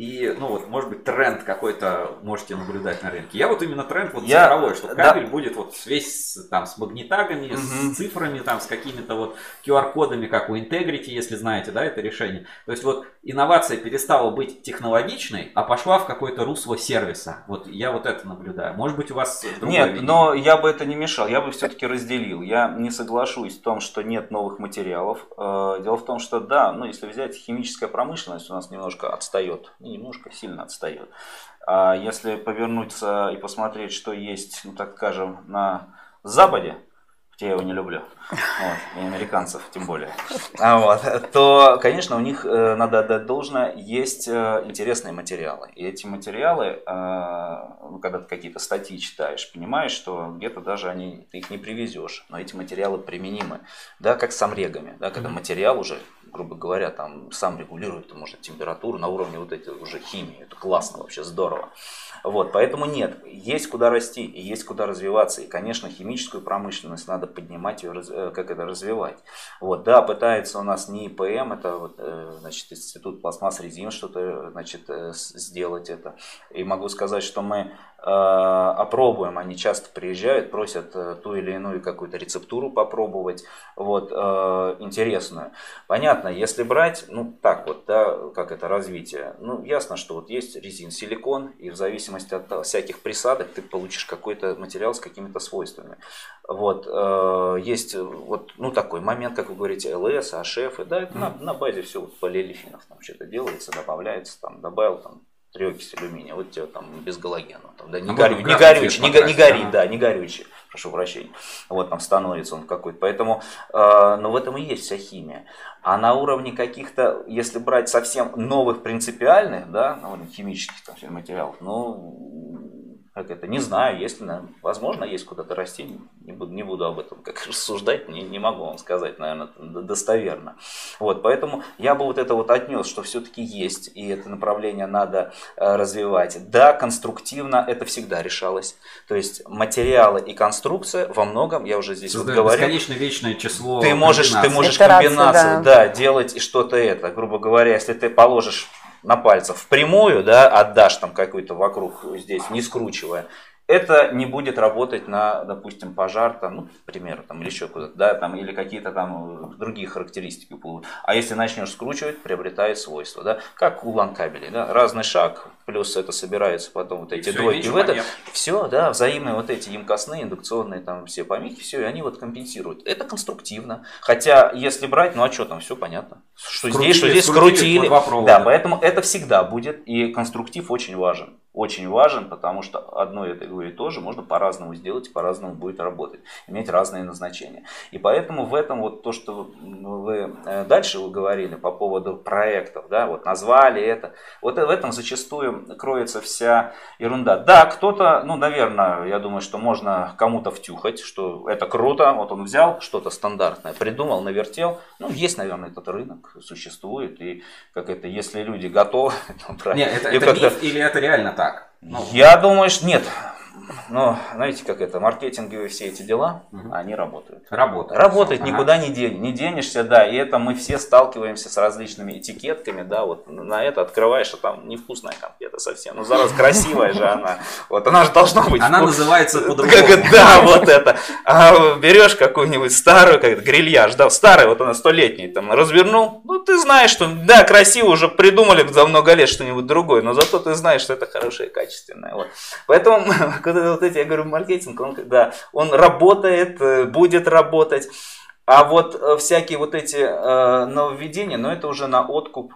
И, ну вот, может быть, тренд какой-то можете наблюдать на рынке. Я вот именно тренд вот Я- цифровой, что да. кабель будет вот весь там с магнитагами, Мгм. с цифрами, там, с какими-то вот QR-кодами, как у Integrity, если знаете, да, это решение. То есть вот инновация перестала быть технологичной, а пошла в какое-то русло сервиса. Вот я вот это наблюдаю. Может быть, у вас Нет, видение? но я бы это не мешал, я бы все-таки разделил. Я не соглашусь в том, что нет новых материалов. Э, Дело в том, что да, ну если взять химическая промышленность у нас немножко отстает, немножко, сильно отстает. А если повернуться и посмотреть, что есть, ну так скажем, на Западе, хотя я его не люблю, вот, и американцев тем более, а вот, то, конечно, у них, э, надо отдать должное, есть э, интересные материалы. И эти материалы, э, ну, когда ты какие-то статьи читаешь, понимаешь, что где-то даже они, ты их не привезешь, но эти материалы применимы. Да, как с амрегами, да, когда материал уже, грубо говоря, там сам регулирует, может, температуру на уровне вот этой уже химии. Это классно вообще, здорово. Вот, поэтому нет, есть куда расти и есть куда развиваться. И, конечно, химическую промышленность надо поднимать и э, как это развивать. Вот, да, пытается у нас не ИПМ, это вот, э, значит, институт пластмасс резин что-то э, значит, сделать это. И могу сказать, что мы опробуем, они часто приезжают, просят э, ту или иную какую-то рецептуру попробовать, вот, э, интересную. Понятно, если брать, ну так вот, да, как это развитие, ну ясно, что вот есть резин, силикон, и в зависимости от всяких присадок ты получишь какой-то материал с какими-то свойствами. Вот, э, есть э, вот, ну такой момент, как вы говорите, ЛС, АШФ, да, это на, на базе все вот полиэлефинов там что-то делается, добавляется, там, добавил там триокись алюминия, вот тебе там без галогена, там, да, не, А горю, не горючий, не, не горит, ага. да, не горючий, прошу прощения, вот там становится он какой-то, поэтому, э, но в этом и есть вся химия. А на уровне каких-то, если брать совсем новых принципиальных, да, на уровне химических там, материалов, ну, как это, не знаю, на- возможно, есть куда-то расти, не буду, не буду об этом как рассуждать, не, не могу вам сказать, наверное, достоверно. Вот, поэтому я бы вот это вот отнес, что все-таки есть, и это направление надо э, развивать. Да, конструктивно это всегда решалось. То есть материалы и конструкция во многом, я уже здесь вот Создает говорил, бесконечно вечное число ты можешь, ты комбинаций. можешь Итерации, комбинацию, да. делать и что-то это. Грубо говоря, если ты положишь на пальцах впрямую, да, отдашь там какой-то вокруг здесь, не скручивая, это не будет работать на, допустим, пожар, там, ну, к примеру, там, или еще куда-то, да, там, или какие-то там э, другие характеристики будут. А если начнешь скручивать, приобретает свойства, да, как у лан-кабелей, да, разный шаг, плюс это собирается потом вот эти двойки в это, все, да, взаимные вот эти емкостные, индукционные там все помехи, все, и они вот компенсируют. Это конструктивно. Хотя, если брать, ну а что там, все понятно. Что Скрутили, здесь, что здесь скрутили скрутили. Да, поэтому это всегда будет, и конструктив очень важен. очень важен, потому что одно это говорит тоже можно по-разному сделать по-разному будет работать, иметь разные назначения. И поэтому в этом вот то, что вы э, дальше вы говорили по поводу проектов, да, вот назвали это, вот в этом зачастую кроется вся ерунда. Да, кто-то, ну, наверное, я думаю, что можно кому-то втюхать, что это круто, вот он взял что-то стандартное, придумал, навертел, ну, есть, наверное, этот рынок, существует, и как это, если люди готовы... Нет, это, это миф или это реально так? Ну, я думаю, что нет. Но знаете, как это, маркетинговые все эти дела, угу. они работают. Работают. Работает, ага. никуда не, день, не денешься, да. И это мы все сталкиваемся с различными этикетками, да, вот на это открываешь, а там невкусная конфета совсем. Ну, зараз красивая же она. Вот она же должна быть. Она называется по-другому. Да, вот это. А берешь какую-нибудь старую, как грильяж, да, старая, вот она столетняя, там, развернул, ну, ты знаешь, что, да, красиво, уже придумали за много лет что-нибудь другое, но зато ты знаешь, что это хорошее, качественное. Вот. Поэтому, когда вот эти, я говорю, маркетинг, он, да, он работает, э, будет работать. А вот э, всякие вот эти э, нововведения, но это уже на откуп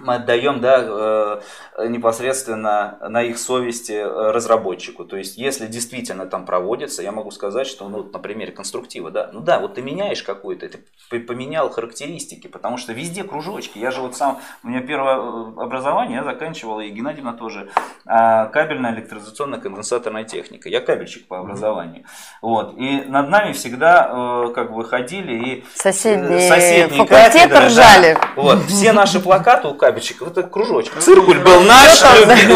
мы отдаем да, э, непосредственно на их совести э, разработчику. То есть, если действительно там проводится, я могу сказать, что, ну, на примере конструктива, да, ну да, вот ты меняешь какую-то, ты поменял характеристики, потому что везде кружочки. Я же вот сам, у меня первое э, образование, я заканчивал, и Геннадьевна тоже, а, кабельная электризационная конденсаторная техника. Я кабельщик по образованию. Вот. И над нами всегда как бы ходили и соседние, соседние факультеты ржали. Да. Вот. Все наши плакаты у кабельщик, вот этот кружочек. Циркуль был наш,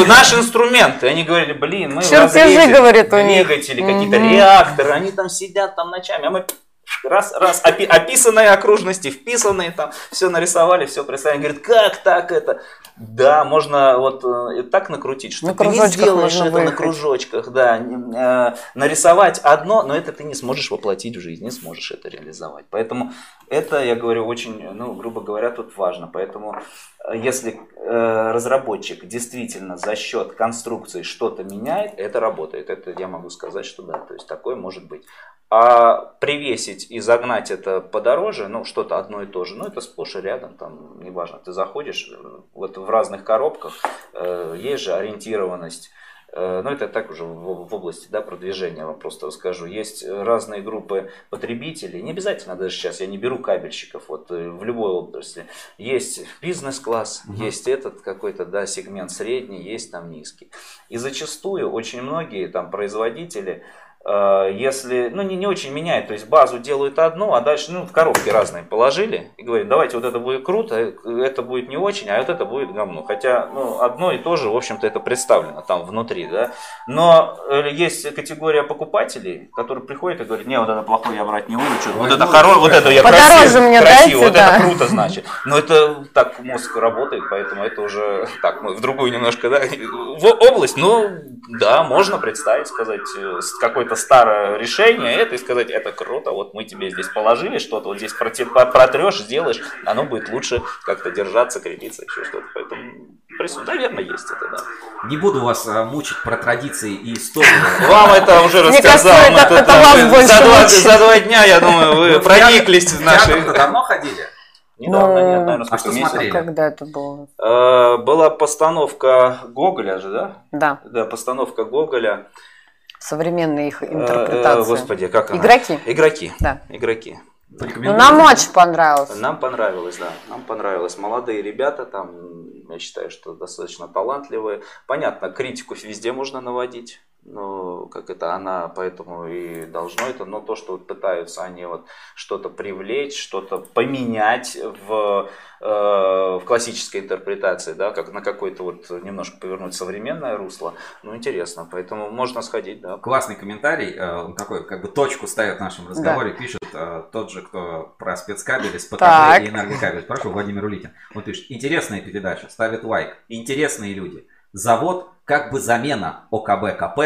наш инструмент. И они говорили, блин, мы Чертежи, говорит, у них. Двигатели, какие-то реакторы, они там сидят там ночами, а мы раз, раз, опи, описанные окружности, вписанные там, все нарисовали, все представили. Говорит, как так это? Да, можно вот э, так накрутить, что на ты не сделаешь это выехать. на кружочках, да, э, нарисовать одно, но это ты не сможешь воплотить в жизнь, не сможешь это реализовать. Поэтому это, я говорю, очень, ну, грубо говоря, тут важно. Поэтому э, если э, разработчик действительно за счет конструкции что-то меняет, это работает. Это я могу сказать, что да, то есть такое может быть. А привесить и загнать это подороже, ну, что-то одно и то же, ну, это сплошь и рядом, там, неважно, ты заходишь э, вот в разных коробках, э, есть же ориентированность, э, ну, это так уже в, в области да, продвижения вам просто расскажу. Есть разные группы потребителей, не обязательно даже сейчас, я не беру кабельщиков, вот э, в любой области. Есть бизнес-класс, угу. есть этот какой-то да, сегмент средний, есть там низкий. И зачастую очень многие там производители, если, ну, не, не очень меняет, то есть базу делают одну, а дальше, ну, в коробки разные положили и говорят, давайте вот это будет круто, это будет не очень, а вот это будет говно. Хотя, ну, одно и то же, в общем-то, это представлено там внутри, да. Но э, есть категория покупателей, которые приходят и говорят, не, вот это плохое я брать не буду, что вот это хорошее, вот это я Подороже красив, мне красиво, дайте, вот да. это круто, значит. Но это так мозг работает, поэтому это уже так, мы в другую немножко, да, в область, ну, да, можно представить, сказать, э, какой-то какое-то старое решение, это и сказать, это круто, вот мы тебе здесь положили что-то, вот здесь протрешь, сделаешь, оно будет лучше как-то держаться, крепиться, еще что-то. Поэтому присутствие, наверное, есть это, да. Не буду вас а, мучить про традиции и историю. Вам это уже рассказал. это, это вас больше за, два, за два дня, я думаю, вы прониклись в наши... давно ходили? Недавно, ну, нет, наверное, сколько а что смотрели? Когда это было? Э, была постановка Гоголя же, да? Да. Да, постановка Гоголя современные их интерпретации. Э, господи, как она? Игроки. Игроки. Да. Игроки. Ну, нам очень понравилось. Нам понравилось, да. Нам понравилось. Молодые ребята там, я считаю, что достаточно талантливые. Понятно, критику везде можно наводить. Ну, как это, она поэтому и должно это, но то, что вот пытаются они вот что-то привлечь, что-то поменять в, э, в классической интерпретации, да, как на какой-то вот немножко повернуть современное русло, ну, интересно, поэтому можно сходить, да. Классный комментарий, э, он такой, как бы точку ставит в нашем разговоре, да. пишет э, тот же, кто про спецкабели, СПКБ и энергокабель, спрашивал Владимир Улитин, он пишет, интересная передача, ставит лайк, интересные люди, завод как бы замена ОКБ КП.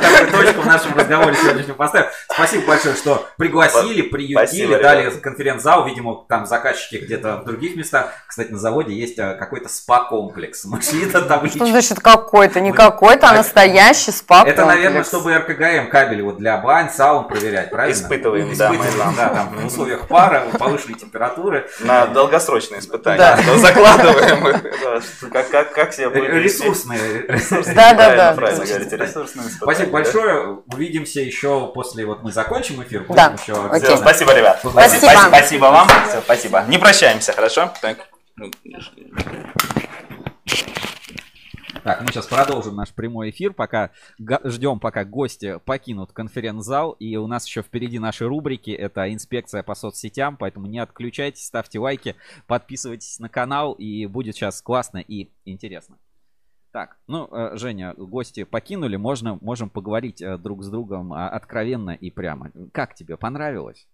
Такую точку в нашем разговоре сегодняшнем поставим. Спасибо большое, что пригласили, приютили, дали конференц-зал. Видимо, там заказчики где-то в других местах. Кстати, на заводе есть э, какой-то спа-комплекс. Мы шли до таблички. Что значит какой-то? Не какой-то, а настоящий спа-комплекс. Это, наверное, чтобы РКГМ кабель вот для бань, саун проверять, правильно? Испытываем, да. Испытываем, да, там в условиях пара, повышенной температуры. На долгосрочные испытания. Закладываем. Как себе Ресурсные. ресурсные. Да, да, Правильно, да. ресурсные Спасибо большое. Увидимся еще после, вот мы закончим эфир. Да. спасибо, ребят. Спасибо. Вам. Спасибо. Не прощаемся, хорошо? Так. Так, мы сейчас продолжим наш прямой эфир, пока ждем, пока гости покинут конференц-зал. И у нас еще впереди наши рубрики. Это инспекция по соцсетям, поэтому не отключайтесь, ставьте лайки, подписывайтесь на канал, и будет сейчас классно и интересно. Так, ну, э, Женя, гости покинули, можно, можем поговорить э, друг с другом а, откровенно и прямо. Как тебе, понравилось?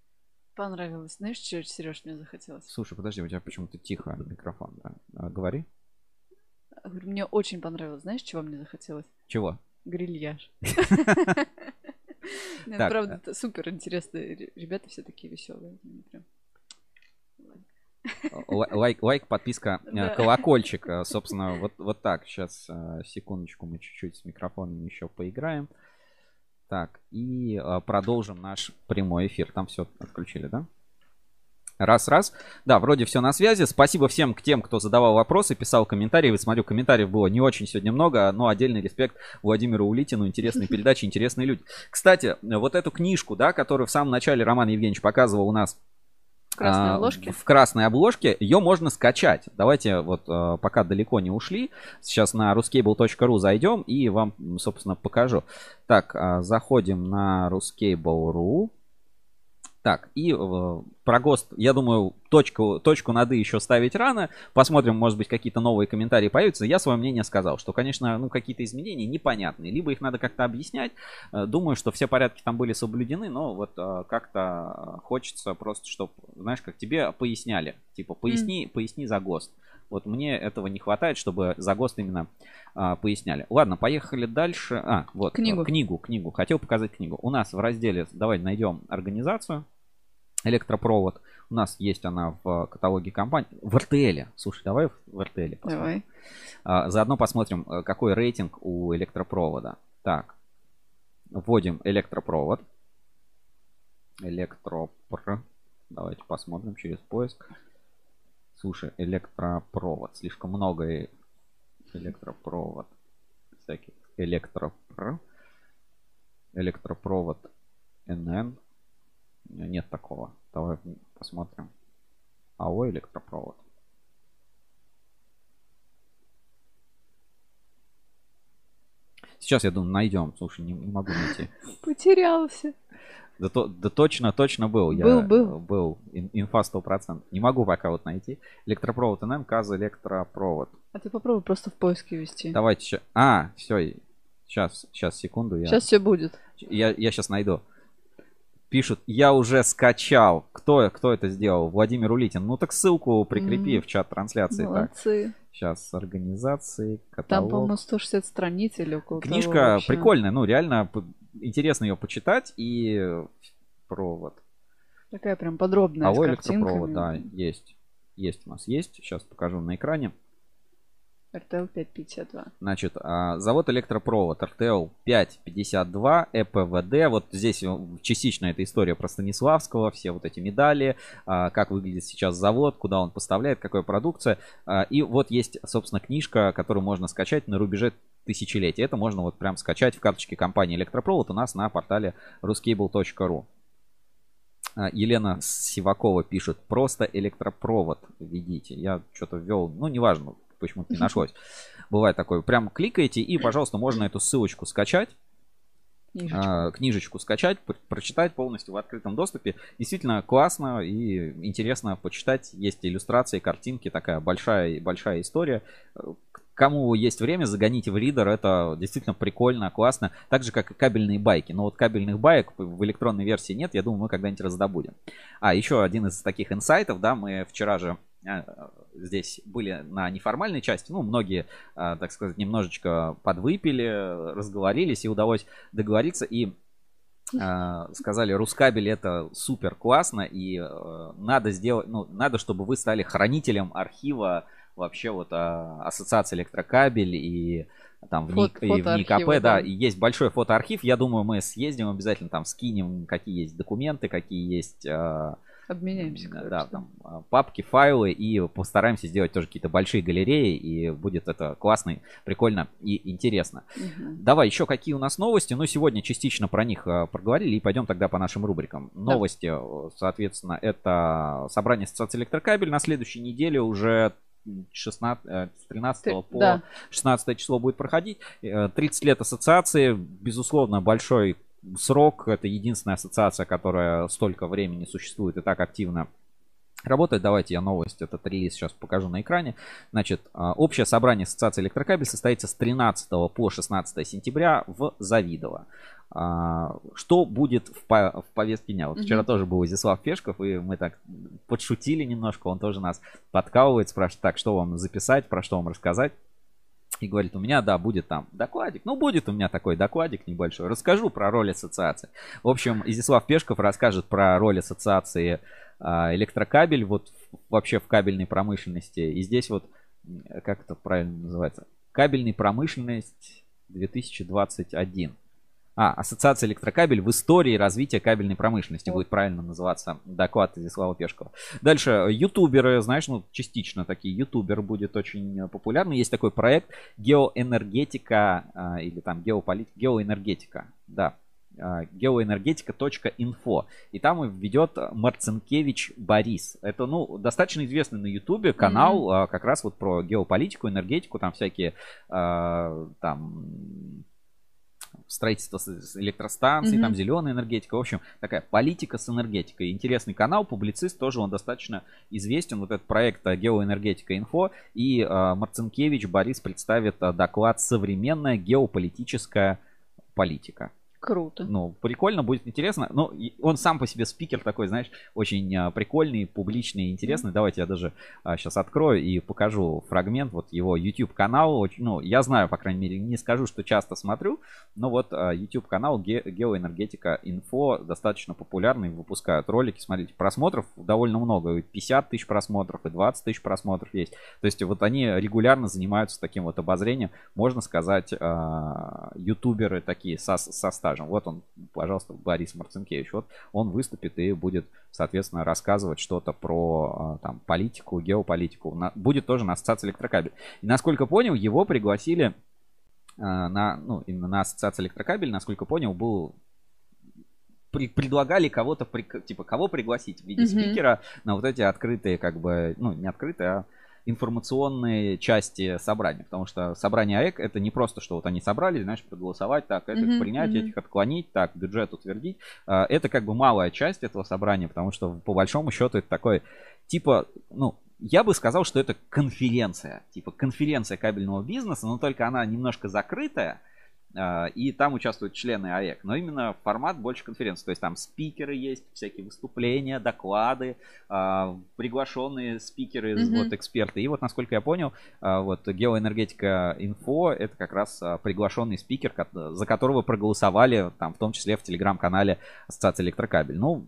Понравилось. Знаешь, что, Сереж, мне захотелось? Слушай, подожди, у тебя почему-то тихо микрофон, да? А, Говори. Мне очень понравилось. Знаешь, чего мне захотелось? Чего? Грильяж. Так, Правда, это супер интересные ре- ребята, все такие веселые. Прям- Лайк, лайк, подписка, э, колокольчик. Э, Собственно, вот, вот так. Сейчас, э, секундочку, мы чуть-чуть с микрофонами еще поиграем. Так, и продолжим наш прямой эфир. Там все отключили, да? Раз, раз. Да, вроде все на связи. Спасибо всем к тем, кто задавал вопросы, писал комментарии. Вот смотрю, комментариев было не очень сегодня много, но отдельный респект Владимиру Улитину. Интересные передачи, интересные люди. Кстати, вот эту книжку, да, которую в самом начале Роман Евгеньевич показывал у нас В красной а, обложке. В красной обложке. Ее можно скачать. Давайте вот а, пока далеко не ушли. Сейчас на ruscable.ru зайдем и вам, собственно, покажу. Так, а, заходим на ruscable.ru. Так, и э, про ГОСТ, я думаю, точку, точку над «и» еще ставить рано. Посмотрим, может быть, какие-то новые комментарии появятся. Я свое мнение сказал, что, конечно, ну, какие-то изменения непонятные. Либо их надо как-то объяснять. Э, Думаю, что все порядки там были соблюдены, но вот э, как-то хочется просто, чтобы, знаешь, как тебе поясняли. Типа, поясни, поясни за ГОСТ. Вот мне этого не хватает, чтобы за ГОСТ именно а, поясняли. Ладно, поехали дальше. А, вот. Книгу. Книгу, книгу. Хотел показать книгу. У нас в разделе, давай найдем организацию. Электропровод. У нас есть она в каталоге компании. В РТЛ. Слушай, давай в- в РТЛ посмотрим. Давай. А, Заодно посмотрим, э, какой рейтинг у электропровода. Так. Вводим электропровод. Электропр. Давайте посмотрим через поиск. Слушай, электропровод. Слишком много э- электропровод. Всяких электропр. Электропровод НН. Нет такого. Давай посмотрим. АО электропровод. Сейчас, я думаю, найдем. Слушай, не, не могу найти. Потерялся. Да, то- да точно, точно был. Я, Был, был. Был. Ин- инфа 100%. Не могу пока вот найти. Электропровод НМ, КАЗа электропровод. А ты попробуй просто в поиске ввести. Давайте сейчас. А, все. Сейчас, сейчас, секунду. Я, Сейчас все будет. я, я сейчас найду. Пишут, я уже скачал. Кто, кто это сделал? Владимир Улитин. Ну так ссылку прикрепи Мгм. в чат трансляции. Так, Молодцы. Сейчас организации, Там, каталог. по-моему, 160 страниц или около того Книжка вообще. прикольная, ну реально интересно ее почитать и э, провод. Такая прям подробная, Алло, электропровод, да, есть. Есть у нас, есть. Сейчас покажу на экране. RTL 552. Значит, а, завод электропровод RTL 552 ЭПВД. Вот здесь э, частично эта история про Станиславского, все вот эти медали, а, как выглядит сейчас завод, куда он поставляет, какая продукция. А, И вот есть, собственно, книжка, которую можно скачать на рубеже тысячелетия. Это можно вот прям скачать в карточке компании Электропровод у нас на портале ruscable.ru. Елена Сивакова пишет, просто электропровод введите. Я что-то ввел, ну, неважно, почему-то не нашлось. Бывает такое. Прям кликаете и, пожалуйста, можно эту ссылочку скачать, Книжечка. а, книжечку скачать, пр- прочитать полностью в открытом доступе. Действительно классно и интересно почитать. Есть иллюстрации, картинки, такая большая, большая история. Кому есть время, загоните в ридер, это действительно прикольно, классно. Так же, как и кабельные байки. Но вот кабельных байк в электронной версии нет, я думаю, мы когда-нибудь раздобудем. А, еще один из таких инсайтов, да, мы вчера же здесь были на неформальной части, ну, многие, э, так сказать, немножечко подвыпили, разговорились, и удалось договориться, и э, сказали, Рускабель это супер классно, и э, надо сделать, ну, надо, чтобы вы стали хранителем архива вообще вот а, ассоциации электрокабель и там в, Фот- ник, и в НИКП, да, да. и есть большой фотоархив. Я думаю, мы съездим обязательно там скинем, какие есть документы, какие есть э, Обменяемся, Да, короче, да, да. там а, папки, файлы и постараемся сделать тоже какие-то большие галереи и будет это классно, прикольно и интересно. Мгм. Давай еще какие у нас новости. Ну, сегодня частично про них а, проговорили и пойдем тогда по нашим рубрикам. Новости, э, соответственно, это собрание ассоциации электрокабель на следующей неделе уже 16, э, с 13 Ты- по да. 16 число будет проходить. Э, 30 лет ассоциации, безусловно, большой срок. Это единственная ассоциация, которая столько времени существует и так активно работает. Давайте я новость, этот релиз сейчас покажу на экране. Значит, а, общее собрание Ассоциации Электрокабель состоится с 13 по 16 сентября в Завидово. А, Что будет в, по- в повестке дня? Вот Мгм. вчера тоже был Изяслав Пешков, и мы так подшутили немножко. Он тоже нас подкалывает, спрашивает, так, что вам записать, про что вам рассказать. И говорит, у меня, да, будет там докладик. Ну, будет у меня такой докладик небольшой. Расскажу про роль ассоциации. В общем, Изяслав Пешков расскажет про роль ассоциации а, электрокабель вот вообще в кабельной промышленности. И здесь вот, как это правильно называется? Кабельная промышленность 2021. А, Ассоциация электрокабель в истории развития кабельной промышленности. Будет правильно называться доклад Изяслава Пешкова. Дальше, ютуберы, знаешь, ну, частично такие, ютубер будет очень э, популярный. Есть такой проект геоэнергетика, а, или там геополитика, геоэнергетика, да, а, геоэнергетика.инфо. И там ведет Марцинкевич Борис. Это, ну, достаточно известный на Ютубе канал, а, как раз вот про геополитику, энергетику, там всякие, а, там, строительство электростанций, Мгм. там зеленая энергетика. В общем, такая политика с энергетикой. Интересный канал, публицист, тоже он достаточно известен. Вот этот проект а, Геоэнергетика Инфо. И а, Марцинкевич Борис представит а, доклад «Современная геополитическая политика». Круто. Ну, прикольно, будет интересно. Ну, он сам по себе спикер такой, знаешь, очень а, прикольный, публичный, интересный. Давайте я даже сейчас открою и покажу фрагмент. Вот его YouTube канал. Ну, я знаю, по крайней мере, не скажу, что часто смотрю, но вот а, YouTube канал Ге- Геоэнергетика Инфо достаточно популярный, выпускают ролики. Смотрите, просмотров довольно много. И 50 тысяч просмотров, и 20 тысяч просмотров есть. То есть вот они регулярно занимаются таким вот обозрением. Можно сказать, а, ютуберы такие со, со стажем. Вот он, пожалуйста, Борис Марцинкевич. Вот он выступит и будет, соответственно, рассказывать что-то про а, там, политику, геополитику. Будет тоже на ассоциации электрокабель. И насколько понял, его пригласили а, на, ну, именно на ассоциацию электрокабель, насколько понял, был при- предлагали кого-то, при- типа, кого пригласить в виде Мгм. спикера на вот эти открытые, как бы, ну, не открытые, а информационные части собрания. Потому что собрание АЭК это не просто, что вот они собрались, знаешь, проголосовать, так, этих Мгм, принять, мгм. этих отклонить, так, бюджет утвердить. А, Это как бы малая часть этого собрания, потому что по большому счету это такой, типа, ну, я бы сказал, что это конференция. Типа конференция кабельного бизнеса, но только она немножко закрытая. А, И там участвуют члены АЭК. Но именно формат больше конференции. То есть там спикеры есть, всякие выступления, доклады, а, приглашенные спикеры, Мгм. вот эксперты. И вот, насколько я понял, а, вот Геоэнергетика Инфо это как раз приглашенный спикер, за которого проголосовали, там, в том числе в телеграм-канале Ассоциации Электрокабель. Ну,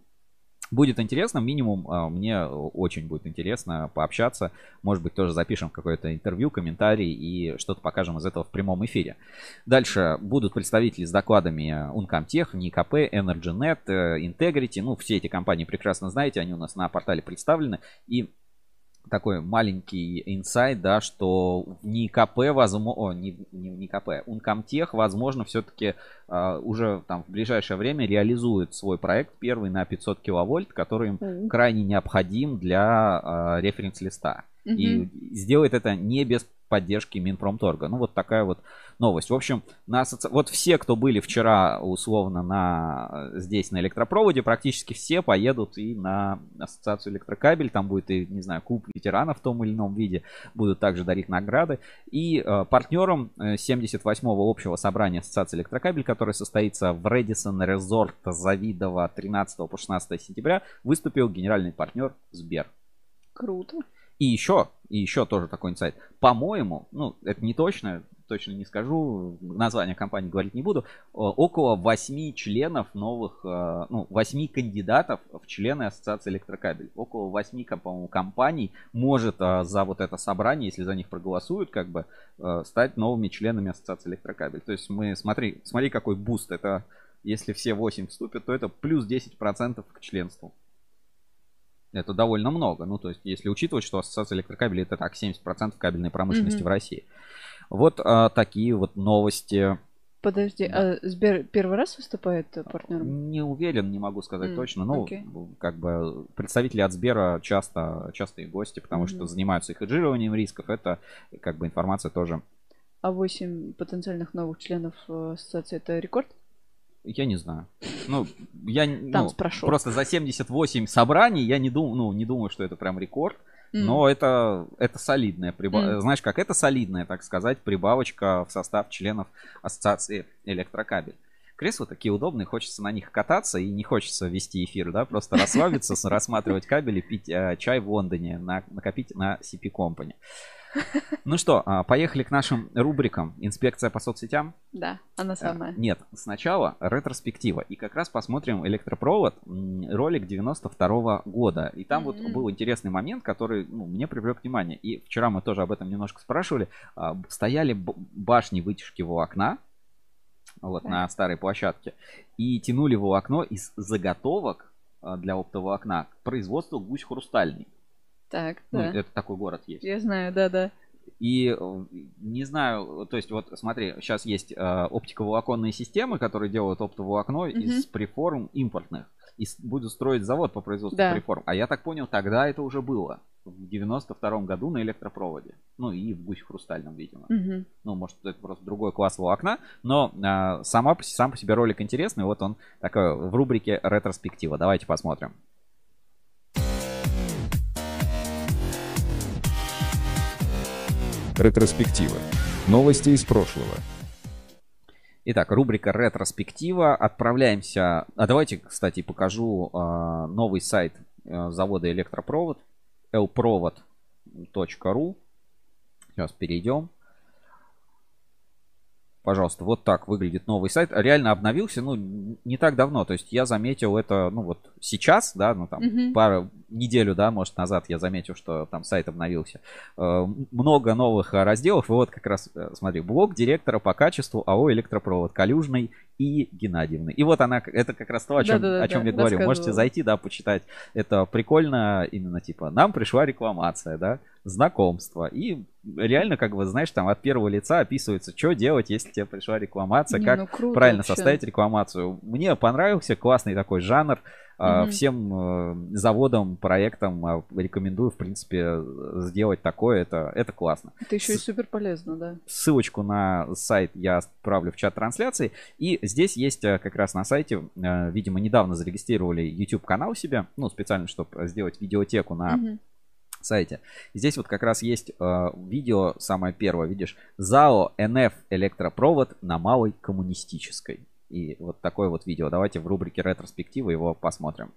Будет интересно, минимум а, мне очень будет интересно пообщаться. Может быть, тоже запишем какое-то интервью, комментарий и что-то покажем из этого в прямом эфире. Дальше будут представители с докладами Uncomtech, НИКП, EnergyNet, э, Integrity. Ну, все эти компании прекрасно знаете, они у нас на портале представлены. И такой маленький инсайт, да, что в НИКП, возможно, о, не, не в НИКП, Uncomtech, возможно, все-таки а, уже там в ближайшее время реализует свой проект первый на 500 киловольт, который им Мгм. крайне необходим для а, референс-листа. Мгм. И сделает это не без поддержки Минпромторга. Ну, вот такая вот новость. В общем, на асоци- вот все, кто были вчера условно на... здесь на электропроводе, практически все поедут и на ассоциацию электрокабель. Там будет и, не знаю, клуб ветеранов в том или ином виде. Будут также дарить награды. И э, партнером э, 78-го общего собрания ассоциации электрокабель, которое состоится в Редисон Резорт Завидово 13 по 16 сентября, выступил генеральный партнер Сбер. Круто. И еще, и еще тоже такой инсайт. По-моему, ну, это не точно, точно не скажу, название компании говорить не буду, около 8 членов новых, э, ну, 8 кандидатов в члены Ассоциации Электрокабель. Около 8, ком- по-моему, компаний может э, за вот это собрание, если за них проголосуют, как бы, э, стать новыми членами Ассоциации Электрокабель. То есть мы, смотри, смотри, какой boost. Это, если все 8 вступят, то это плюс 10% к членству. Это довольно много. Ну, то есть, если учитывать, что ассоциация электрокабелей это так 70% кабельной промышленности Мгм. в России. Вот а, такие вот новости. Подожди, а Сбер первый раз выступает партнером? Не уверен, не могу сказать М, точно. Ну, окей. как бы представители от Сбера часто, частые гости, потому что Мгм. занимаются и хеджированием рисков. Это как бы информация тоже. А 8 потенциальных новых членов э, ассоциации это рекорд? Я не знаю. Ну, я Там ну, спрошу. просто за 78 собраний я не думаю, ну, не думаю, что это прям рекорд. М. Но это, это солидная прибавка. М. Знаешь, как это солидная, так сказать, прибавочка в состав членов Ассоциации электрокабель. Кресла такие удобные, хочется на них кататься и не хочется вести эфир, да, просто расслабиться, рассматривать кабели, пить э, чай в Лондоне, на- накопить на CP Company. Ну что, а, поехали к нашим рубрикам. Инспекция по соцсетям. Да, она А, самая. Нет, сначала ретроспектива. И как раз посмотрим электропровод, ролик 92 года. И там вот Мгм. был интересный момент, который ну, мне привлек внимание. И вчера мы тоже об этом немножко спрашивали. А, Стояли башни вытяжки волокна вот, Так. на старой площадке. И тянули волокно из заготовок а, для оптоволокна к производству гусь хрустальный. Так, Ну, да. это такой город есть. Я знаю, да-да. И э, не знаю, то есть вот смотри, сейчас есть э, оптиковолоконные системы, которые делают оптоволокно из преформ импортных. И будут строить завод по производству Да. преформ. А я так понял, тогда это уже было. В 92 году на электропроводе. Ну и в гусь хрустальном, видимо. Мгм. Ну, может, это просто другой класс волокна. Но э, сама, сам по себе ролик интересный. Вот он такой в рубрике ретроспектива. Давайте посмотрим. Ретроспектива. Новости из прошлого. Итак, рубрика ретроспектива. Отправляемся. А давайте, кстати, покажу а, новый сайт а, завода электропровод lprovod.ru. Сейчас перейдем. Пожалуйста, вот так выглядит новый сайт. Реально обновился, ну, не так давно. То есть я заметил это, ну, вот сейчас, да, ну, там, Мгм. пару, неделю, да, может, назад я заметил, что там сайт обновился. Э, много новых разделов. И вот как раз, э, смотри, блог директора по качеству АО «Электропровод» Калюжной и Геннадьевны. И вот она, это как раз то, о чем, Да-да-да, о чем я говорю. Можете зайти, да, почитать. Это прикольно именно, типа, нам пришла рекламация, да, знакомство. И реально, как бы, знаешь, там от первого лица описывается, что делать, если тебе пришла рекламация, Не, как ну круто правильно вообще. составить рекламацию. Мне понравился классный такой жанр. Мгм. Всем э, заводам, проектам а, рекомендую, в принципе, э, сделать такое. Это, это классно. Это еще и С- супер полезно, да. Ссылочку на сайт я отправлю в чат трансляции. И здесь есть э, как раз на сайте, э, видимо, недавно зарегистрировали YouTube канал себе, ну, специально, чтобы сделать видеотеку на Мгм. сайте. Здесь вот как раз есть э, видео, самое первое, видишь, ЗАО НФ электропровод на малой коммунистической. И вот такое вот видео. Давайте в рубрике ретроспектива его посмотрим.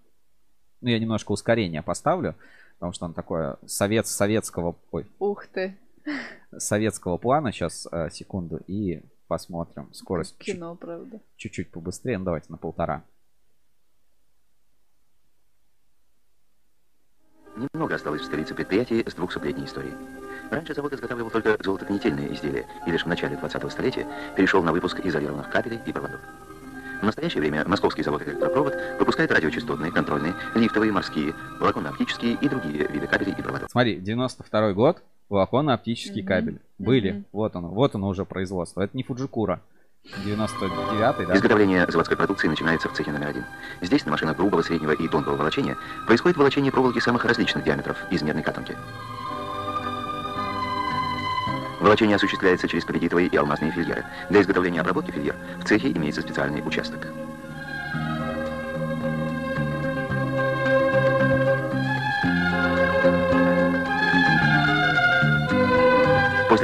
Ну, я немножко ускорение поставлю, потому что он такое совет, советского, ой, Ух ты, советского плана. Сейчас, секунду, и посмотрим. Скорость чуть- кино, правда. чуть-чуть побыстрее. Ну, давайте на полтора. Немного осталось в столице предприятий с двухсотлетней историей. Раньше завод изготавливал только золотоконетельные изделия и лишь в начале 20-го столетия перешел на выпуск изолированных кабелей и проводов. В настоящее время московский завод «Электропровод» выпускает радиочастотные, контрольные, лифтовые, морские, волоконно-оптические и другие виды кабелей и проводов. Смотри, 92 год, волоконно-оптический Мгм. кабель. Были, Мгм. вот оно, вот оно уже производство. Это не Фуджикура. 99 да? Изготовление заводской продукции начинается в цехе номер один. Здесь на машинах грубого, среднего и тонкого волочения происходит волочение проволоки самых различных диаметров из медной катанки. Волочение осуществляется через кредитовые и алмазные фильеры. Для изготовления обработки фильер в цехе имеется специальный участок.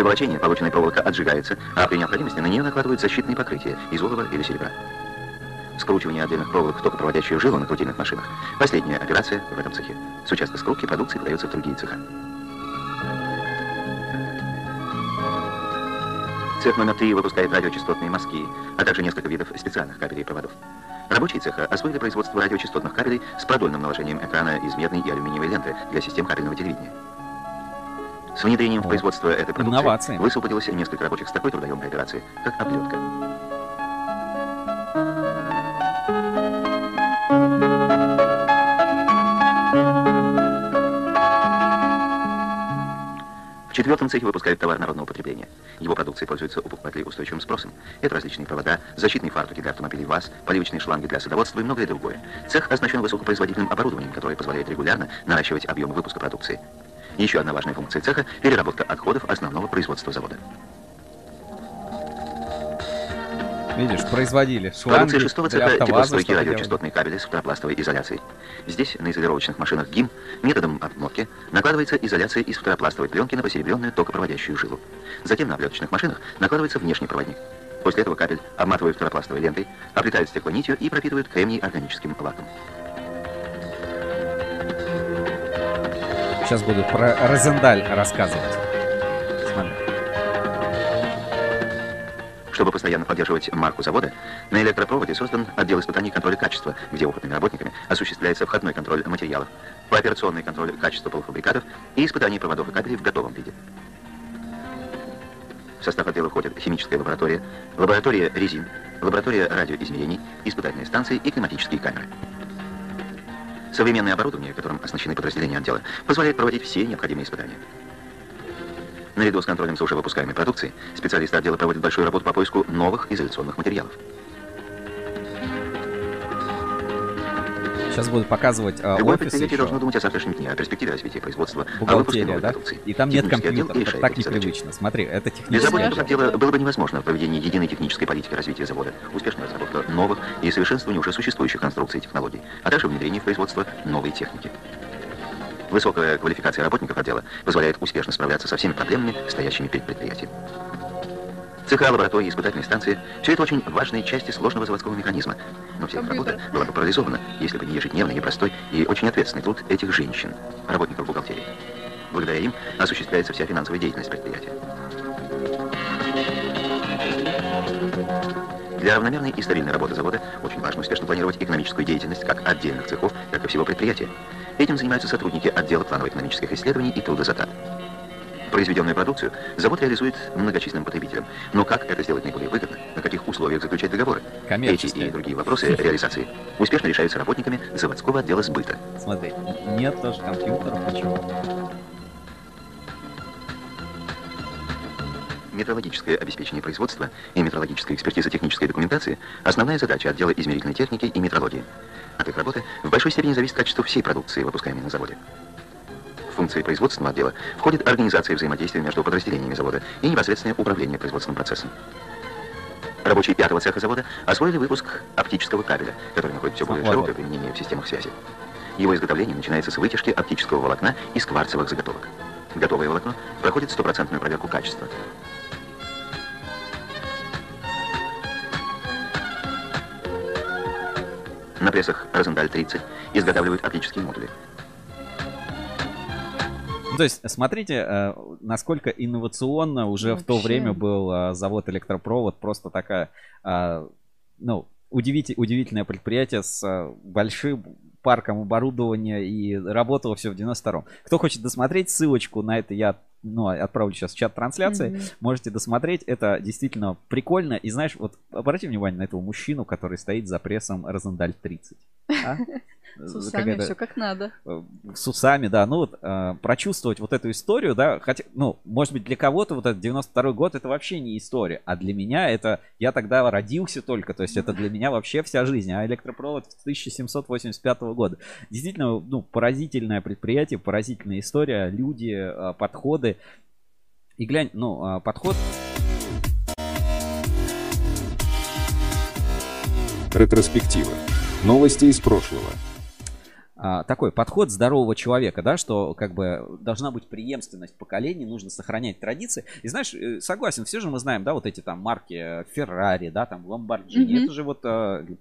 После волочения полученная проволока отжигается, а при необходимости на нее накладывают защитные покрытия из олова или серебра. Скручивание отдельных проволок в токопроводящую жилу на крутильных машинах – последняя операция в этом цехе. С участка скрутки продукции подается в другие цеха. Цех номер три выпускает радиочастотные морские, а также несколько видов специальных кабелей и проводов. Рабочие цеха освоили производство радиочастотных кабелей с продольным наложением экрана из медной и алюминиевой ленты для систем кабельного телевидения. С внедрением в производство этой продукции Инновации. высвободилось несколько рабочих с такой трудоемкой операции, как оплетка. В четвертом цехе выпускают товар народного потребления. Его продукция пользуется у покупателей устойчивым спросом. Это различные провода, защитные фартуки для автомобилей ВАЗ, поливочные шланги для садоводства и многое другое. Цех оснащен высокопроизводительным оборудованием, которое позволяет регулярно наращивать объемы выпуска продукции. Еще одна важная функция цеха – переработка отходов основного производства завода. Видишь, производили шланги Продукция шестого цеха делали. радиочастотные кабели с фторопластовой изоляцией. Здесь, на изолировочных машинах ГИМ, методом обмотки накладывается изоляция из фторопластовой пленки на посеребренную токопроводящую жилу. Затем на облеточных машинах накладывается внешний проводник. После этого кабель обматывают фторопластовой лентой, оплетают стеклонитью и пропитывают кремний органическим лаком. Сейчас буду про Розендаль рассказывать. Смотри. Чтобы постоянно поддерживать марку завода, на электропроводе создан отдел испытаний контроля качества, где опытными работниками осуществляется входной контроль материалов, пооперационный контроль качества полуфабрикатов и испытание проводов и кабелей в готовом виде. В состав отдела входят химическая лаборатория, лаборатория резин, лаборатория радиоизмерений, испытательные станции и климатические камеры. Современное оборудование, которым оснащены подразделения отдела, позволяет проводить все необходимые испытания. Наряду с контролем за выпускаемой продукцией, специалисты отдела проводят большую работу по поиску новых изоляционных материалов. Сейчас буду показывать э, Любое предприятие еще. должно думать о завтрашнем дне, о перспективе развития производства, о выпуске Бухгалтерия, новой да? И там нет компьютеров. Решает так непривычно. Смотри, это Без технический работников Знаешь, отдела это- было бы невозможно проведение единой технической политики развития завода, успешная разработка новых и совершенствование уже существующих конструкций и технологий, а также внедрение в производство новой техники. Высокая квалификация работников отдела позволяет успешно справляться со всеми проблемами, стоящими перед предприятием. Цеха, лаборатории, испытательные станции – все это очень важные части сложного заводского механизма. Но вся их работа была бы парализована, если бы не ежедневный, непростой и очень ответственный труд этих женщин, работников бухгалтерии. Благодаря им осуществляется вся финансовая деятельность предприятия. Для равномерной и стабильной работы завода очень важно успешно планировать экономическую деятельность как отдельных цехов, так и всего предприятия. Этим занимаются сотрудники отдела планово-экономических исследований и трудозатрат. Произведенную продукцию завод реализует многочисленным потребителям. Но как это сделать наиболее выгодно? На каких условиях заключать договоры? Эти и другие вопросы реализации успешно решаются работниками заводского отдела сбыта. Смотри, нет тоже компьютеров, ничего. Метрологическое обеспечение производства и метрологическая экспертиза технической документации – основная задача отдела измерительной техники и метрологии. От их работы в большой степени зависит качество всей продукции, выпускаемой на заводе. В функции производственного отдела входит организация взаимодействия между подразделениями завода и непосредственное управление производственным процессом. Рабочие пятого цеха завода освоили выпуск оптического кабеля, который находит все более Вот, широкое применение в системах связи. Его изготовление начинается с вытяжки оптического волокна из кварцевых заготовок. Готовое волокно проходит стопроцентную проверку качества. На прессах Розенталь 30 изготавливают оптические модули. Ну, то есть, смотрите, э, насколько инновационно уже в то Вообще. время был э, завод электропровод. Просто такая, э, ну, удивите- удивительное предприятие с большим парком оборудования и работало все в 92-м. Кто хочет досмотреть, ссылочку на это я ну, отправлю сейчас в чат трансляции. Мгм. Можете досмотреть. Это действительно прикольно. И знаешь, вот обрати внимание на этого мужчину, который стоит за прессом Розендаль 30. а? С усами все как надо. э, с усами, да, ну вот э, прочувствовать вот эту историю, да, хотя, ну, может быть, для кого-то вот этот 92 год это вообще не история, а для меня это, я тогда родился только, то есть это для меня вообще вся жизнь, а электропровод 1785 года. Действительно, ну, поразительное предприятие, поразительная история, люди, э, подходы. И глянь, ну, э, подход Ретроспектива. Новости из прошлого. А, такой подход здорового человека, да, что как бы должна быть преемственность поколений, нужно сохранять традиции. И знаешь, э, согласен, все же мы знаем, да, вот эти там марки Феррари, да, там Ламборджини, Мгм. это же вот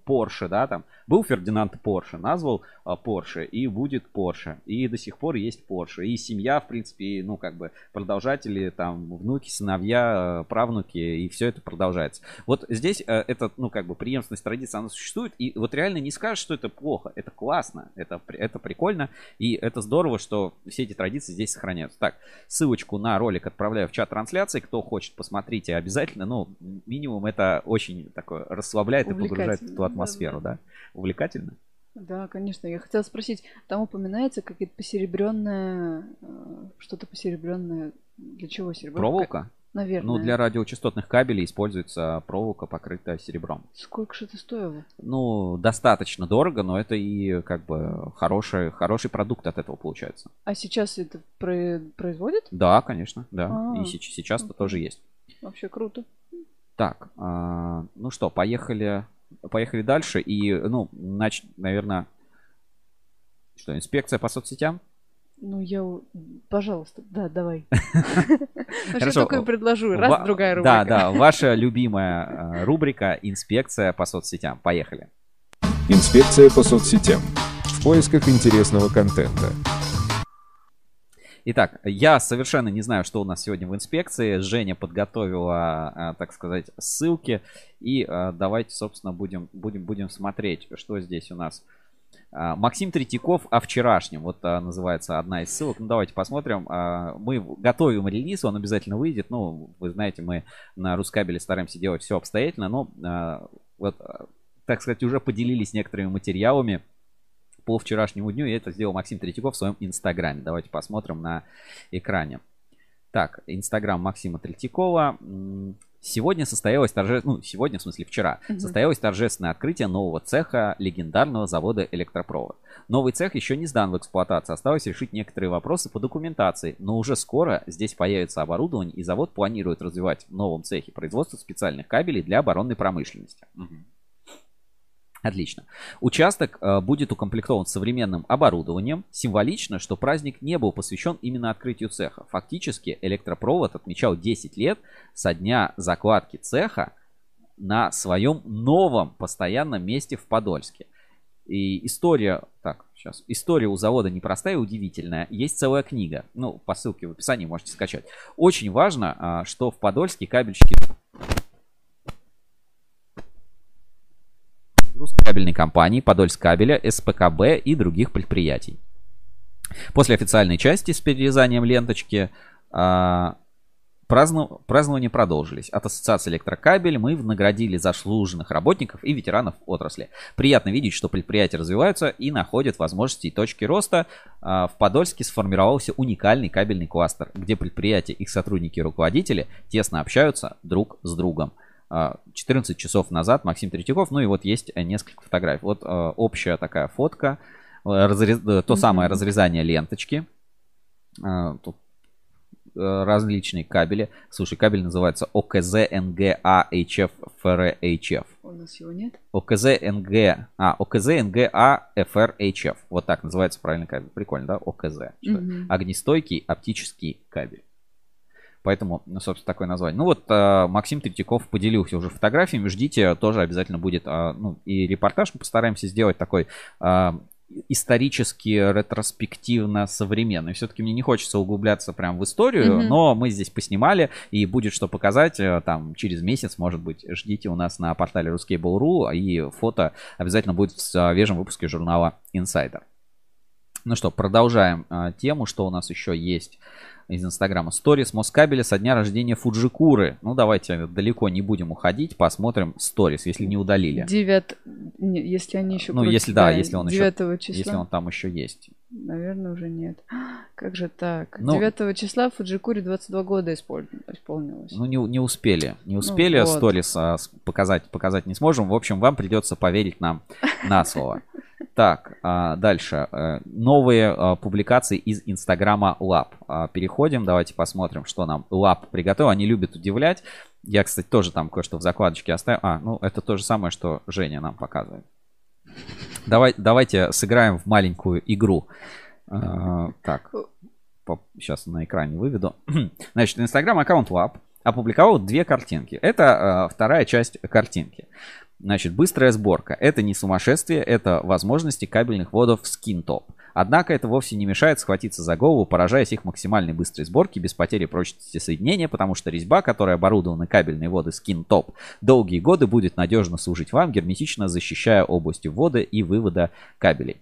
Порше, да, там был Фердинанд Порше, назвал Порше и будет Порше, и до сих пор есть Порше, и семья, в принципе, ну как бы продолжатели, там внуки, сыновья, э, правнуки, и все это продолжается. Вот здесь э, это, ну как бы преемственность традиции, она существует, и вот реально не скажешь, что это плохо, это классно, это это прикольно, и это здорово, что все эти традиции здесь сохраняются. Так, ссылочку на ролик отправляю в чат трансляции. Кто хочет, посмотрите обязательно. Ну, минимум это очень такое расслабляет и погружает в ту атмосферу, да? Увлекательно? Да, конечно. Я хотела спросить, там упоминается какие-то посеребренное, э, что-то посеребренное Для чего серебро? Проволока? Наверное. Ну, для радиочастотных кабелей используется проволока, покрытая серебром. Сколько же это стоило? Ну, достаточно дорого, но это и как бы хороший, хороший продукт от этого получается. А сейчас это про- производят? Да, конечно, да. А, и сейчас это тоже есть. Вообще круто. Так, а, ну что, поехали, поехали дальше. И, ну, нач, наверное, что, инспекция по соцсетям? Ну, я... Пожалуйста, да, давай. Только и предложу. Раз, другая Да, рубрика. да, ваша любимая э, рубрика «Инспекция по соцсетям». Поехали. Инспекция по соцсетям. В поисках интересного контента. Итак, я совершенно не знаю, что у нас сегодня в инспекции. Женя подготовила, а, так сказать, ссылки. И а, давайте, собственно, будем, будем, будем смотреть, что здесь у нас. А, Максим Третьяков о вчерашнем. Вот а, называется одна из ссылок. Ну, давайте посмотрим. А, Мы готовим релиз, он обязательно выйдет. Ну, вы знаете, мы на Рускабеле стараемся делать все обстоятельно. Но вот, так сказать, уже поделились некоторыми материалами по вчерашнему дню. И это сделал Максим Третьяков в своем инстаграме. Давайте посмотрим на экране. Так, инстаграм Максима Третьякова. Сегодня состоялось торжественное, ну, сегодня, в смысле вчера, Мгм. состоялось торжественное открытие нового цеха легендарного завода электропровод. Новый цех еще не сдан в эксплуатацию, осталось решить некоторые вопросы по документации, но уже скоро здесь появится оборудование, и завод планирует развивать в новом цехе производство специальных кабелей для оборонной промышленности. Мгм. Отлично. Участок э, будет укомплектован современным оборудованием. Символично, что праздник не был посвящен именно открытию цеха. Фактически электропровод отмечал 10 лет со дня закладки цеха на своем новом постоянном месте в Подольске. И история, так, сейчас, история у завода непростая и удивительная. Есть целая книга. Ну, по ссылке в описании можете скачать. Очень важно, а, что в Подольске кабельщики кабельной компании, Подольскабеля, СПКБ и других предприятий. После официальной части с перерезанием ленточки а, празднования продолжились. От Ассоциации Электрокабель мы наградили заслуженных работников и ветеранов отрасли. Приятно видеть, что предприятия развиваются и находят возможности и точки роста. А, В Подольске сформировался уникальный кабельный кластер, где предприятия, их сотрудники и руководители тесно общаются друг с другом. А, 14 часов назад Максим Третьяков, ну и вот есть э, несколько фотографий. Вот э, общая такая фотка, э, разрез- то самое разрезание ленточки. А, Тут различные кабели. Слушай, кабель называется ОКЗ НГА HF ФР HF. У нас его нет? ОКЗ НГ, а, ОКЗ НГА ФР HF. Вот так называется правильный кабель. Прикольно, да? ОКЗ. Мгм. Огнестойкий оптический кабель. Поэтому, ну, собственно, такое название. Ну вот э, Максим Третьяков поделился уже фотографиями. Ждите, тоже обязательно будет, э, ну, и репортаж мы постараемся сделать такой э, исторически, ретроспективно современный. Все-таки мне не хочется углубляться прям в историю, Мгм. но мы здесь поснимали, и будет что показать. э, Там через месяц, может быть, ждите у нас на портале Ruskable.ru, и фото обязательно будет в свежем выпуске журнала Insider. Ну что, продолжаем а, тему, что у нас еще есть из Инстаграма. Сторис Москабеля со дня рождения Фуджикуры. Ну, давайте далеко не будем уходить, посмотрим сторис, если не удалили. Девят... не, если они еще... Ну, если да, если он еще- 9 числа. Если он там еще есть. Наверное, уже нет. Как же так? Ну- 9 числа Фуджикури 22 года исполни- исполнилось. Ну, не, не успели. Не успели Ну вот. сторис а, показать, показать не сможем. В общем, вам придется поверить нам на слово. Так, а, дальше. Э, Новые а, публикации из Инстаграма Lab. А, Переходим, давайте посмотрим, что нам Lab приготовил. Они любят удивлять. Я, кстати, тоже там кое-что в закладочке оставил. А, ну это то же самое, что Женя нам показывает. Давай, давайте сыграем в маленькую игру. А, Так, сейчас на экране выведу. Значит, Инстаграм аккаунт Lab опубликовал две картинки. Это э, вторая часть картинки. Значит, быстрая сборка. Это не сумасшествие, это возможности кабельных водов SkinTop. Однако это вовсе не мешает схватиться за голову, поражаясь их максимальной быстрой сборке без потери прочности соединения, потому что резьба, которая оборудована кабельной воды SkinTop, долгие годы будет надежно служить вам, герметично защищая области ввода и вывода кабелей.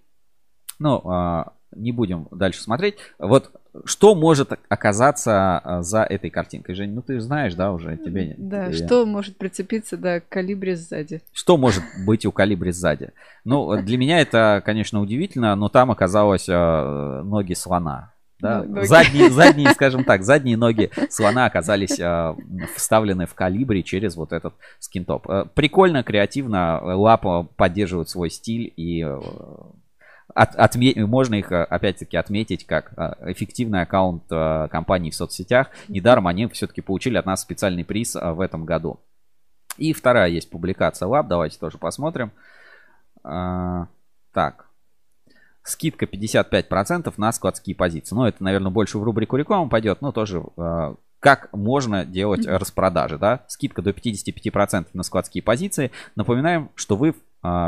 Ну, а, не будем дальше смотреть. Вот что может оказаться а, за этой картинкой? Жень, ну ты знаешь, да, уже тебе... Да, тебе- что может прицепиться до калибри сзади? Что может быть у калибри сзади? Ну, для меня это, конечно, удивительно, но там оказалось э, ноги слона. Да, Ну, ноги. задние, задние, скажем так, задние ноги слона оказались э, вставлены в калибре через вот этот скинтоп. Э, Прикольно, креативно, лапа поддерживает свой стиль и э, от- отме- можно их э, опять-таки отметить как э, эффективный аккаунт э, компании в соцсетях. Недаром они все-таки получили от нас специальный приз в этом году. И вторая есть публикация лап, давайте тоже посмотрим. А, Так, скидка 55% на складские позиции. Ну, это, наверное, больше в рубрику рекламы пойдет, но тоже как можно делать распродажи, да? Скидка до 55% на складские позиции. Напоминаем, что вы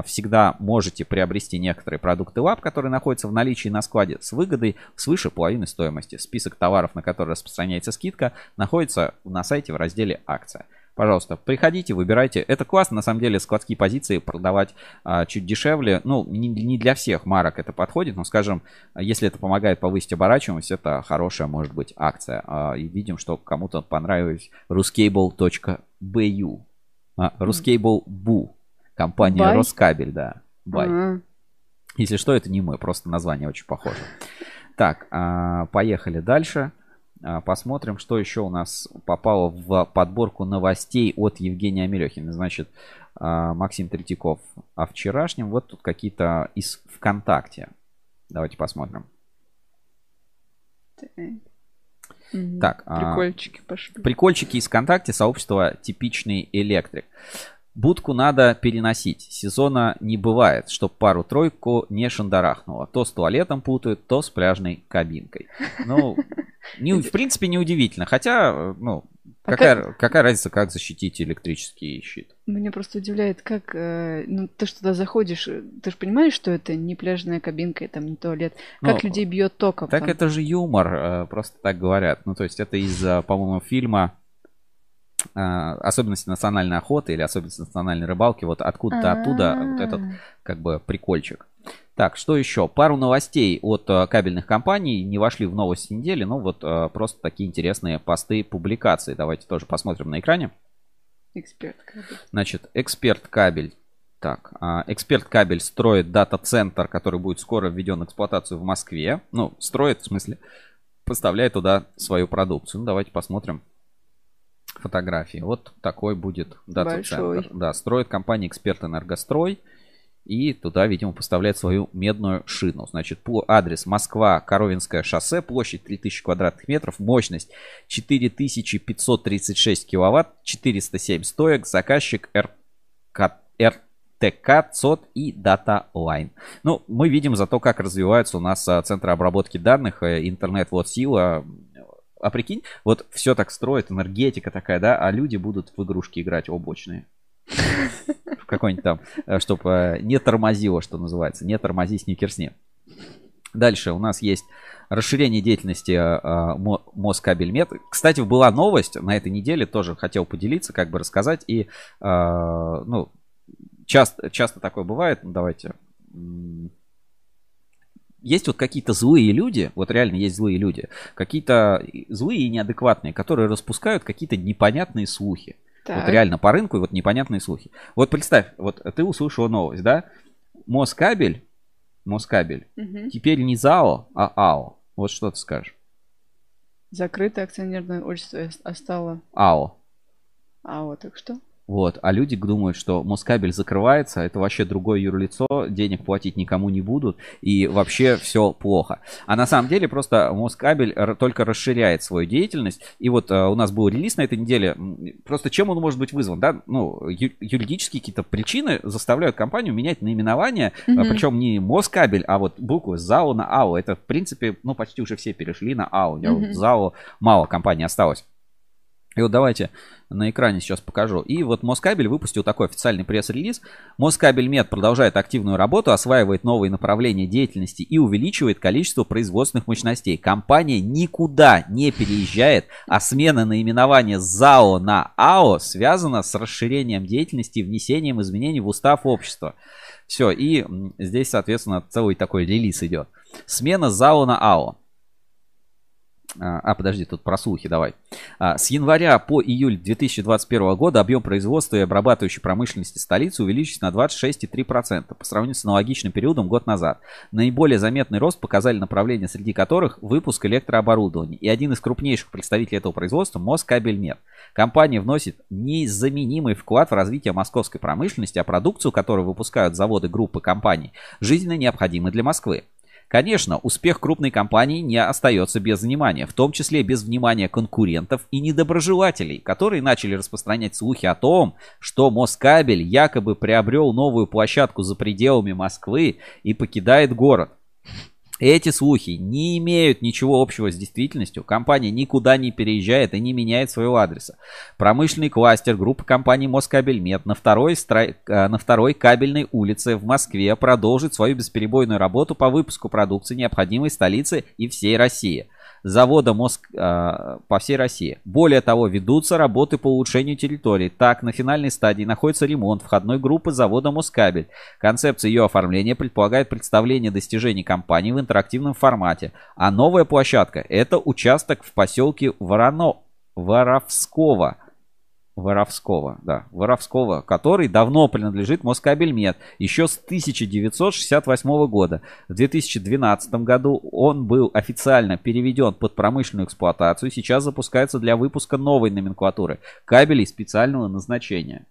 всегда можете приобрести некоторые продукты лап, которые находятся в наличии на складе с выгодой свыше половины стоимости. Список товаров, на которые распространяется скидка, находится на сайте в разделе «Акция». Пожалуйста, приходите, выбирайте. Это классно, на самом деле, складские позиции продавать а, чуть дешевле. Ну, не, не для всех марок это подходит, но, скажем, если это помогает повысить оборачиваемость, это хорошая, может быть, акция. А, и видим, что кому-то понравилось ruscable.bu. А, ruscable.bu. Компания Бай? Роскабель, да. Бай. М. Если что, это не мы, просто название очень похоже. Так, а, поехали дальше. А, Посмотрим, что еще у нас попало в подборку новостей от Евгения Амелехина. Значит, а, Максим Третьяков о вчерашнем. Вот тут какие-то из ВКонтакте. Давайте посмотрим. Так, а, Прикольчики пошли. Прикольчики из ВКонтакте, сообщество «Типичный электрик». Будку надо переносить. Сезона не бывает, чтоб пару-тройку не шандарахнуло. То с туалетом путают, то с пляжной кабинкой. Ну, не, в принципе, неудивительно. Хотя, ну, А какая, какая разница, как защитить электрический щит? Меня просто удивляет, как, э, ну, ты туда заходишь, э, ты же понимаешь, что это не пляжная кабинка, и там не туалет. Как Ну, людей бьет током Так там? это же юмор, э, просто так говорят. Ну, то есть это из, по-моему, фильма особенности национальной охоты или особенности национальной рыбалки. Вот откуда-то оттуда вот этот как бы прикольчик. Так, что еще? Пару новостей от э, кабельных компаний не вошли в новости недели, ну вот э, просто такие интересные посты, публикации. Давайте тоже посмотрим на экране. Эксперт. бы. Значит, эксперт кабель. Так, а, эксперт кабель строит дата-центр, который будет скоро введен в эксплуатацию в Москве. Ну, строит, в смысле, поставляет туда свою продукцию. Ну, давайте посмотрим фотографии. Вот такой будет дата-центр. Да, строит компания Эксперт Энергострой. И туда, видимо, поставляет свою медную шину. Значит, адрес Москва, Коровинское шоссе, площадь 3000 квадратных метров, мощность 4536 киловатт, 407 стоек, заказчик РК, РТК, ЦОД и Data Line. Ну, мы видим зато, как развиваются у нас а, центры обработки данных, э, интернет, вот сила. А прикинь, вот все так строит, энергетика такая, да, а люди будут в игрушки играть облачные. В какой-нибудь там, чтобы не тормозило, что называется. Не тормози, сникерсни. Дальше у нас есть расширение деятельности э, Мо- Москабельмет. Кстати, была новость на этой неделе, тоже хотел поделиться, как бы рассказать. И, э, ну, часто, часто такое бывает. Ну, Давайте. Есть вот какие-то злые люди, вот реально есть злые люди, какие-то злые и неадекватные, которые распускают какие-то непонятные слухи. Вот Так. реально по рынку и вот непонятные слухи. Вот представь, вот ты услышала новость, да? Москабель, Москабель, Мгм. теперь не ЗАО, а АО. Вот что ты скажешь? Закрытое акционерное общество ос- остало. АО. А вот так что? Вот, а люди думают, что Москабель закрывается, это вообще другое юрлицо, денег платить никому не будут, и вообще все плохо. А на самом деле просто Москабель только расширяет свою деятельность, и вот э, у нас был релиз на этой неделе, просто чем он может быть вызван, да, ну, ю- юридические какие-то причины заставляют компанию менять наименование, Мгм. причем не Москабель, а вот буквы ЗАО на АО, это в принципе, ну, почти уже все перешли на АО, у Мгм. ЗАО мало компаний осталось. И вот давайте на экране сейчас покажу. И вот Москабель выпустил такой официальный пресс-релиз. Москабель Мед продолжает активную работу, осваивает новые направления деятельности и увеличивает количество производственных мощностей. Компания никуда не переезжает, а смена наименования ЗАО на АО связана с расширением деятельности и внесением изменений в устав общества. Все, и здесь, соответственно, целый такой релиз идет. Смена ЗАО на АО. А, а, подожди, тут про слухи давай. А, С января по июль 2021 года объем производства и обрабатывающей промышленности столицы увеличился на 26,3% по сравнению с аналогичным периодом год назад. Наиболее заметный рост показали направления, среди которых выпуск электрооборудования. И один из крупнейших представителей этого производства – Москабельмет. Компания вносит незаменимый вклад в развитие московской промышленности, а продукцию, которую выпускают заводы группы компаний, жизненно необходимы для Москвы. Конечно, успех крупной компании не остается без внимания, в том числе без внимания конкурентов и недоброжелателей, которые начали распространять слухи о том, что Москабель якобы приобрел новую площадку за пределами Москвы и покидает город. Эти слухи не имеют ничего общего с действительностью. Компания никуда не переезжает и не меняет своего адреса. Промышленный кластер группы компаний Москабельмет на второй, стра... э, на второй кабельной улице в Москве продолжит свою бесперебойную работу по выпуску продукции, необходимой столице и всей России завода Моск э, по всей России. Более того, ведутся работы по улучшению территории. Так, на финальной стадии находится ремонт входной группы завода Москабель. Концепция ее оформления предполагает представление достижений компании в интерактивном формате. А новая площадка – это участок в поселке Вороно... Воровского – Воровского, да, Воровского, который давно принадлежит Москабельмет, еще с 1968 года. В 2012 году он был официально переведен под промышленную эксплуатацию, сейчас запускается для выпуска новой номенклатуры кабелей специального назначения.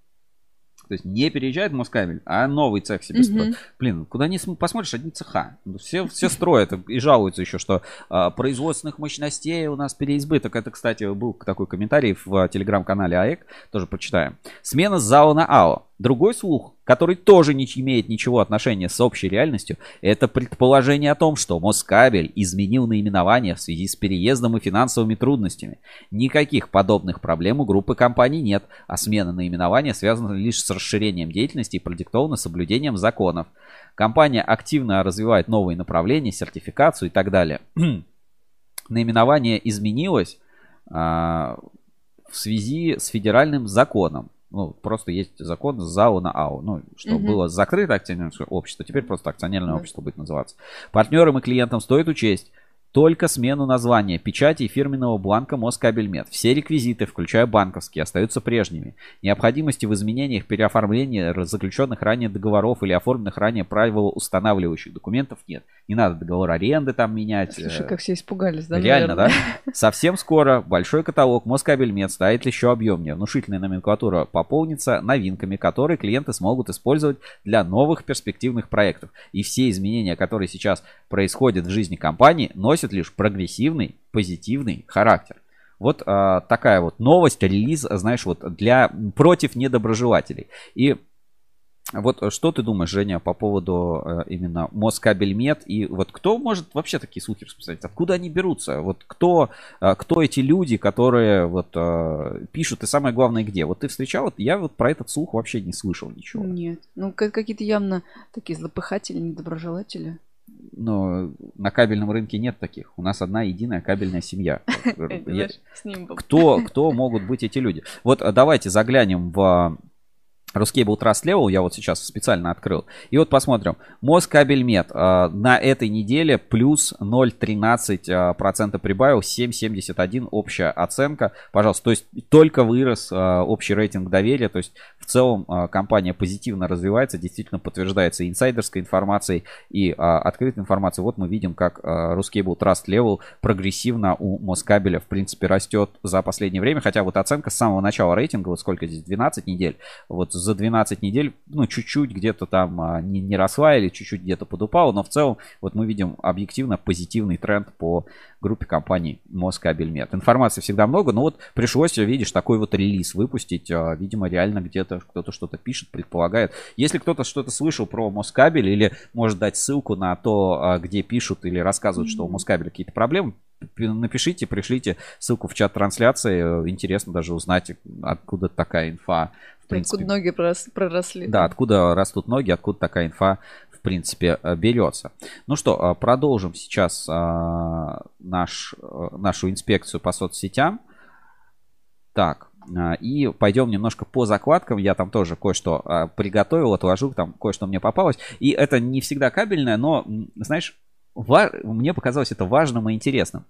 То есть не переезжает Москабель, а новый цех себе строит. Блин, куда ни см- посмотришь, одни цеха. Ну, Все, все строят и жалуются еще, что а, производственных мощностей у нас переизбыток. Это, кстати, был такой комментарий в а, телеграм-канале АЭК, тоже прочитаем. Смена ЗАО на АО. Другой слух, который тоже не имеет ничего отношения с общей реальностью, это предположение о том, что Москабель изменил наименование в связи с переездом и финансовыми трудностями. Никаких подобных проблем у группы компаний нет, а смена наименования связана лишь с расширением деятельности и продиктована соблюдением законов. Компания активно развивает новые направления, сертификацию и так далее. Наименование изменилось а, в связи с федеральным законом. Ну, просто есть закон ЗАО на АО. Ну, что Мгм. было закрыто акционерное общество, теперь просто акционерное Да. общество будет называться. Партнерам и клиентам стоит учесть только смену названия, печати и фирменного бланка Москабельмет. Все реквизиты, включая банковские, остаются прежними. Необходимости в изменениях, переоформлении заключенных ранее договоров или оформленных ранее правилоустанавливающих документов нет. Не надо договор аренды там менять. Слушай, э, как все испугались, да? Реально, да? наверное? Совсем скоро большой каталог Москабельмет станет еще объемнее. Внушительная номенклатура пополнится новинками, которые клиенты смогут использовать для новых перспективных проектов. И все изменения, которые сейчас происходят в жизни компании, носят лишь прогрессивный, позитивный характер. Вот а, такая вот новость, релиз, знаешь, вот для против недоброжелателей. И вот что ты думаешь, Женя, по поводу э, именно Москабельмет и вот кто может вообще такие слухи распространять? Откуда они берутся? Вот кто, э, кто эти люди, которые вот э, пишут и самое главное где? Вот ты встречал, я вот про этот слух вообще не слышал ничего. Нет. Ну, ка- какие-то явно такие злопыхатели, недоброжелатели. Но на кабельном рынке нет таких. У нас одна единая кабельная семья. Был. кто, кто могут быть эти люди. Вот э, давайте заглянем в Ruscable Trust Level, я вот сейчас специально открыл. И вот посмотрим. Москабельмет э, на этой неделе плюс 0,13% процента прибавил, 7,71 общая оценка. Пожалуйста, то есть только вырос э, общий рейтинг доверия. То есть в целом э, компания позитивно развивается, действительно подтверждается инсайдерской информацией, и э, открытой информацией. Вот мы видим, как э, Ruscable Trust Level прогрессивно у Москабеля в принципе растет за последнее время. Хотя вот оценка с самого начала рейтинга, вот сколько здесь, 12 недель, вот за 12 недель, ну, чуть-чуть где-то там а, не, не росла или чуть-чуть где-то подупала, но в целом вот мы видим объективно позитивный тренд по группе компаний Москабельмет. Информации всегда много, но вот пришлось, видишь, такой вот релиз выпустить. А, Видимо, реально где-то кто-то что-то пишет, предполагает. Если кто-то что-то слышал про Москабель или может дать ссылку на то, а, где пишут или рассказывают, что у Москабеля какие-то проблемы, напишите, пришлите ссылку в чат трансляции. Интересно даже узнать, откуда такая инфа. Принципе, Откуда ноги пророс- проросли. да, откуда растут ноги, откуда такая инфа, в принципе, э, берется. Ну что, э, продолжим сейчас а, наш, э, нашу инспекцию по соцсетям. Так, и пойдем немножко по закладкам. Я там тоже кое-что приготовил, отложил, там кое-что мне попалось. И это не всегда кабельное, но, знаешь, ва- мне показалось это важным и интересным.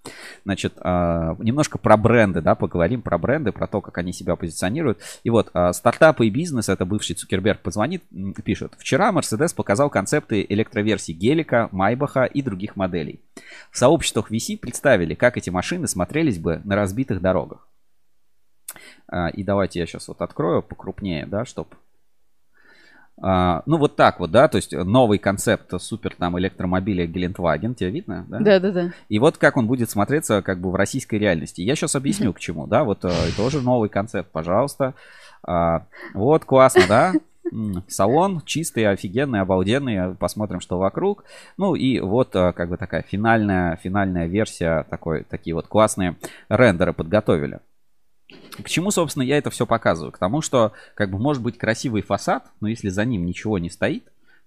Значит, а, немножко про бренды, да, поговорим про бренды, про то, как они себя позиционируют. И вот, а, стартапы и бизнес, это бывший Цукерберг позвонит, пишет. Вчера Mercedes показал концепты электроверсий Гелика, Майбаха и других моделей. В сообществах VC представили, как эти машины смотрелись бы на разбитых дорогах. А, И давайте я сейчас вот открою покрупнее, да, чтобы ну, вот так вот, да, то есть новый концепт супер там электромобиля Гелендваген, тебе видно, да? Да, да, да. И вот как он будет смотреться как бы в российской реальности. Я сейчас объясню к чему, да, вот э, тоже новый концепт, пожалуйста. А, вот, классно, да? Салон чистый, офигенный, обалденный. Посмотрим, что вокруг. Ну и вот э, как бы такая финальная, финальная версия, такой, такие вот классные рендеры подготовили. К чему, собственно, я это все показываю? К тому, что как бы может быть красивый фасад, но если за ним ничего не стоит,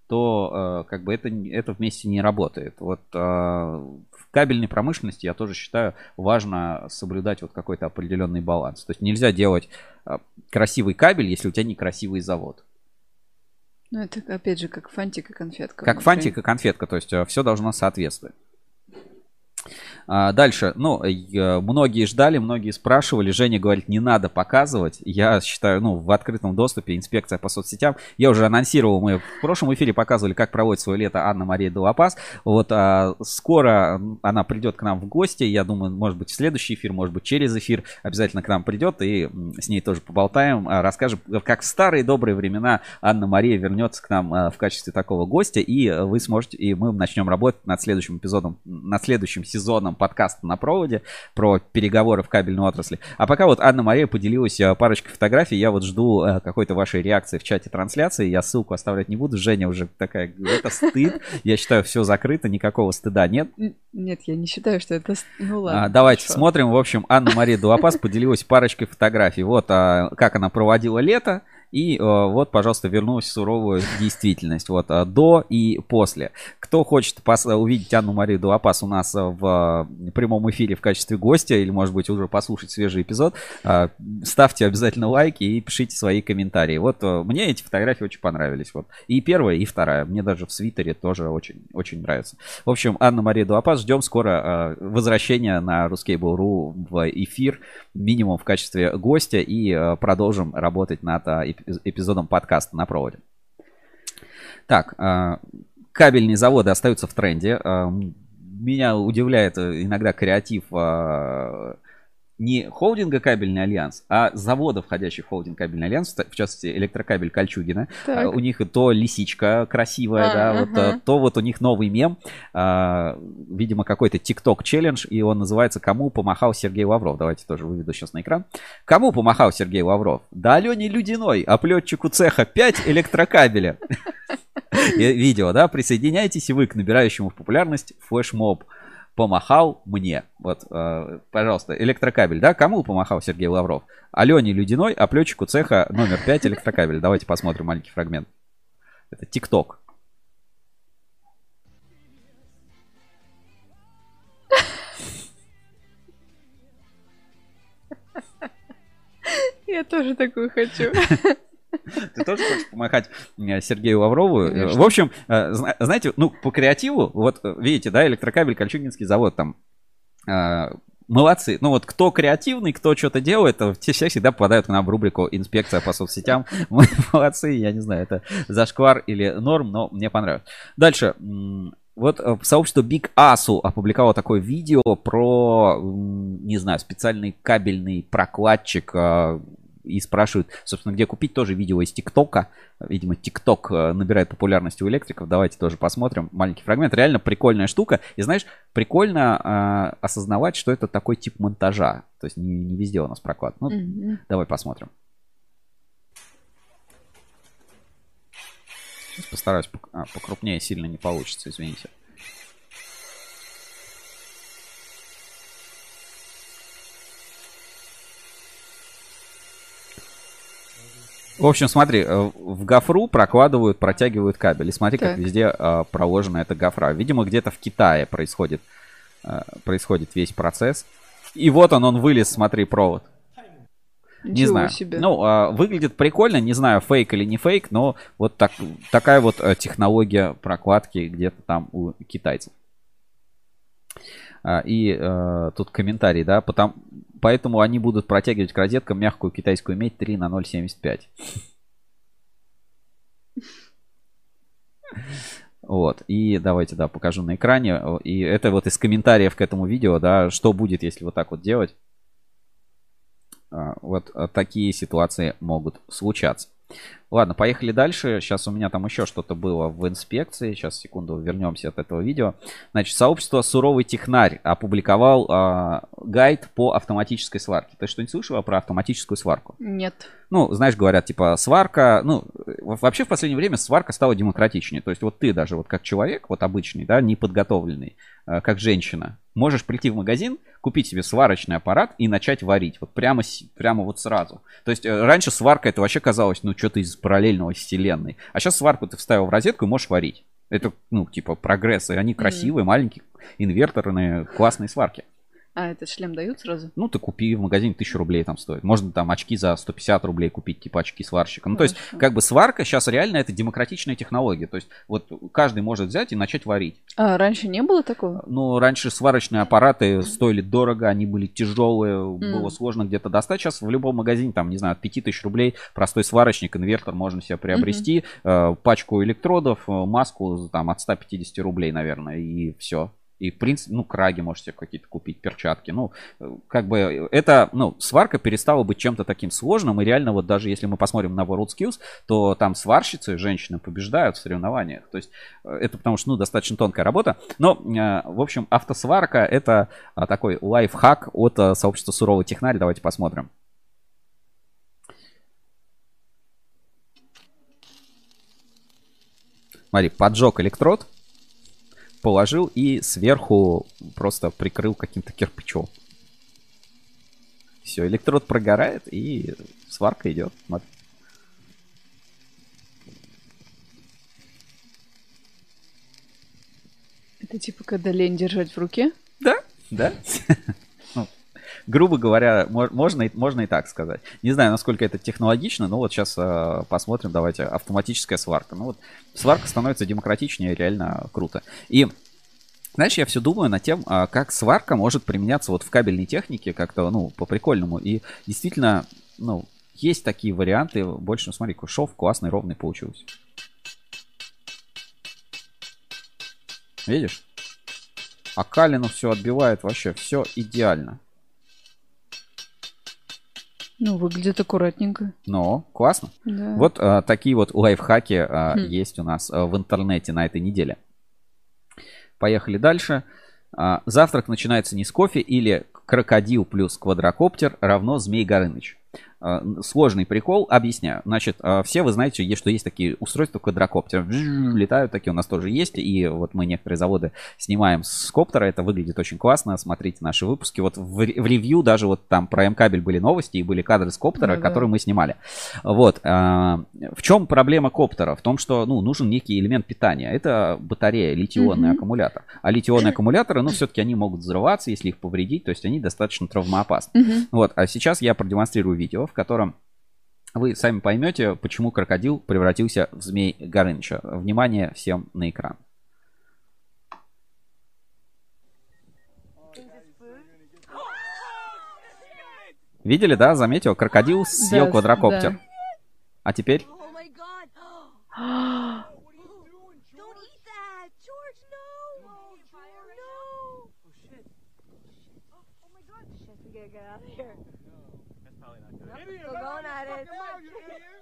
то э, как бы это, это вместе не работает. Вот э, в кабельной промышленности я тоже считаю важно соблюдать вот какой-то определенный баланс. То есть нельзя делать э, красивый кабель, если у тебя некрасивый завод. Ну, это опять же как фантик и конфетка. Как фантик и конфетка, то есть все должно соответствовать. А, Дальше, ну, э, многие ждали, многие спрашивали. Женя говорит, не надо показывать. Я считаю, ну, в открытом доступе инспекция по соцсетям. Я уже анонсировал, мы в прошлом эфире показывали, как проводит свое лето Анна-Мария Делапас. Вот а, скоро она придет к нам в гости. Я думаю, может быть, в следующий эфир, может быть, через эфир обязательно к нам придет. И с ней тоже поболтаем, а, расскажем, как в старые добрые времена Анна-Мария вернется к нам а, в качестве такого гостя. И э, вы сможете, и мы начнем работать над следующим эпизодом, над следующим сезоном подкаста на проводе про переговоры в кабельной отрасли. А пока вот Анна-Мария поделилась э, парочкой фотографий. Я вот жду э, какой-то вашей реакции в чате трансляции. Я ссылку оставлять не буду. Женя уже такая, это стыд. Я считаю, все закрыто, никакого стыда нет. Нет, я не считаю, что это... Ну ладно. А, давайте хорошо. смотрим. В общем, Анна-Мария Дуапас поделилась парочкой фотографий. Вот а, как она проводила лето. И а, вот, пожалуйста, вернулась суровую действительность. Вот а, до и после. Кто хочет увидеть Анну-Марию Дуапас у нас а, в прямом эфире в качестве гостя, или, может быть, уже послушать свежий эпизод, ставьте обязательно лайки и пишите свои комментарии. Вот мне эти фотографии очень понравились. Вот. И первая, и вторая. Мне даже в свитере тоже очень, очень нравится. В общем, Анна-Мария Дуапас, ждем скоро э, возвращения на Ruskable.ru в эфир, минимум в качестве гостя, и э, продолжим работать над э, эпи- эпизодом подкаста на проводе. Так, э, кабельные заводы остаются в тренде. Меня удивляет э, иногда креатив э, не холдинга «Кабельный альянс», а завода, входящих в холдинг «Кабельный альянс», в частности, электрокабель Кольчугина. Так. А, У них то лисичка красивая, А, да, вот ага. а, то вот у них новый мем, а, видимо, какой-то TikTok челлендж, и он называется «Кому помахал Сергей Лавров?». Давайте тоже выведу сейчас на экран. Кому помахал Сергей Лавров? Да Алене Людиной, оплетчику цеха 5 электрокабеля. И Видео, да, присоединяйтесь и вы к набирающему популярность флешмоб. Помахал мне. Вот, э, пожалуйста, электрокабель, да? Кому помахал Сергей Лавров? Алене Людиной, оплетчику цеха номер 5 электрокабель. Давайте посмотрим маленький фрагмент. Это ТикТок. Я тоже такую хочу. Ты тоже хочешь помахать э, Сергею Лаврову? Э, Конечно. В общем, э, зна- знаете, ну, по креативу, вот видите, да, электрокабель, Кольчугинский завод там Молодцы. Ну вот кто креативный, кто что-то делает, те все всегда попадают к нам в рубрику «Инспекция по соцсетям». Мы молодцы, я не знаю, это зашквар или норм, но мне понравилось. Дальше. Вот сообщество Big ASU опубликовало такое видео про, не знаю, специальный кабельный прокладчик и спрашивают, собственно, где купить. Тоже видео из ТикТока. Видимо, ТикТок э, набирает популярность у электриков. Давайте тоже посмотрим. Маленький фрагмент. Реально прикольная штука. И знаешь, прикольно э, осознавать, что это такой тип монтажа. То есть не, не везде у нас проклад. Ну, Мгм. давай посмотрим. Сейчас постараюсь пок- а, покрупнее, сильно не получится, извините. В общем, смотри, э, в гофру прокладывают, протягивают кабель. И смотри, как Так. везде э, проложена эта гофра. Видимо, где-то в Китае происходит, э, происходит весь процесс. И вот он, он вылез, смотри, провод. Не Ничего знаю. себе. Ну, а, выглядит прикольно, не знаю, фейк или не фейк, но вот так, такая вот э, технология прокладки где-то там у китайцев. А, И э, тут комментарий, да, потом, поэтому они будут протягивать к розеткам мягкую китайскую медь 3 на 0,75. Вот, и давайте, да, покажу на экране. И это вот из комментариев к этому видео, да, что будет, если вот так вот делать. А, Вот а, такие ситуации могут случаться. Ладно, поехали дальше. Сейчас у меня там еще что-то было в инспекции. Сейчас, секунду, вернемся от этого видео. Значит, сообщество «Суровый технарь» опубликовал а, гайд по автоматической сварке. Ты что-нибудь слышала про автоматическую сварку? Нет. Ну, знаешь, говорят, типа, сварка, ну, во- вообще в последнее время сварка стала демократичнее. То есть вот ты даже вот как человек, вот обычный, да, неподготовленный, э, как женщина, можешь прийти в магазин, купить себе сварочный аппарат и начать варить. Вот прямо, прямо вот сразу. То есть э, раньше сварка это вообще казалось, ну, что-то из параллельного вселенной. А сейчас сварку ты вставил в розетку и можешь варить. Это, ну, типа, прогресс. И они красивые, маленькие, инверторные, классные сварки. А, этот шлем дают сразу? Ну, ты купи в магазине, 1000 рублей там стоит. Можно там очки за 150 рублей купить, типа очки сварщика. Ну, то есть, Хорошо. как бы сварка сейчас реально это демократичная технология. То есть, вот каждый может взять и начать варить. А, раньше не было такого? Ну, раньше сварочные аппараты стоили дорого, они были тяжелые, было сложно где-то достать. Сейчас в любом магазине, там, не знаю, от 5000 рублей простой сварочник, инвертор можно себе приобрести, э, пачку электродов, э, маску там от 150 рублей, наверное, и все. И, в принципе, ну, краги можете какие-то купить, перчатки. Ну, э, как бы э, это, ну, сварка перестала быть чем-то таким сложным. И реально, вот даже если мы посмотрим на World Skills, то там сварщицы, женщины побеждают в соревнованиях. То есть э, это потому что, ну, достаточно тонкая работа. Но, в общем, автосварка это а, такой лайфхак от сообщества суровый технарь. Давайте посмотрим. Смотри, поджег электрод, положил и сверху просто прикрыл каким-то кирпичом. Все, электрод прогорает и сварка идет. Смотри. Это типа, когда лень держать в руке? Да, да. Грубо говоря, мо- можно, можно и так сказать. Не знаю, насколько это технологично, но вот сейчас посмотрим, давайте, автоматическая сварка. Ну вот, сварка становится демократичнее, реально круто. И знаешь, я все думаю над тем, а, как сварка может применяться вот в кабельной технике как-то, ну, по-прикольному. И действительно, ну, есть такие варианты. Больше, ну, смотри, шов классный, ровный получился. Видишь? А Калину все отбивает вообще, все идеально. Ну, выглядит аккуратненько. Но классно. Да. Вот а, такие вот лайфхаки а, Хм. есть у нас а, в интернете на этой неделе. Поехали дальше. А, завтрак начинается не с кофе или крокодил плюс квадрокоптер равно Змей Горыныч. А, Сложный прикол, объясняю. Значит, а, все вы знаете, что есть такие устройства квадрокоптер. Летают такие, у нас тоже есть. И вот мы некоторые заводы снимаем с коптера. Это выглядит очень классно. Смотрите наши выпуски. Вот в, в ревью даже вот там про М-кабель были новости и были кадры с коптера, Да-да. которые мы снимали. Вот. а, В чем проблема коптера? В том, что ну, нужен некий элемент питания. Это батарея, литионный Мгм. аккумулятор. А литионные аккумуляторы, ну, все-таки они могут взрываться, если их повредить, то есть они достаточно травмоопасны. Мгм. Вот. А сейчас я продемонстрирую видео, в котором вы сами поймете, почему крокодил превратился в змей Горыныча. Внимание всем на экран. Видели, да? Заметил? Крокодил съел Да, квадрокоптер. да. А теперь?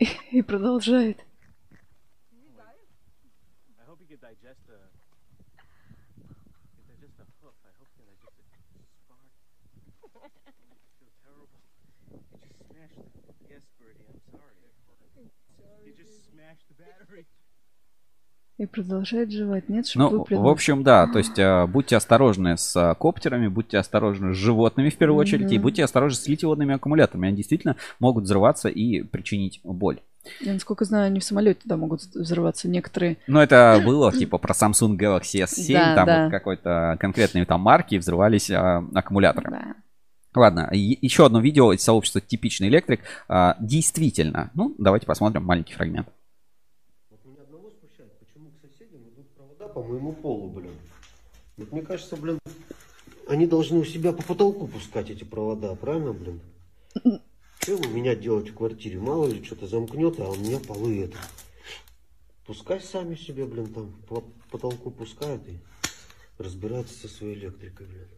И продолжает. И продолжает жевать. Нет, чтобы Ну, выплюнуть. в общем, да, то есть э, будьте осторожны с э, коптерами, будьте осторожны с животными в первую очередь, и будьте осторожны с литионными аккумуляторами. Они действительно могут взрываться и причинить боль. Я, насколько знаю, они в самолете да, могут взрываться. Некоторые. Но это было типа про Samsung Galaxy S7, Да, там да. вот какой-то конкретной там марки взрывались а, аккумуляторы. Да. Ладно, и- еще одно видео из сообщества «Типичный электрик». А, действительно, ну, давайте посмотрим маленький фрагмент. Вот меня одного смущает, почему к соседям идут провода по моему полу, блин. Вот мне кажется, блин, они должны у себя по потолку пускать эти провода, правильно, блин? Что ему меня делать в квартире? Мало ли что-то замкнет, а у меня полы это. Пускай сами себе, блин, там по потолку пускают и разбираются со своей электрикой, блин.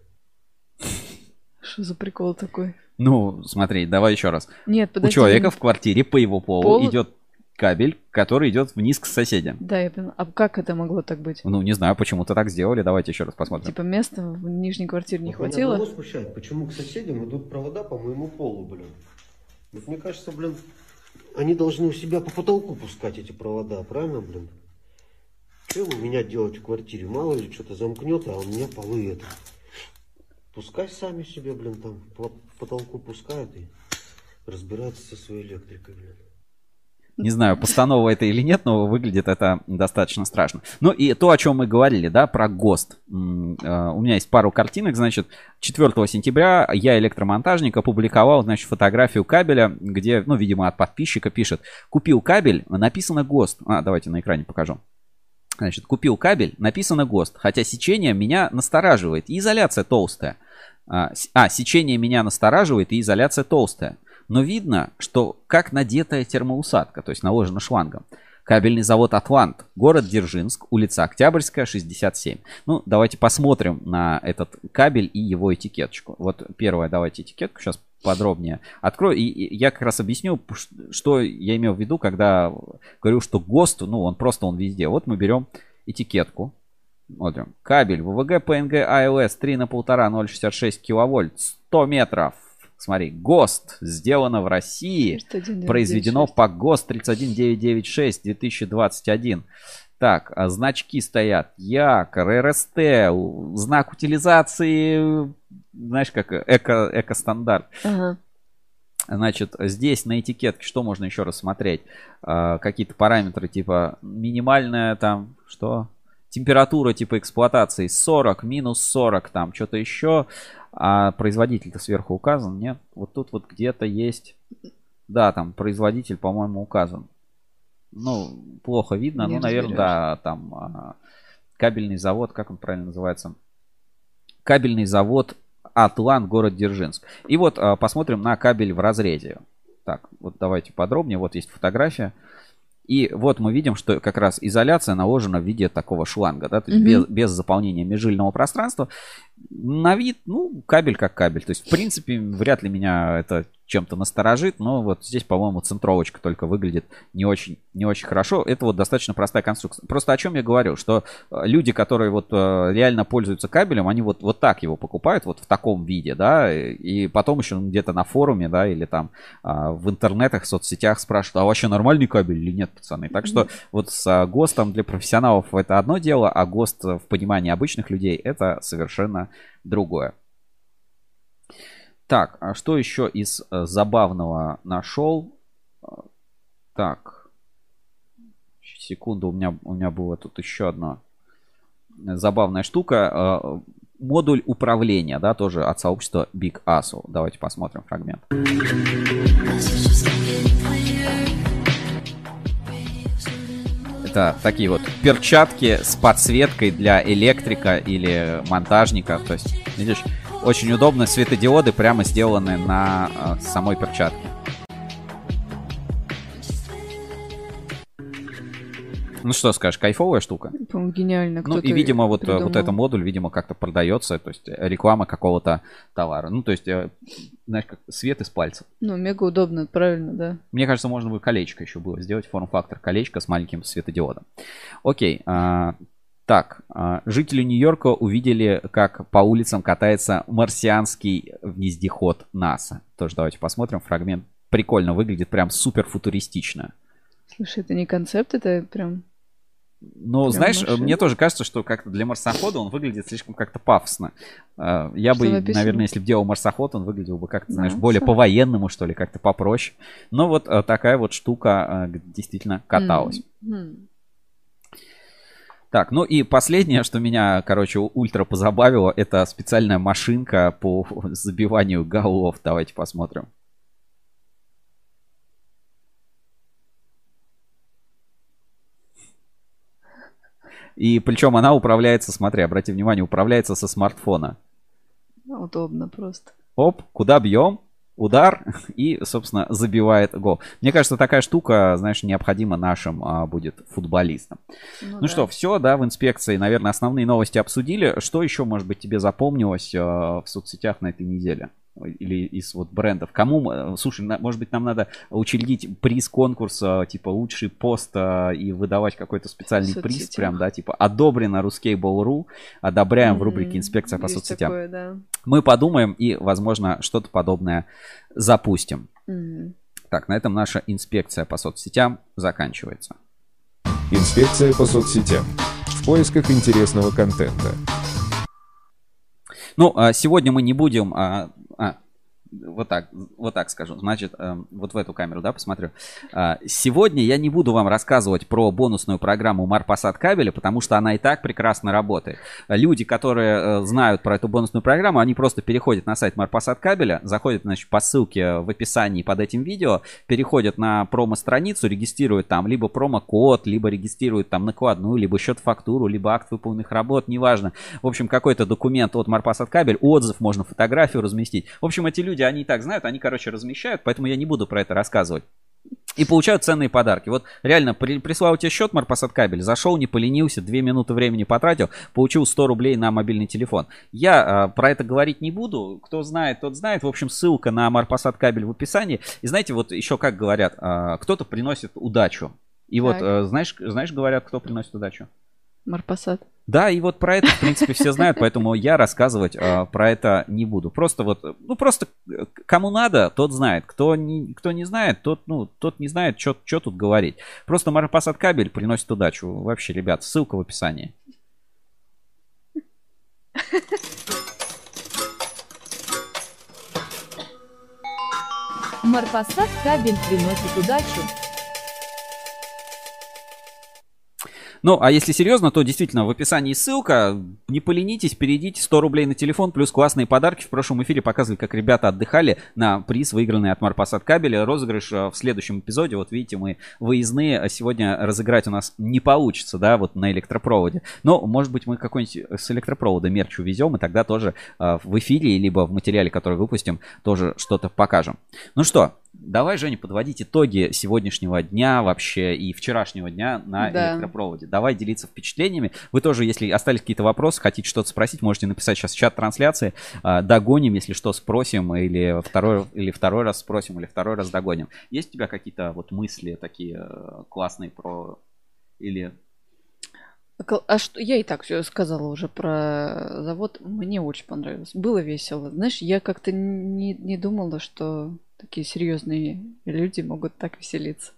Что за прикол такой? Ну, смотри, давай еще раз. Нет, У подожди. человека в квартире по его полу Пол- идет кабель, который идет вниз к соседям. Да, я поняла. А как это могло так быть? Ну, не знаю, почему-то так сделали. Давайте еще раз посмотрим. Типа места в нижней квартире не Вот меня хватило? одного смущает, почему к соседям идут провода по моему полу, блин. Вот мне кажется, блин, они должны у себя по потолку пускать эти провода, правильно, блин? Что ему меня делать в квартире? Мало ли что-то замкнет, а у меня полы это. Пускай сами себе, блин, там по потолку пускают и разбираются со своей электрикой, блин. Не знаю, постанова это или нет, но выглядит это достаточно страшно. Ну и то, о чем мы говорили, да, про ГОСТ. Э, У меня есть пару картинок, значит, 4 сентября я, электромонтажник, опубликовал, значит, фотографию кабеля, где, ну, видимо, от подписчика пишет, купил кабель, написано ГОСТ. А, давайте на экране покажу. Значит, купил кабель, написано ГОСТ, хотя сечение меня настораживает, и изоляция толстая. А, а, сечение меня настораживает, и изоляция толстая. Но видно, что как надетая термоусадка, то есть наложена шлангом. Кабельный завод «Атлант», город Дзержинск, улица Октябрьская, 67. Ну, давайте посмотрим на этот кабель и его этикеточку. Вот первое, давайте этикетку сейчас подробнее открою. И, и я как раз объясню, что я имел в виду, когда говорю, что ГОСТ, ну, он просто, он везде. Вот мы берем этикетку, Смотрим. Кабель ВВГ ПНГ АЛС 3 на 1,5 0,66 киловольт 100 метров. Смотри, ГОСТ сделано в России. 31,996. Произведено по ГОСТ 31996 2021. Так, а значки стоят. Якор, РСТ, знак утилизации, знаешь, как эко, эко-стандарт. Ага. Значит, здесь на этикетке что можно еще рассмотреть? А, какие-то параметры типа минимальная там, что? Температура типа эксплуатации 40, минус 40, там что-то еще. А производитель-то сверху указан, нет? Вот тут вот где-то есть... Да, там производитель, по-моему, указан. Ну, плохо видно, Не ну, наверное, да, там а, кабельный завод, как он правильно называется? Кабельный завод Атлант, город Дзержинск. И вот а, посмотрим на кабель в разрезе. Так, вот давайте подробнее. Вот есть фотография. И вот мы видим, что как раз изоляция наложена в виде такого шланга, да, Мгм. без, без заполнения межжильного пространства. На вид, ну, кабель как кабель. То есть, в принципе, вряд ли меня это чем-то насторожит, но вот здесь, по-моему, центровочка только выглядит не очень, не очень хорошо. Это вот достаточно простая конструкция. Просто о чем я говорю, что э, люди, которые вот э, реально пользуются кабелем, они вот, вот так его покупают, вот в таком виде, да, и потом еще где-то на форуме, да, или там а, в интернетах, в соцсетях спрашивают, а вообще нормальный кабель или нет, пацаны? Так что вот с а, ГОСТом для профессионалов это одно дело, а ГОСТ в понимании обычных людей это совершенно другое. Так, а что еще из э, забавного нашел? А, Так, секунду, у меня, у меня было тут еще одна забавная штука. э, Модуль управления, да, тоже от сообщества Big ASU. Давайте посмотрим фрагмент. Это такие вот перчатки с подсветкой для электрика или монтажника. То есть, видишь, очень удобно. Светодиоды прямо сделаны на э, самой перчатке. Ну что скажешь, кайфовая штука? По-моему, гениально. Ну и, видимо, вот, э, вот этот модуль, видимо, как-то продается, то есть э, реклама какого-то товара. Ну, то есть, знаешь, как свет из пальцев. Ну, мега удобно, правильно, да. Мне кажется, можно бы колечко еще было сделать, форм-фактор колечко с маленьким светодиодом. Окей, а, так, а, жители Нью-Йорка увидели, как по улицам катается марсианский вездеход НАСА. Тоже давайте посмотрим фрагмент. Прикольно выглядит, прям супер футуристично. Слушай, это не концепт, это прям... Ну, Прям знаешь, машина. мне тоже кажется, что как-то для марсохода он выглядит слишком как-то пафосно. А, Я Что бы, написано? наверное, если бы делал марсоход, он выглядел бы как-то, знаешь, Да, более по-военному, что ли, как-то попроще. Но вот а, такая вот штука действительно каталась. М. Так, ну и последнее, что меня, короче, ультра позабавило, это специальная машинка по забиванию голов. Давайте посмотрим. И причем она управляется, смотри, обрати внимание, управляется со смартфона. Удобно просто. Оп, куда бьем? Удар и, собственно, забивает гол. Мне кажется, такая штука, знаешь, необходима нашим а, будет футболистам. Ну, Ну да. что, все, да, в инспекции, наверное, основные новости обсудили. Что еще, может быть, тебе запомнилось э, в соцсетях на этой неделе? Или из вот брендов? Кому, э, слушай, на- может быть, нам надо учредить приз конкурса, типа лучший пост э, и выдавать какой-то специальный В приз, соцсетях. прям, да, типа одобрено Ruskable.ru, одобряем в рубрике инспекция по Есть соцсетям. такое, да. Мы подумаем и, возможно, что-то подобное запустим. Мгм. Так, на этом наша инспекция по соцсетям заканчивается. Инспекция по соцсетям. В поисках интересного контента. Ну, а, сегодня мы не будем... а, а, вот так, вот так скажу. Значит, эм, вот в эту камеру, да, посмотрю. А, Сегодня я не буду вам рассказывать про бонусную программу Марпасад кабеля, потому что она и так прекрасно работает. Люди, которые э, знают про эту бонусную программу, они просто переходят на сайт Марпасад кабеля, заходят, значит, по ссылке в описании под этим видео, переходят на промо-страницу, регистрируют там либо промокод, либо регистрируют там накладную, либо счет-фактуру, либо акт выполненных работ, неважно. В общем, какой-то документ от Марпасад кабель, отзыв, можно фотографию разместить. В общем, эти люди, они и так знают, они, короче, размещают, поэтому я не буду про это рассказывать. И получают ценные подарки. Вот реально, при- прислал тебе счет Марпасад кабель, зашел, не поленился, 2 минуты времени потратил, получил 100 рублей на мобильный телефон. Я а, про это говорить не буду. Кто знает, тот знает. В общем, ссылка на Марпасад кабель в описании. И знаете, вот еще как говорят, а, кто-то приносит удачу. И вот, Так. э, знаешь, знаешь, говорят, кто приносит удачу? Марпасад. Да, и вот про это, в принципе, все знают, поэтому я рассказывать э, про это не буду. Просто вот, ну просто э, кому надо, тот знает. Кто не, кто не знает, тот, ну, тот не знает, что тут говорить. Просто Марпасад кабель приносит удачу. Вообще, ребят, ссылка в описании. Марпасад кабель приносит удачу. Ну, а если серьезно, то действительно в описании ссылка. Не поленитесь, перейдите 100 рублей на телефон, плюс классные подарки. В прошлом эфире показывали, как ребята отдыхали на приз, выигранный от Марпасад кабеля. Розыгрыш э, в следующем эпизоде. Вот видите, мы выездные, а сегодня разыграть у нас не получится, да, вот на электропроводе. Но, может быть, мы какой-нибудь с электропровода мерч увезем, и тогда тоже э, в эфире, либо в материале, который выпустим, тоже что-то покажем. Ну что, давай, Женя, подводить итоги сегодняшнего дня вообще и вчерашнего дня на Да. электропроводе. Давай делиться впечатлениями. Вы тоже, если остались какие-то вопросы, хотите что-то спросить, можете написать сейчас в чат трансляции. А, Догоним, если что, спросим, или второй, или второй раз спросим, или второй раз догоним. Есть у тебя какие-то вот мысли такие э, классные про... Или... А что, я и так все сказала уже про завод. Мне очень понравилось. Было весело. Знаешь, я как-то не, не думала, что такие серьезные люди могут так веселиться.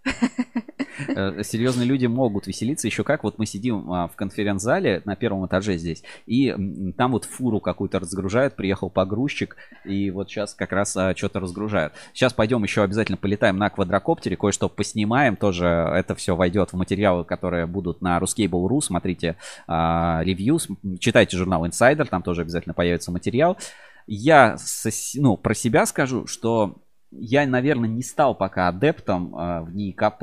Э, серьезные люди могут веселиться. Еще как, вот мы сидим а, в конференц-зале на первом этаже здесь, и там вот фуру какую-то разгружают, приехал погрузчик, и вот сейчас как раз что-то разгружают. Сейчас пойдем еще обязательно полетаем на квадрокоптере, кое-что поснимаем, тоже это все войдет в материалы, которые будут на Ruscable.ru, смотрите а, ревью, читайте журнал Insider, там тоже обязательно появится материал. Я ну, про себя скажу, что я, наверное, не стал пока адептом э, в НИКП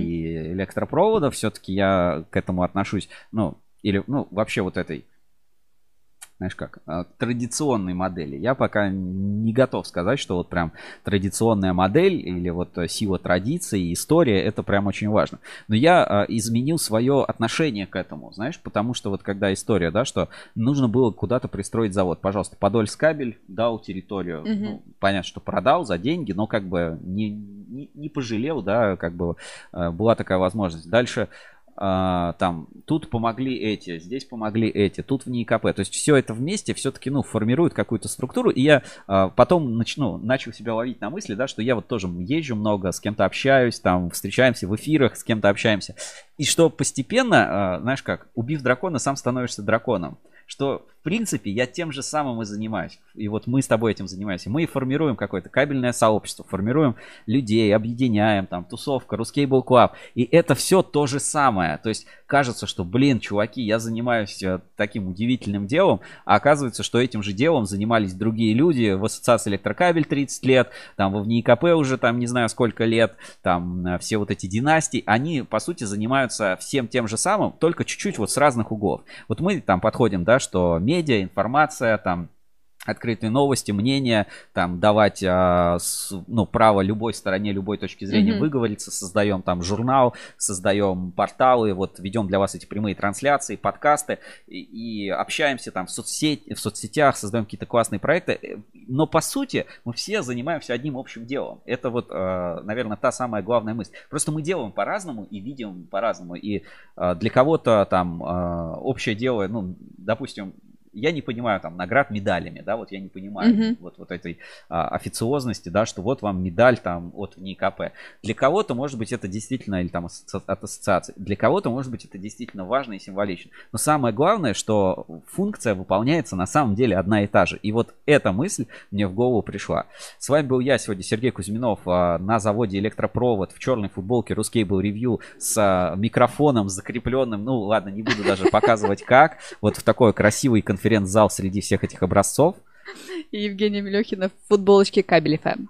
и электропровода. Все-таки я к этому отношусь, ну, или, ну, вообще вот этой, знаешь как, э, традиционной модели. Я пока не готов сказать, что вот прям традиционная модель или вот э, сила традиции и история, это прям очень важно. Но я э, изменил свое отношение к этому, знаешь, потому что вот когда история, да, что нужно было куда-то пристроить завод. Пожалуйста, Подольскабель дал территорию. Мгм. Ну, понятно, что продал за деньги, но как бы не, не, не пожалел, да, как бы была такая возможность. Дальше там тут помогли эти, здесь помогли эти, тут в НИКП. То есть все это вместе все-таки, ну, формирует какую-то структуру. И я а, потом начну, начал себя ловить на мысли, да, что я вот тоже езжу много, с кем-то общаюсь, там встречаемся в эфирах, с кем-то общаемся. И что постепенно, а, знаешь как, убив дракона, сам становишься драконом. Что, в принципе, я тем же самым и занимаюсь. И вот мы с тобой этим занимаемся. Мы формируем какое-то кабельное сообщество, формируем людей, объединяем, там, тусовка, Ruscable Club. И это все то же самое. То есть кажется, что, блин, чуваки, я занимаюсь э, таким удивительным делом, а оказывается, что этим же делом занимались другие люди в ассоциации электрокабель 30 лет, там, в НИКП уже, там, не знаю, сколько лет, там, э, все вот эти династии, они, по сути, занимаются всем тем же самым, только чуть-чуть вот с разных углов. Вот мы там подходим, да, что медиа, информация, там, открытые новости, мнения, там давать а, с- ну, право любой стороне, любой точки зрения Мгм. выговориться, создаем там журнал, создаем порталы, вот ведем для вас эти прямые трансляции, подкасты и, и общаемся там в, соцсеть, в соцсетях, создаем какие-то классные проекты, Э, но по сути мы все занимаемся одним общим делом. Это вот, наверное, та самая главная мысль. Просто мы делаем по-разному и видим по-разному. И а, для кого-то там а, общее дело, ну, допустим, я не понимаю там наград медалями, да, вот я не понимаю Мгм. вот, вот этой а, официозности, да, что вот вам медаль там от НИКП. Для кого-то, может быть, это действительно, или там от ассоциации, для кого-то, может быть, это действительно важно и символично. Но самое главное, что функция выполняется на самом деле одна и та же. И вот эта мысль мне в голову пришла. С вами был я сегодня, Сергей Кузьминов, а, на заводе Электропровод в черной футболке Рускейбл Ревью с а, микрофоном закрепленным. Ну, ладно, не буду даже показывать как. Вот в такой красивый конференц-зал среди всех этих образцов. И Евгения Мелехина в футболочке Кабель ФМ.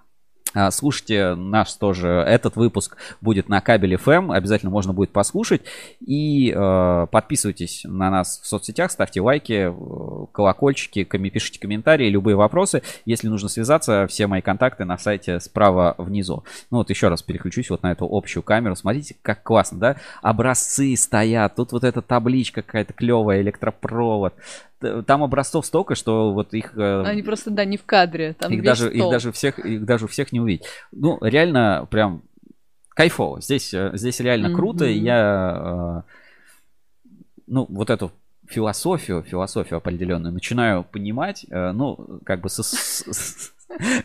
А, Слушайте наш тоже, этот выпуск будет на кабеле FM, обязательно можно будет послушать. И э, подписывайтесь на нас в соцсетях, ставьте лайки, э, колокольчики, коми- пишите комментарии, любые вопросы. Если нужно связаться, все мои контакты на сайте справа внизу. Ну вот еще раз переключусь вот на эту общую камеру. Смотрите, как классно, да? Образцы стоят, тут вот эта табличка какая-то клевая, электропровод. Там образцов столько, что вот их... э, Они просто, да, не в кадре. Там их даже, их даже всех, их даже всех не увидеть. Ну, реально, прям кайфово. Здесь, э, здесь реально круто. и Мгм. Я, э, ну, вот эту философию, философию определенную начинаю понимать, ну, как бы со,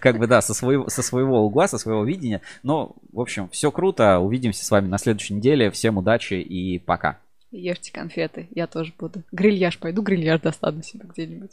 как бы, да, со своего, со своего угла, со своего видения. Но, в общем, все круто. Увидимся с вами на следующей неделе. Всем удачи и пока. Ешьте конфеты, я тоже буду. Грильяж пойду, грильяж достану себе где-нибудь.